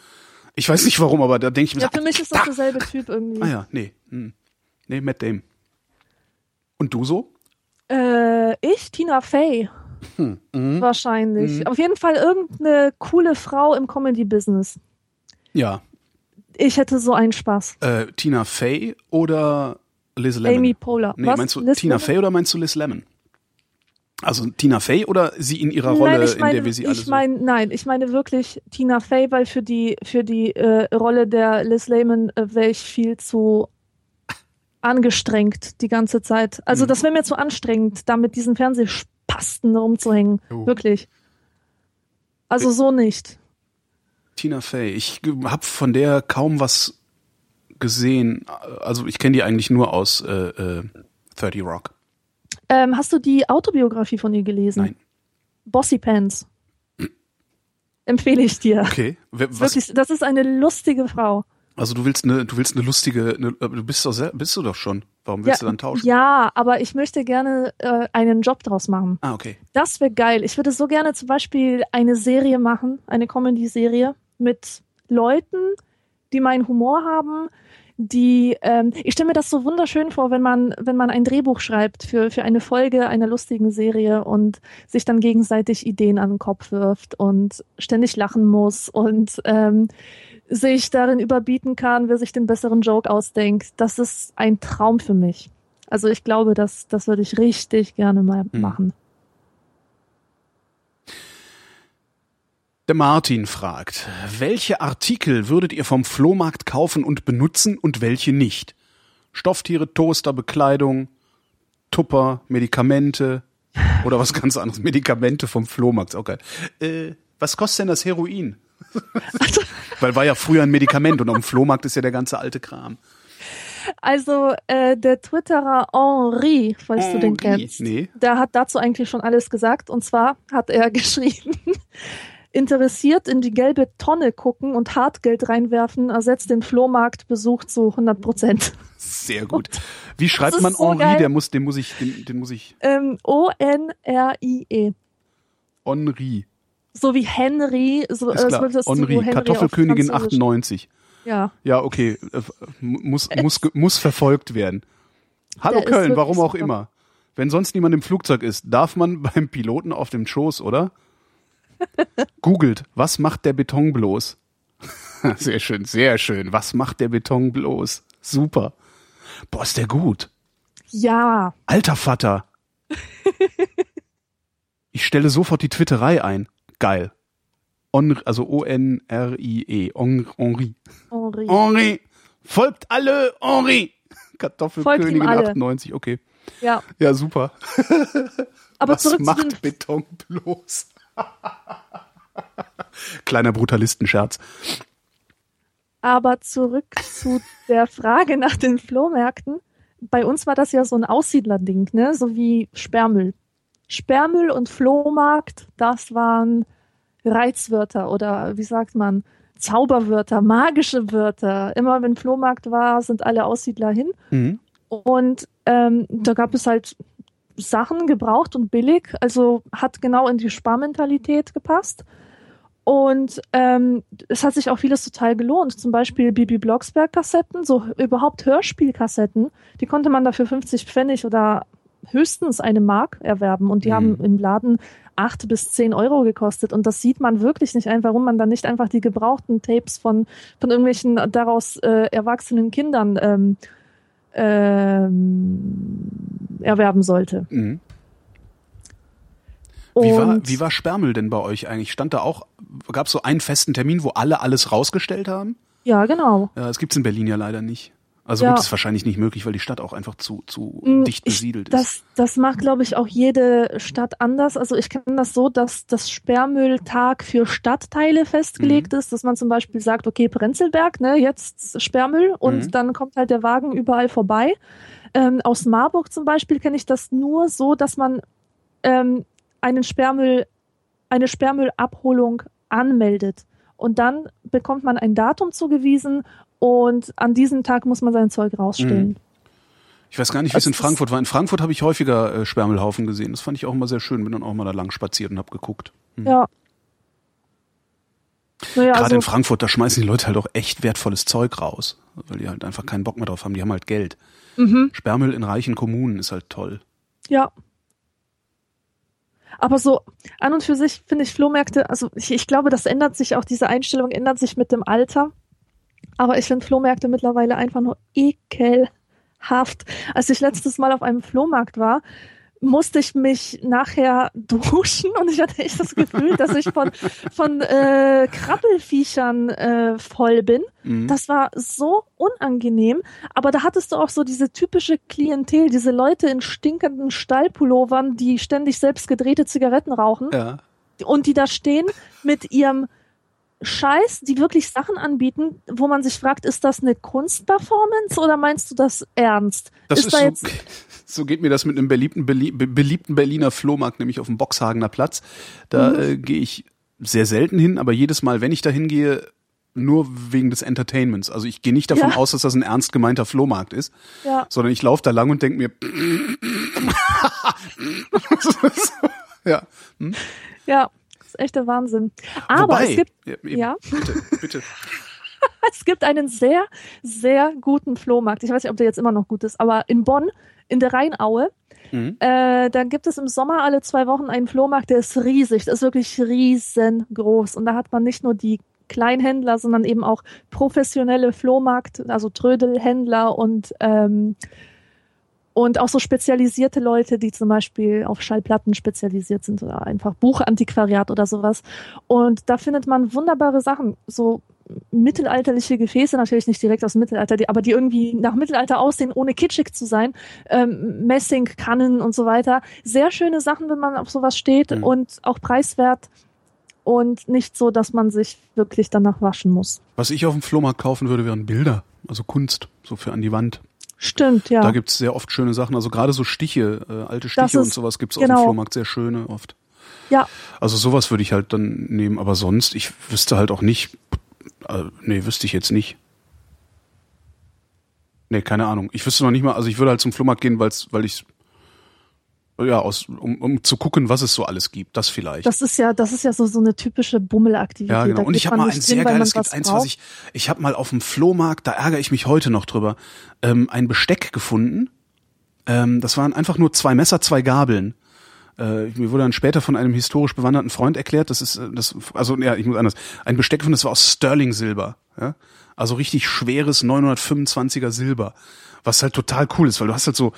Ich weiß nicht warum, aber da denke ich mir Ja, so, für mich ist das derselbe Typ irgendwie. ah ja, nee, hm. nee, Matt Damon. Und du so? Äh, ich, Tina Fey. Hm, mhm. Wahrscheinlich. Auf jeden Fall irgendeine coole Frau im Comedy-Business. Ja, Ich hätte so einen Spaß. äh, Tina Fey oder Liz Lemon? Amy Poehler. Nee, Was? meinst du Liz Tina Lemon? Fey oder meinst du Liz Lemon? Also Tina Fey oder sie in ihrer Rolle, nein, meine, in der wir sie alle ich meine, nein, ich meine wirklich Tina Fey, weil für die für die äh, Rolle der Liz Layman äh, wäre ich viel zu angestrengt die ganze Zeit. Also Mhm. das wäre mir zu anstrengend, da mit diesen Fernsehspasten rumzuhängen. Oh. Wirklich. Also so nicht. so Tina Fey. Ich habe von der kaum was gesehen. Also ich kenne die eigentlich nur aus äh, äh, 30 Rock. Ähm, hast du die Autobiografie von ihr gelesen? Nein. Bossy Pants. Empfehle ich dir. Okay. Wer- Das ist Was, Wirklich, das ist eine lustige Frau. also du willst eine, du willst eine lustige, eine, aber du bist doch sehr, bist du doch schon. Warum willst du dann tauschen? ja, aber ich möchte gerne äh, einen Job draus machen. Ah, okay. Das wäre geil. Ich würde so gerne zum Beispiel eine Serie machen, eine Comedy-Serie mit Leuten, die meinen Humor haben, die ähm, ich stelle mir das so wunderschön vor, wenn man wenn man ein Drehbuch schreibt für für eine Folge einer lustigen Serie und sich dann gegenseitig Ideen an den Kopf wirft und ständig lachen muss und ähm, sich darin überbieten kann, wer sich den besseren Joke ausdenkt. Das ist ein Traum für mich. Also ich glaube, das das würde ich richtig gerne mal Hm. machen. Der Martin fragt, welche Artikel würdet ihr vom Flohmarkt kaufen und benutzen und welche nicht? Stofftiere, Toaster, Bekleidung, Tupper, Medikamente oder was ganz anderes. Medikamente vom Flohmarkt, geil. Äh, was kostet denn das Heroin? Also, Weil war ja früher ein Medikament und auf dem Flohmarkt ist ja der ganze alte Kram. also äh, der Twitterer Henri, falls du den Henri, kennst, nee. der hat dazu eigentlich schon alles gesagt. Und zwar hat er geschrieben, interessiert in die gelbe Tonne gucken und Hartgeld reinwerfen, ersetzt den Flohmarktbesuch zu 100 Prozent. Sehr gut. Wie schreibt man so Henri? geil. Der muss, den muss ich, den, den muss ich. Ähm, O-N-R-I-E. Henri. So wie Henry. So, Ist äh, klar. so Henri. Kartoffelkönigin Französisch. 98. Ja. Ja, okay. Äh, muss, muss, muss verfolgt werden. Hallo Der Köln, warum auch super. immer. Wenn sonst niemand im Flugzeug ist, darf man beim Piloten auf dem Schoß, oder? Googelt, was macht der Beton bloß? Sehr schön, sehr schön. Was macht der Beton bloß? Super. Boah, ist der gut. Ja. Alter Vater. Ich stelle sofort die Twitterei ein. Geil. On, also O-N-R-I-E. On- Henri. Henri. Henri. Folgt alle Henri. Kartoffelkönigin ihm alle. 98, okay. Ja. Ja, super. Aber Was macht Beton bloß? Kleiner Brutalistenscherz. Aber zurück zu der Frage nach den Flohmärkten. Bei uns war das ja so ein Aussiedlerding, ne? So wie Sperrmüll. Sperrmüll und Flohmarkt, das waren Reizwörter oder wie sagt man, Zauberwörter, magische Wörter. Immer wenn Flohmarkt war, sind alle Aussiedler hin. Mhm. Und ähm, da gab es halt Sachen gebraucht und billig, also hat genau in die Sparmentalität gepasst. Und ähm, es hat sich auch vieles total gelohnt. Zum Beispiel Bibi Blocksberg-Kassetten, so überhaupt Hörspielkassetten, die konnte man dafür 50 Pfennig oder höchstens eine Mark erwerben. Und die Mhm. haben im Laden acht bis zehn Euro gekostet. Und das sieht man wirklich nicht ein, warum man dann nicht einfach die gebrauchten Tapes von, von irgendwelchen daraus äh, erwachsenen Kindern ähm, ähm, erwerben sollte. Mhm. Wie war, wie war Sperrmüll denn bei euch eigentlich? Stand da auch, gab es so einen festen Termin, wo alle alles rausgestellt haben? Ja, genau. Ja, das gibt's in Berlin ja leider nicht. Also Ja. gut, ist wahrscheinlich nicht möglich, weil die Stadt auch einfach zu, zu Mm, dicht ich- besiedelt ist. Das, das macht, glaube ich, auch jede Stadt anders. Also ich kenne das so, dass das Sperrmülltag für Stadtteile festgelegt Mhm. ist, dass man zum Beispiel sagt, okay, Prenzlberg, ne, jetzt Sperrmüll und Mhm. dann kommt halt der Wagen überall vorbei. Ähm, aus Marburg zum Beispiel kenne ich das nur so, dass man ähm, einen Sperrmüll, eine Sperrmüllabholung anmeldet. Und dann bekommt man ein Datum zugewiesen und an diesem Tag muss man sein Zeug rausstellen. Ich weiß gar nicht, wie es in Frankfurt war. In Frankfurt habe ich häufiger äh, Sperrmüllhaufen gesehen. Das fand ich auch immer sehr schön. Bin dann auch mal da lang spaziert und habe geguckt. Hm. Ja. Naja, Gerade also, in Frankfurt, da schmeißen die Leute halt auch echt wertvolles Zeug raus, weil die halt einfach keinen Bock mehr drauf haben. Die haben halt Geld. mhm, Sperrmüll in reichen Kommunen ist halt toll. ja. Aber so an und für sich finde ich Flohmärkte, also ich, ich glaube, das ändert sich auch, diese Einstellung ändert sich mit dem Alter. Aber ich finde Flohmärkte mittlerweile einfach nur ekelhaft. Als ich letztes Mal auf einem Flohmarkt war, musste ich mich nachher duschen und ich hatte echt das Gefühl, dass ich von, von äh, Krabbelfiechern äh, voll bin. Mhm. Das war so unangenehm, aber da hattest du auch so diese typische Klientel, diese Leute in stinkenden Stallpullovern, die ständig selbst gedrehte Zigaretten rauchen ja. und die da stehen mit ihrem Scheiß, die wirklich Sachen anbieten, wo man sich fragt, ist das eine Kunstperformance oder meinst du das ernst? Das ist, da so, jetzt so geht mir das mit einem beliebten, belie- be- beliebten Berliner Flohmarkt, nämlich auf dem Boxhagener Platz. Da Mhm. äh, gehe ich sehr selten hin, aber jedes Mal, wenn ich da hingehe, nur wegen des Entertainments. Also ich gehe nicht davon Ja. aus, dass das ein ernst gemeinter Flohmarkt ist, ja, sondern ich laufe da lang und denke mir, ja. ja, das ist echt der Wahnsinn. Aber Wobei, es gibt ja, eben, ja. bitte, bitte. Es gibt einen sehr, sehr guten Flohmarkt. Ich weiß nicht, ob der jetzt immer noch gut ist, aber in Bonn, in der Rheinaue, Mhm. äh, da gibt es im Sommer alle zwei Wochen einen Flohmarkt, der ist riesig, der ist wirklich riesengroß. Und da hat man nicht nur die Kleinhändler, sondern eben auch professionelle Flohmarkt, also Trödelhändler und ähm, und auch so spezialisierte Leute, die zum Beispiel auf Schallplatten spezialisiert sind oder einfach Buchantiquariat oder sowas. Und da findet man wunderbare Sachen, so mittelalterliche Gefäße, natürlich nicht direkt aus dem Mittelalter, die, aber die irgendwie nach Mittelalter aussehen, ohne kitschig zu sein, ähm, Messingkannen und so weiter. Sehr schöne Sachen, wenn man auf sowas steht Mhm. und auch preiswert. und nicht so, dass man sich wirklich danach waschen muss. Was ich auf dem Flohmarkt kaufen würde, wären Bilder, also Kunst, so für an die Wand. Stimmt, ja. Da gibt's sehr oft schöne Sachen, also gerade so Stiche, äh, alte Stiche und ist- sowas gibt's auf genau. dem Flohmarkt sehr schöne oft. ja, Also sowas würde ich halt dann nehmen, aber sonst, ich wüsste halt auch nicht, äh, nee, wüsste ich jetzt nicht. Nee, keine Ahnung. Ich wüsste noch nicht mal, also ich würde halt zum Flohmarkt gehen, weil's, weil ich ja, aus, um, um zu gucken, was es so alles gibt. Das vielleicht. das ist ja, das ist ja so, so eine typische Bummelaktivität. ja, genau. Und ich habe mal ein hin, sehr man geiles, gibt eins, was ich, ich habe mal auf dem Flohmarkt, da ärgere ich mich heute noch drüber, ähm, ein Besteck gefunden. Ähm, das waren einfach nur zwei Messer, zwei Gabeln. Äh, mir wurde dann später von einem historisch bewanderten Freund erklärt, das ist, äh, das, also ja, ich muss anders, ein Besteck gefunden, das war aus Sterling-Silber. Ja? Also richtig schweres 925er Silber. Was halt total cool ist, weil du hast halt so,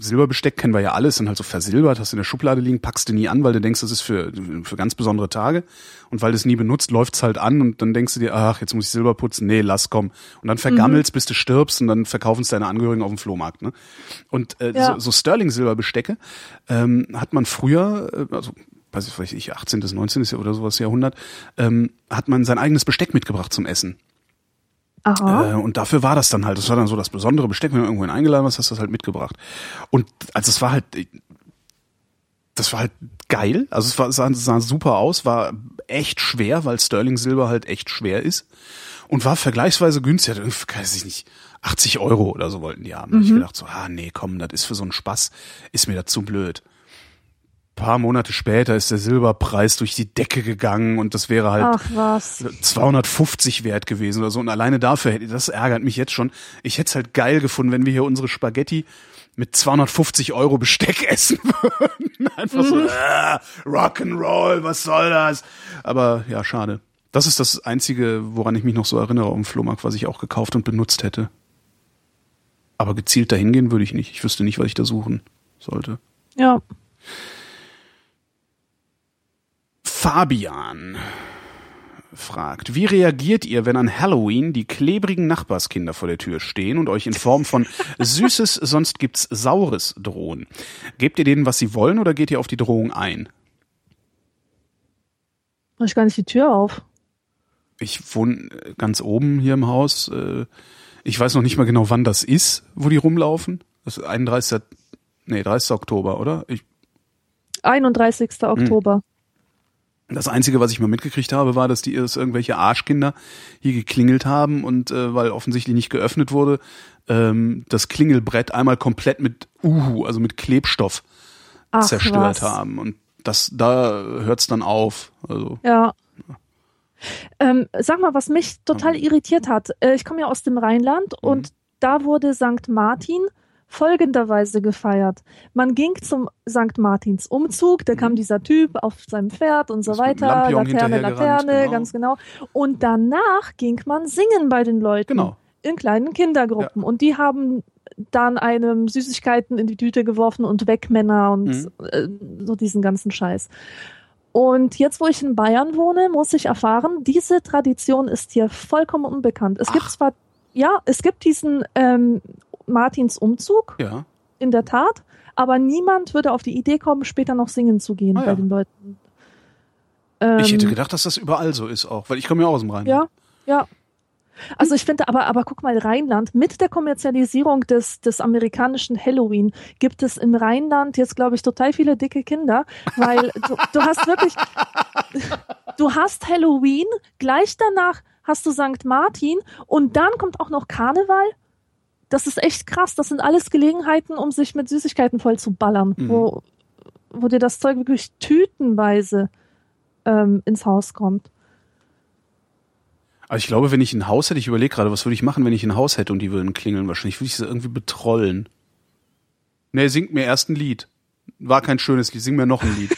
Silberbesteck kennen wir ja alles, sind halt so versilbert, hast du in der Schublade liegen, packst du nie an, weil du denkst, das ist für, für ganz besondere Tage. Und weil du es nie benutzt, läuft's halt an und dann denkst du dir, ach, jetzt muss ich Silber putzen. Nee, lass komm. Und dann vergammelst, bis du stirbst und dann verkaufen es deine Angehörigen auf dem Flohmarkt. Ne? Und äh, Ja. so, so Sterling-Silberbestecke ähm, hat man früher, äh, also weiß ich, vielleicht ich, 18. bis 19. Jahr oder sowas Jahrhundert, ähm, hat man sein eigenes Besteck mitgebracht zum Essen. Aha. Äh, und dafür war das dann halt, das war dann so das besondere Besteck, wenn du irgendwohin eingeladen warst, hast du das halt mitgebracht. Und also es war halt, das war halt geil, also es war, es sah, sah super aus, war echt schwer, weil Sterling Silber halt echt schwer ist und war vergleichsweise günstig, weiß ich nicht, 80 Euro oder so wollten die haben. Da hab ich gedacht so, ah nee, komm, das ist für so einen Spaß, ist mir das zu blöd. Paar Monate später ist der Silberpreis durch die Decke gegangen und das wäre halt Ach was. 250 wert gewesen oder so. Und alleine dafür hätte, das ärgert mich jetzt schon. Ich hätte es halt geil gefunden, wenn wir hier unsere Spaghetti mit 250 Euro Besteck essen würden. Einfach so, äh, Rock'n'Roll, was soll das? Aber ja, schade. Das ist das Einzige, woran ich mich noch so erinnere am Flohmarkt, was ich auch gekauft und benutzt hätte. Aber gezielt dahin gehen würde ich nicht. Ich wüsste nicht, was ich da suchen sollte. Ja. Fabian fragt, wie reagiert ihr, wenn an Halloween die klebrigen Nachbarskinder vor der Tür stehen und euch in Form von Süßes, sonst gibt's Saures drohen? Gebt ihr denen, was sie wollen oder geht ihr auf die Drohung ein? Mach ich gar nicht die Tür auf. Ich wohne äh, ganz oben hier im Haus. äh, Ich weiß noch nicht mal genau, wann das ist, wo die rumlaufen. Das ist 31. Nee, 30. Oktober, oder? Ich, 31. Hm. Das Einzige, was ich mal mitgekriegt habe, war, dass die dass irgendwelche Arschkinder hier geklingelt haben und äh, weil offensichtlich nicht geöffnet wurde, ähm, das Klingelbrett einmal komplett mit Uhu, also mit Klebstoff Ach, zerstört was. haben. Und das, da hört's dann auf. Also Ja. Ähm, sag mal, was mich total irritiert hat. Äh, ich komme ja aus dem Rheinland Mhm. und da wurde St. Martin folgenderweise gefeiert. Man ging zum St. Martins Umzug, da kam dieser Typ auf seinem Pferd und so Mhm. Dem weiter, Lampion Laterne, Laterne, genau. ganz genau. Und danach ging man singen bei den Leuten. Genau. In kleinen Kindergruppen. Und die haben dann einem Süßigkeiten in die Tüte geworfen und Wegmänner und Mhm. äh, so diesen ganzen Scheiß. Und jetzt, wo ich in Bayern wohne, muss ich erfahren, diese Tradition ist hier vollkommen unbekannt. Es gibt Ach. zwar, ja, es gibt diesen ähm, Martins Umzug, ja. in der Tat, aber niemand würde auf die Idee kommen, später noch singen zu gehen Ah, bei ja. den Leuten. Ähm, Ich hätte gedacht, dass das überall so ist auch, weil ich komme ja auch aus dem Rhein. ja, ja. Also ich finde, aber, aber guck mal, Rheinland, mit der Kommerzialisierung des, des amerikanischen Halloween gibt es im Rheinland jetzt, glaube ich, total viele dicke Kinder, weil du, du hast wirklich, du hast Halloween, gleich danach hast du St. Martin und dann kommt auch noch Karneval. Das ist echt krass. Das sind alles Gelegenheiten, um sich mit Süßigkeiten voll zu ballern, Mhm. wo, wo dir das Zeug wirklich tütenweise ähm, ins Haus kommt. Aber ich glaube, wenn ich ein Haus hätte, ich überlege gerade, was würde ich machen, wenn ich ein Haus hätte und die würden klingeln? Wahrscheinlich würde ich sie irgendwie betrollen. Nee, singt mir erst ein Lied. War kein schönes Lied, sing mir noch ein Lied.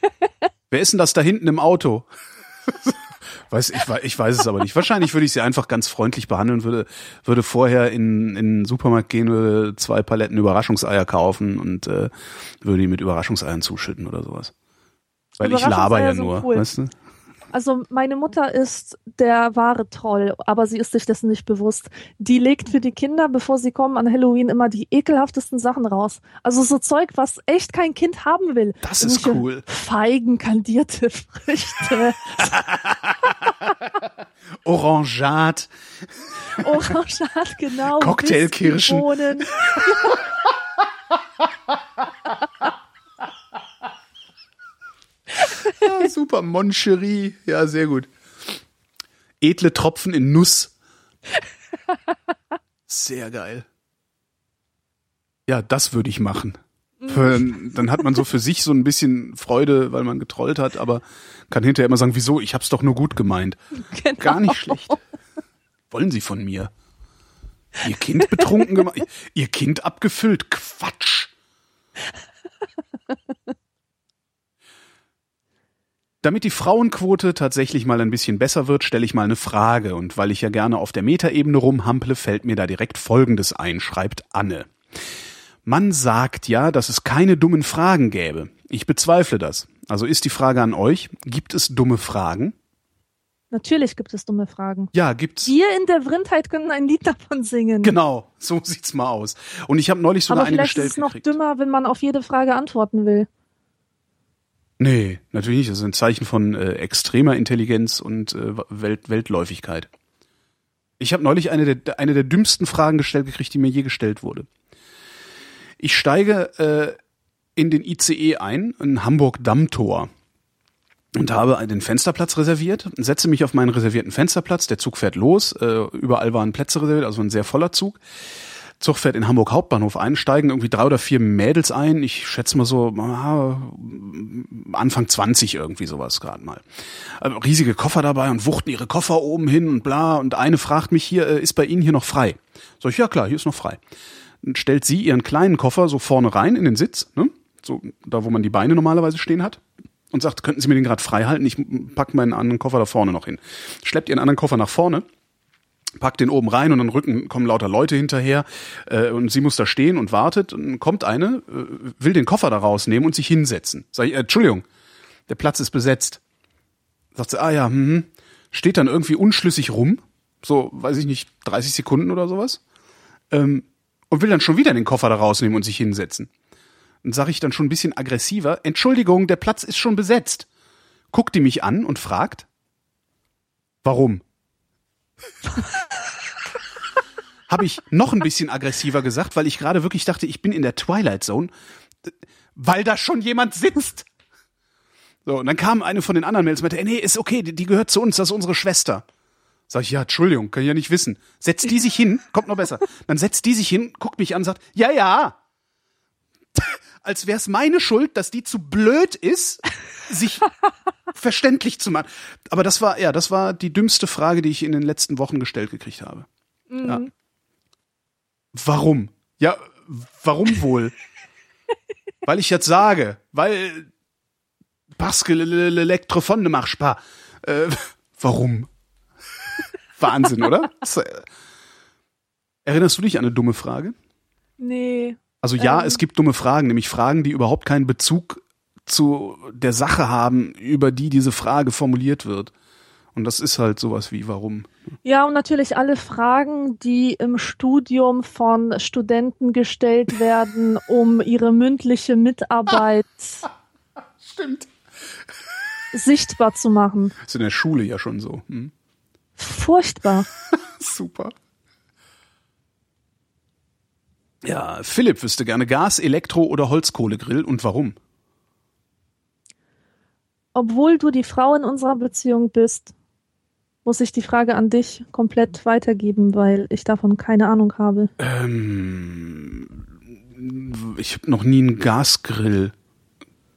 Wer ist denn das da hinten im Auto? weiß, ich, ich weiß es aber nicht. Wahrscheinlich würde ich sie einfach ganz freundlich behandeln, würde, würde vorher in, in den Supermarkt gehen, würde zwei Paletten Überraschungseier kaufen und äh, würde die mit Überraschungseiern zuschütten oder sowas. Weil ich laber ja nur, cool. weißt du? Also meine Mutter ist der wahre Troll, aber sie ist sich dessen nicht bewusst. Die legt für die Kinder, bevor sie kommen an Halloween, immer die ekelhaftesten Sachen raus. Also so Zeug, was echt kein Kind haben will. Das ist Irgendwelche cool. Feigen, kandierte Früchte, Orangat. Orangat, genau. Cocktailkirschen. Ja, super. Moncherie. Ja, sehr gut. Edle Tropfen in Nuss. Sehr geil. Ja, das würde ich machen. Für, dann hat man so für sich so ein bisschen Freude, weil man getrollt hat, aber kann hinterher immer sagen, wieso? Ich hab's doch nur gut gemeint. Genau. Gar nicht schlecht. Wollen Sie von mir? Ihr Kind betrunken gemacht? Ihr Kind abgefüllt? Quatsch. Damit die Frauenquote tatsächlich mal ein bisschen besser wird, stelle ich mal eine Frage. Und weil ich ja gerne auf der Metaebene rumhample, fällt mir da direkt Folgendes ein, schreibt Anne. Man sagt ja, dass es keine dummen Fragen gäbe. Ich bezweifle das. Also ist die Frage an euch, gibt es dumme Fragen? Natürlich gibt es dumme Fragen. Ja, gibt's. Wir in der Vrindheit können ein Lied davon singen. Genau, so sieht's mal aus. Und ich habe neulich sogar Aber eine vielleicht ist gestellt es noch gekriegt. dümmer, wenn man auf jede Frage antworten will. Nee, natürlich nicht. Das ist ein Zeichen von äh, extremer Intelligenz und äh, Welt Weltläufigkeit. Ich habe neulich eine der, eine der dümmsten Fragen gestellt gekriegt, die mir je gestellt wurde. Ich steige äh, in den ICE ein, in Hamburg-Dammtor und habe den Fensterplatz reserviert, setze mich auf meinen reservierten Fensterplatz, der Zug fährt los, äh, überall waren Plätze reserviert, also ein sehr voller Zug. Zug fährt in Hamburg Hauptbahnhof ein, steigen irgendwie drei oder vier Mädels ein, ich schätze mal so ah, Anfang 20 irgendwie sowas gerade mal. Also riesige Koffer dabei und wuchten ihre Koffer oben hin und bla und eine fragt mich hier, äh, ist bei Ihnen hier noch frei? Sag ich, ja klar, hier ist noch frei. Dann stellt sie ihren kleinen Koffer so vorne rein in den Sitz, ne? so da wo man die Beine normalerweise stehen hat und sagt, könnten Sie mir den gerade frei halten? Ich pack meinen anderen Koffer da vorne noch hin. Schleppt ihren anderen Koffer nach vorne, packt den oben rein und dann rücken kommen lauter Leute hinterher äh, und sie muss da stehen und wartet und kommt eine, äh, will den Koffer da rausnehmen und sich hinsetzen. Sag ich, äh, Entschuldigung, der Platz ist besetzt. Sagt sie, ah ja, hm, steht dann irgendwie unschlüssig rum, so, weiß ich nicht, 30 Sekunden oder sowas, ähm, und will dann schon wieder den Koffer da rausnehmen und sich hinsetzen. Dann sage ich dann schon ein bisschen aggressiver, Entschuldigung, der Platz ist schon besetzt. Guckt die mich an und fragt, warum? Habe ich noch ein bisschen aggressiver gesagt, weil ich gerade wirklich dachte, ich bin in der Twilight Zone, weil da schon jemand sitzt. So, und dann kam eine von den anderen Mails und meinte, nee, ist okay, die, die gehört zu uns, das ist unsere Schwester. Sag ich, ja, Entschuldigung, kann ich ja nicht wissen. Setzt die sich hin, kommt noch besser. Dann setzt die sich hin, guckt mich an und sagt, ja, ja. Als wär's meine Schuld, dass die zu blöd ist, sich verständlich zu machen. Aber das war, ja, das war die dümmste Frage, die ich in den letzten Wochen gestellt gekriegt habe. Ja. Warum? Ja, warum wohl? weil ich jetzt sage, weil parce que l'électrophone ne marche pas. Äh, warum? Wahnsinn, oder? Äh, Erinnerst du dich an eine dumme Frage? Nee. Also ja, Ähm. es gibt dumme Fragen, nämlich Fragen, die überhaupt keinen Bezug zu der Sache haben, über die diese Frage formuliert wird. Und das ist halt sowas wie warum. Ja, und natürlich alle Fragen, die im Studium von Studenten gestellt werden, um ihre mündliche Mitarbeit Stimmt. sichtbar zu machen. Ist in der Schule ja schon so. Hm. Furchtbar. Super. Ja, Philipp wüsste gerne Gas, Elektro oder Holzkohlegrill und warum? Obwohl du die Frau in unserer Beziehung bist, muss ich die Frage an dich komplett weitergeben, weil ich davon keine Ahnung habe. Ähm, ich habe noch nie einen Gasgrill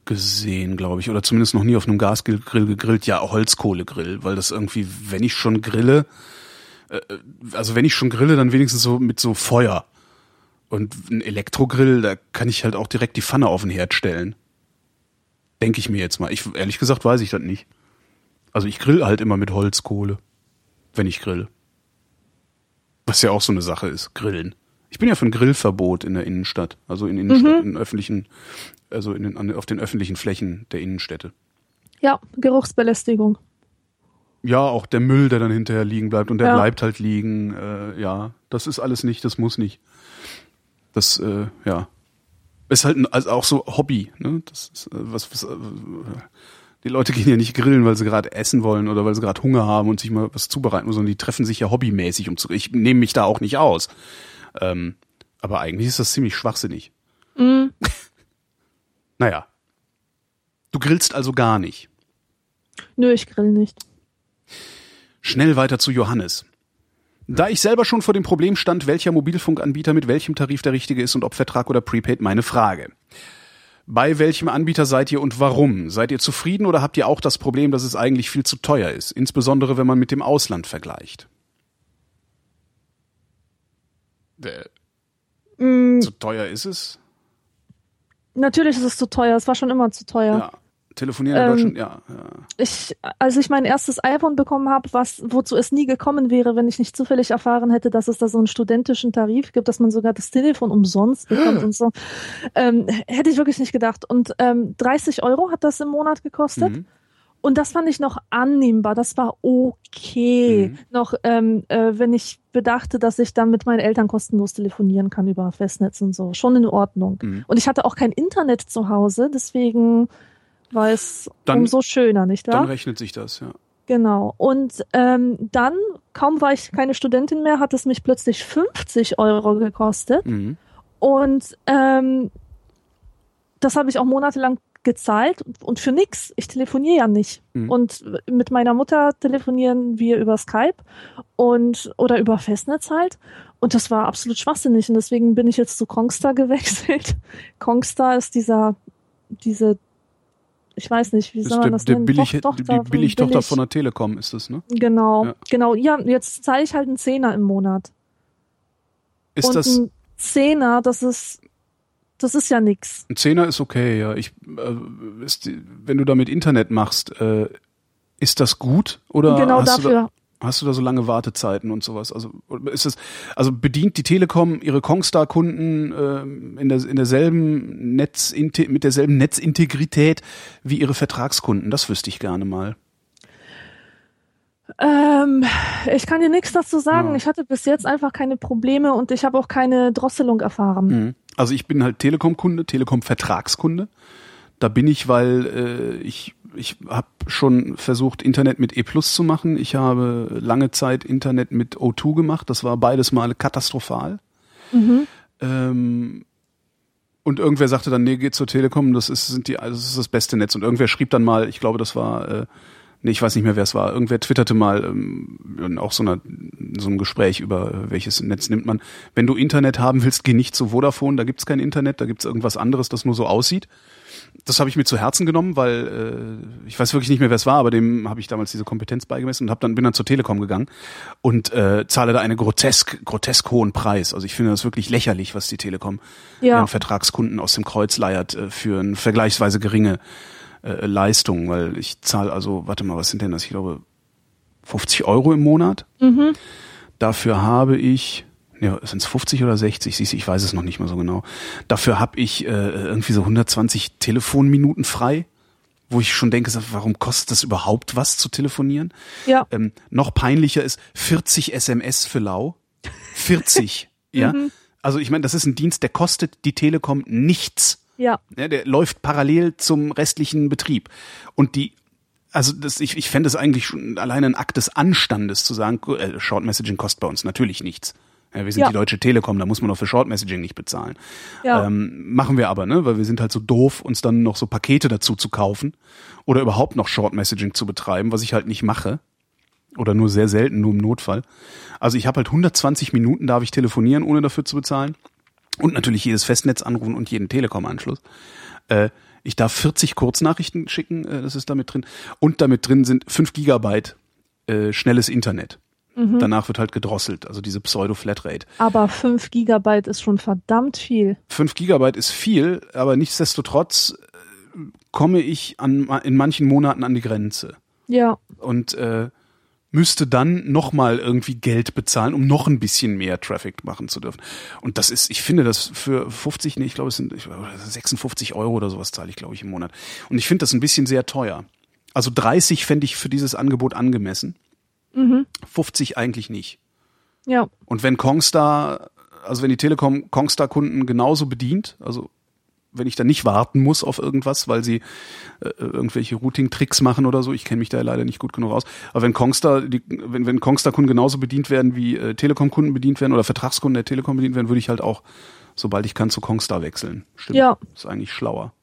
gesehen, glaube ich, oder zumindest noch nie auf einem Gasgrill gegrillt. Ja, Holzkohlegrill, weil das irgendwie, wenn ich schon grille, äh, also wenn ich schon grille, dann wenigstens so mit so Feuer. Und ein Elektrogrill, da kann ich halt auch direkt die Pfanne auf den Herd stellen. Denke ich mir jetzt mal. Ich ehrlich gesagt weiß ich das nicht. Also ich grill halt immer mit Holzkohle, wenn ich grill. Was ja auch so eine Sache ist, grillen. Ich bin ja für ein Grillverbot in der Innenstadt, also in Innenstadt, in öffentlichen, also in den, auf den öffentlichen Flächen der Innenstädte. Ja, Geruchsbelästigung. Ja, auch der Müll, der dann hinterher liegen bleibt und der Ja. bleibt halt liegen. Äh, ja, das ist alles nicht, das muss nicht. Das, äh, ja. Ist halt ein, also auch so Hobby, ne? Das ist äh, was, was äh, die Leute gehen ja nicht grillen, weil sie gerade essen wollen oder weil sie gerade Hunger haben und sich mal was zubereiten, sondern die treffen sich ja hobbymäßig um zu. Ich nehme mich da auch nicht aus. Ähm, aber eigentlich ist das ziemlich schwachsinnig. Mhm. Naja. Du grillst also gar nicht. Nö, ich grill nicht. Schnell weiter zu Johannes. Da ich selber schon vor dem Problem stand, welcher Mobilfunkanbieter mit welchem Tarif der richtige ist und ob Vertrag oder Prepaid, meine Frage. Bei welchem Anbieter seid ihr und warum? Seid ihr zufrieden oder habt ihr auch das Problem, dass es eigentlich viel zu teuer ist? Insbesondere wenn man mit dem Ausland vergleicht. Äh, Mm, zu teuer ist es? natürlich ist es zu teuer. Es war schon immer zu teuer. Ja. Telefonieren in Ähm, Deutschland, ja. ja. Ich, als ich mein erstes iPhone bekommen habe, was, wozu es nie gekommen wäre, wenn ich nicht zufällig erfahren hätte, dass es da so einen studentischen Tarif gibt, dass man sogar das Telefon umsonst bekommt und so, ähm, hätte ich wirklich nicht gedacht. Und ähm, 30 Euro hat das im Monat gekostet. Mhm. Und das fand ich noch annehmbar, das war okay. Mhm. Noch, ähm, äh, wenn ich bedachte, dass ich dann mit meinen Eltern kostenlos telefonieren kann über Festnetz und so. Schon in Ordnung. Mhm. Und ich hatte auch kein Internet zu Hause, deswegen war es Dann- umso schöner, nicht wahr? Dann rechnet sich das, ja. Genau. Und ähm, dann, kaum war ich keine Studentin mehr, hat es mich plötzlich 50 Euro gekostet. Mhm. Und ähm, das habe ich auch monatelang gezahlt und für nix. Ich telefoniere ja nicht. Mhm. Und mit meiner Mutter telefonieren wir über Skype und oder über Festnetz halt. Und das war absolut schwachsinnig. Und deswegen bin ich jetzt zu Kongstar gewechselt. Kongstar ist dieser, diese, ich weiß nicht, wie soll man das der nennen? Billig, Toch- die von Billigtochter Billig. von der Telekom ist das, ne? Genau, Ja. genau. Ja, jetzt zahle ich halt einen Zehner im Monat. Ist und das, ein Zehner, das ist, das ist ja nix. Ein Zehner ist okay, ja. Ich, äh, ist, wenn du damit Internet machst, äh, ist das gut oder genau dafür. da, hast du da so lange Wartezeiten und sowas? Also ist es, also bedient die Telekom ihre Kongstar-Kunden ähm, in, der, in derselben Netz mit derselben Netzintegrität wie ihre Vertragskunden? Das wüsste ich gerne mal. Ähm, ich kann dir nichts dazu sagen. Ja. Ich hatte bis jetzt einfach keine Probleme und ich habe auch keine Drosselung erfahren. Mhm. Also ich bin halt Telekom-Kunde, Telekom-Vertragskunde. Da bin ich, weil äh, ich ich habe schon versucht, Internet mit E Plus zu machen. Ich habe lange Zeit Internet mit O2 gemacht. Das war beides mal katastrophal. Mhm. Ähm, und irgendwer sagte dann, nee, geht zur Telekom, das ist, sind die, also das ist das beste Netz. Und irgendwer schrieb dann mal, ich glaube, das war, äh, nee, ich weiß nicht mehr, wer es war. Irgendwer twitterte mal ähm, in auch so, einer, in so einem Gespräch über äh, welches Netz nimmt man. Wenn du Internet haben willst, geh nicht zu Vodafone, da gibt's kein Internet, da gibt's irgendwas anderes, das nur so aussieht. Das habe ich mir zu Herzen genommen, weil äh, ich weiß wirklich nicht mehr, wer es war, aber dem habe ich damals diese Kompetenz beigemessen und hab dann bin dann zur Telekom gegangen und äh, zahle da einen grotesk grotesk hohen Preis. Also ich finde das wirklich lächerlich, was die Telekom Ja. ihren Vertragskunden aus dem Kreuz leiert äh, für eine vergleichsweise geringe äh, Leistung, weil ich zahle also, warte mal, was sind denn das? Ich glaube 50 Euro im Monat. Mhm. Dafür habe ich, ja, sind es 50 oder 60? Siehst du, ich weiß es noch nicht mal so genau. Dafür habe ich äh, irgendwie so 120 Telefonminuten frei, wo ich schon denke, warum kostet das überhaupt was zu telefonieren? Ja. Ähm, noch peinlicher ist 40 SMS für lau. 40, ja. Also ich meine, das ist ein Dienst, der kostet die Telekom nichts. Ja. Ja, der läuft parallel zum restlichen Betrieb. Und die, also das, ich, ich fände es eigentlich schon alleine ein Akt des Anstandes zu sagen, äh, Short Messaging kostet bei uns natürlich nichts. Ja, wir sind Ja. die Deutsche Telekom, da muss man doch für Short Messaging nicht bezahlen. Ja. Ähm, machen wir aber, ne? Weil wir sind halt so doof, uns dann noch so Pakete dazu zu kaufen oder überhaupt noch Short Messaging zu betreiben, was ich halt nicht mache. Oder nur sehr selten, nur im Notfall. Also ich habe halt 120 Minuten darf ich telefonieren, ohne dafür zu bezahlen. Und natürlich jedes Festnetz anrufen und jeden Telekom-Anschluss. Äh, ich darf 40 Kurznachrichten schicken, äh, das ist damit drin. Und damit drin sind 5 Gigabyte äh, schnelles Internet. Danach wird halt gedrosselt, also diese Pseudo-Flatrate. Aber 5 Gigabyte ist schon verdammt viel. 5 Gigabyte ist viel, aber nichtsdestotrotz äh, komme ich an, in manchen Monaten an die Grenze. Ja. und äh, müsste dann nochmal irgendwie Geld bezahlen, um noch ein bisschen mehr Traffic machen zu dürfen. Und das ist, ich finde das für 50, nee, ich glaube, es sind ich, 56 Euro oder sowas zahle ich, glaube ich, im Monat. Und ich finde das ein bisschen sehr teuer. Also 30 fände ich für dieses Angebot angemessen. Mhm. 50 eigentlich nicht. Ja. Und wenn Kongstar, also wenn die Telekom Kongstar-Kunden genauso bedient, also wenn ich da nicht warten muss auf irgendwas, weil sie äh, irgendwelche Routing-Tricks machen oder so, ich kenne mich da leider nicht gut genug aus. Aber wenn Kongstar, die, wenn, wenn Kongstar-Kunden genauso bedient werden, wie äh, Telekom-Kunden bedient werden oder Vertragskunden der Telekom bedient werden, würde ich halt auch, sobald ich kann, zu Kongstar wechseln. Stimmt. Ja. Ist eigentlich schlauer.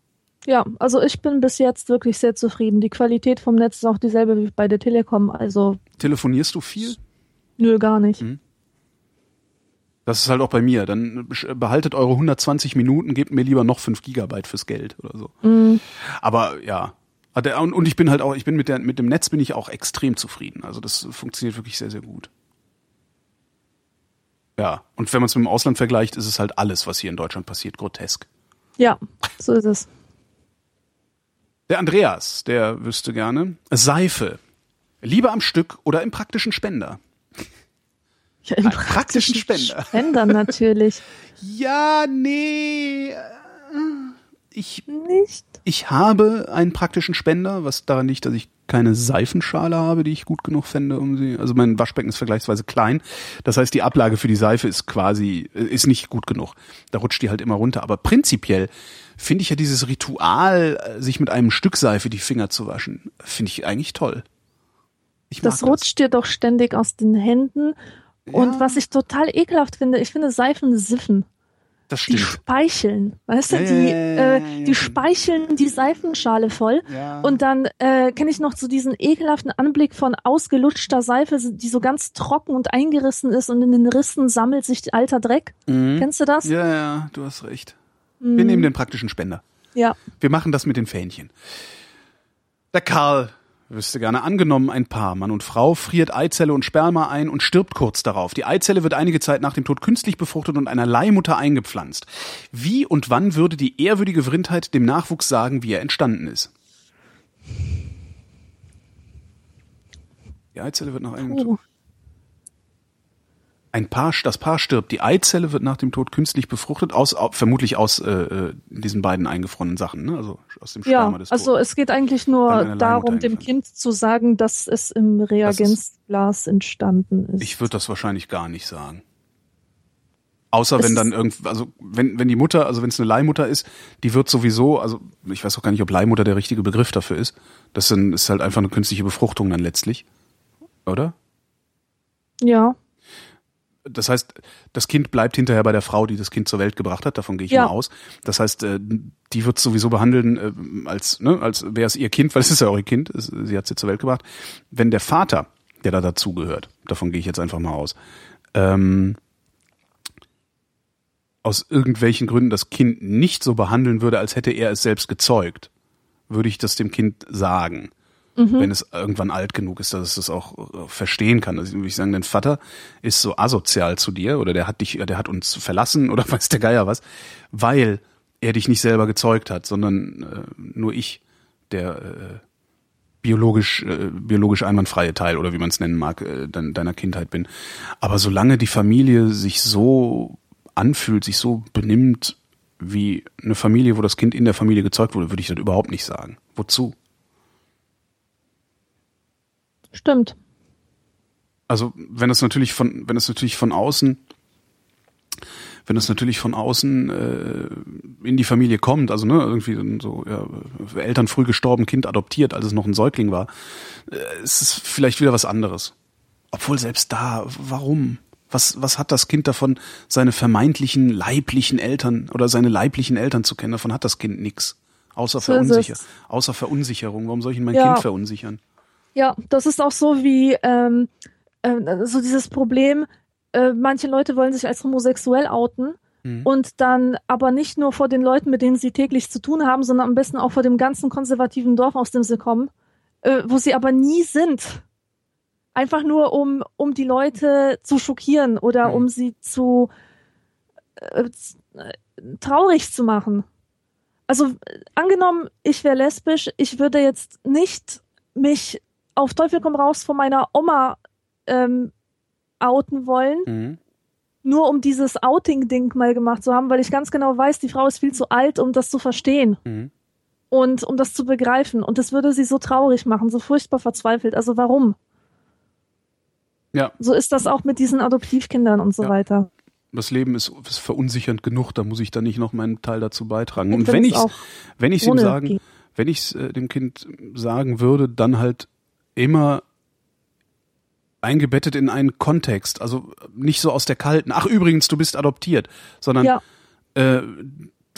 Ja, also ich bin bis jetzt wirklich sehr zufrieden. Die Qualität vom Netz ist auch dieselbe wie bei der Telekom, also Telefonierst du viel? nö, gar nicht. Mhm. Das ist halt auch bei mir. Dann behaltet eure 120 Minuten, gebt mir lieber noch 5 Gigabyte fürs Geld oder so. Mhm. Aber ja. Und ich bin halt auch, ich bin mit der, mit dem Netz bin ich auch extrem zufrieden. Also das funktioniert wirklich sehr, sehr gut. Ja. Und wenn man es mit dem Ausland vergleicht, ist es halt alles, was hier in Deutschland passiert, grotesk. Ja, so ist es. Der Andreas, der wüsste gerne. Seife. Lieber am Stück oder im praktischen Spender? Ja, im Einen praktischen Spender. Spender natürlich. Ja, nee. Ich Nicht? Ich habe einen praktischen Spender, was daran liegt, dass ich keine Seifenschale habe, die ich gut genug fände, um sie. Also mein Waschbecken ist vergleichsweise klein. Das heißt, die Ablage für die Seife ist quasi, äh, ist nicht gut genug. Da rutscht die halt immer runter. Aber prinzipiell finde ich ja dieses Ritual, äh, sich mit einem Stück Seife die Finger zu waschen, finde ich eigentlich toll. Ich Das rutscht dir doch ständig aus den Händen. Und Ja. was ich total ekelhaft finde, ich finde Seifen siffen. Das Die speicheln. Weißt du, Ja, die, ja, äh, die speicheln die Seifenschale voll. Und dann äh, kenne ich noch so diesen ekelhaften Anblick von ausgelutschter Seife, die so ganz trocken und eingerissen ist und in den Rissen sammelt sich alter Dreck. Mhm. Kennst du das? Ja, ja, du hast recht. Wir nehmen den praktischen Spender. Ja. Wir machen das mit den Fähnchen. Der Karl wüsste gerne angenommen, ein Paar, Mann und Frau, friert Eizelle und Sperma ein und stirbt kurz darauf. Die Eizelle wird einige Zeit nach dem Tod künstlich befruchtet und einer Leihmutter eingepflanzt. Wie und wann würde die ehrwürdige Vrindheit dem Nachwuchs sagen, wie er entstanden ist? Die Eizelle wird nach einem Oh. Ein Paar, das Paar stirbt. Die Eizelle wird nach dem Tod künstlich befruchtet, aus, au- vermutlich aus äh, äh, diesen beiden eingefrorenen Sachen, ne? also aus dem Sperma Ja, des also Toten. es geht eigentlich nur darum, dem. Kind zu sagen, dass es im Reagenzglas entstanden ist. Ich würde das wahrscheinlich gar nicht sagen. Außer Es wenn dann irgend, also wenn, wenn die Mutter, also wenn es eine Leihmutter ist, die wird sowieso, also ich weiß auch gar nicht, ob Leihmutter der richtige Begriff dafür ist. Das ist halt einfach eine künstliche Befruchtung dann letztlich. Oder? ja, Das heißt, das Kind bleibt hinterher bei der Frau, die das Kind zur Welt gebracht hat. Davon gehe ich Ja. mal aus. Das heißt, äh, die wird sowieso behandeln, äh, als, ne, als wäre es ihr Kind, weil es ist ja auch ihr Kind. Sie hat sie zur Welt gebracht. Wenn der Vater, der da dazugehört, davon gehe ich jetzt einfach mal aus, ähm, aus irgendwelchen Gründen das Kind nicht so behandeln würde, als hätte er es selbst gezeugt, würde ich das dem Kind sagen wenn es irgendwann alt genug ist, dass es das auch äh, verstehen kann. Also würde ich sagen, dein Vater ist so asozial zu dir oder der hat dich, der hat uns verlassen oder weiß der Geier was, weil er dich nicht selber gezeugt hat, sondern äh, nur ich, der äh, biologisch äh, biologisch einwandfreie Teil oder wie man es nennen mag äh, dein, deiner Kindheit bin. Aber solange die Familie sich so anfühlt, sich so benimmt wie eine Familie, wo das Kind in der Familie gezeugt wurde, würde ich das überhaupt nicht sagen. Wozu? Stimmt. Also wenn es natürlich von, wenn es natürlich von außen, wenn es natürlich von außen äh, in die Familie kommt, also ne, irgendwie so, ja, Eltern früh gestorben, Kind adoptiert, als es noch ein Säugling war, äh, ist es vielleicht wieder was anderes. Obwohl selbst da, warum? Was, was hat das Kind davon, seine vermeintlichen leiblichen Eltern oder seine leiblichen Eltern zu kennen? Davon hat das Kind nix. Außer, So Verunsicher außer Verunsicherung. Warum soll ich denn mein Ja. Kind verunsichern? Ja, das ist auch so wie ähm, äh, so dieses Problem, äh, manche Leute wollen sich als homosexuell outen Mhm. und dann aber nicht nur vor den Leuten, mit denen sie täglich zu tun haben, sondern am besten auch vor dem ganzen konservativen Dorf, aus dem sie kommen, äh, wo sie aber nie sind. Einfach nur, um, um die Leute zu schockieren oder Mhm. um sie zu äh, äh, traurig zu machen. Also angenommen, ich wäre lesbisch, ich würde jetzt nicht mich auf Teufel komm raus von meiner Oma ähm, outen wollen, Mhm. nur um dieses Outing-Ding mal gemacht zu haben, weil ich ganz genau weiß, die Frau ist viel zu alt, um das zu verstehen. Mhm. Und um das zu begreifen. Und das würde sie so traurig machen, so furchtbar verzweifelt. Also warum? Ja. So ist das auch mit diesen Adoptivkindern und so Ja. weiter. Das Leben ist, ist verunsichernd genug, da muss ich dann nicht noch meinen Teil dazu beitragen. Und wenn ich wenn ich ihm sagen, wenn ich es äh, dem Kind sagen würde, dann halt immer eingebettet in einen Kontext, also nicht so aus der kalten. Ach übrigens, du bist adoptiert, sondern Ja, äh,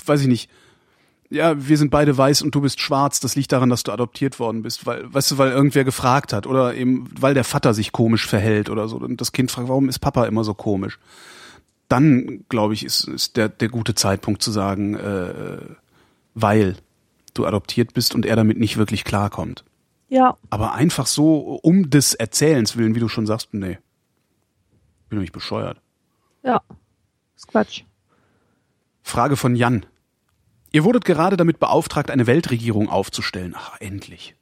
weiß ich nicht. Ja, wir sind beide weiß und du bist schwarz. Das liegt daran, dass du adoptiert worden bist, weil, weißt du, weil irgendwer gefragt hat oder eben, weil der Vater sich komisch verhält oder so. Und das Kind fragt, warum ist Papa immer so komisch? Dann, glaube ich, ist, ist der, der gute Zeitpunkt zu sagen, äh, weil du adoptiert bist und er damit nicht wirklich klarkommt. Ja, Aber einfach so um des Erzählens willen, wie du schon sagst, nee. Bin doch nicht bescheuert. ja. Ist Quatsch. Frage von Jan. Ihr wurdet gerade damit beauftragt, eine Weltregierung aufzustellen. Ach, endlich.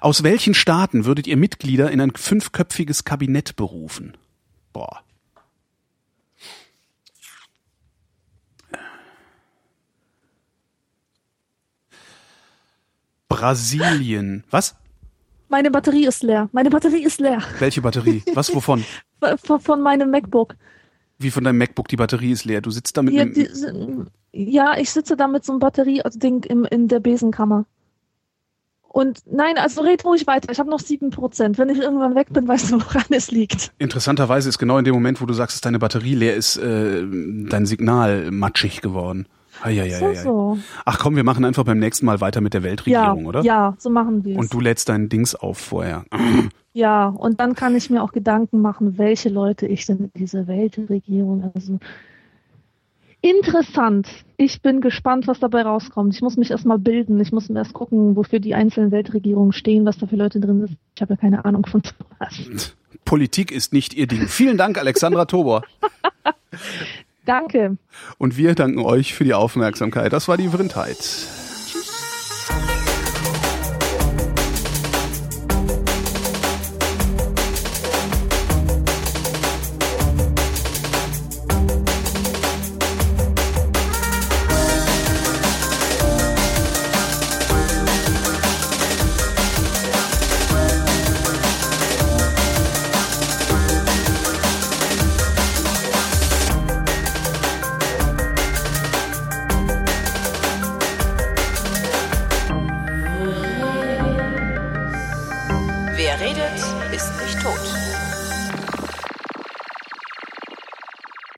Aus welchen Staaten würdet ihr Mitglieder in ein fünfköpfiges Kabinett berufen? Boah. Brasilien. Was? Meine Batterie ist leer. Meine Batterie ist leer. Welche Batterie? Was, wovon? Von, von meinem MacBook. Wie von deinem MacBook, die Batterie ist leer. Du sitzt da mit Hier, einem, die, ja, ich sitze da mit so einem Batterieding im, in der Besenkammer. Und nein, also red ruhig weiter. Ich habe noch sieben Prozent. Wenn ich irgendwann weg bin, weißt du, woran es liegt. Interessanterweise ist genau in dem Moment, wo du sagst, dass deine Batterie leer ist, äh, dein Signal matschig geworden. Eieieiei. So, so. Ach komm, wir machen einfach beim nächsten Mal weiter mit der Ja, Weltregierung, oder? ja, so machen wir es. Und du lädst dein Dings auf vorher. Ja, und dann kann ich mir auch Gedanken machen, welche Leute ich denn in diese Weltregierung, also interessant. Ich bin gespannt, was dabei rauskommt. Ich muss mich erstmal bilden. Ich muss mir erst gucken, wofür die einzelnen Weltregierungen stehen, was da für Leute drin sind. Ich habe ja keine Ahnung von sowas. Politik ist nicht ihr Ding. Vielen Dank, Alexandra Tobor. Danke. Und wir danken euch für die Aufmerksamkeit. Das war die Vrindheit.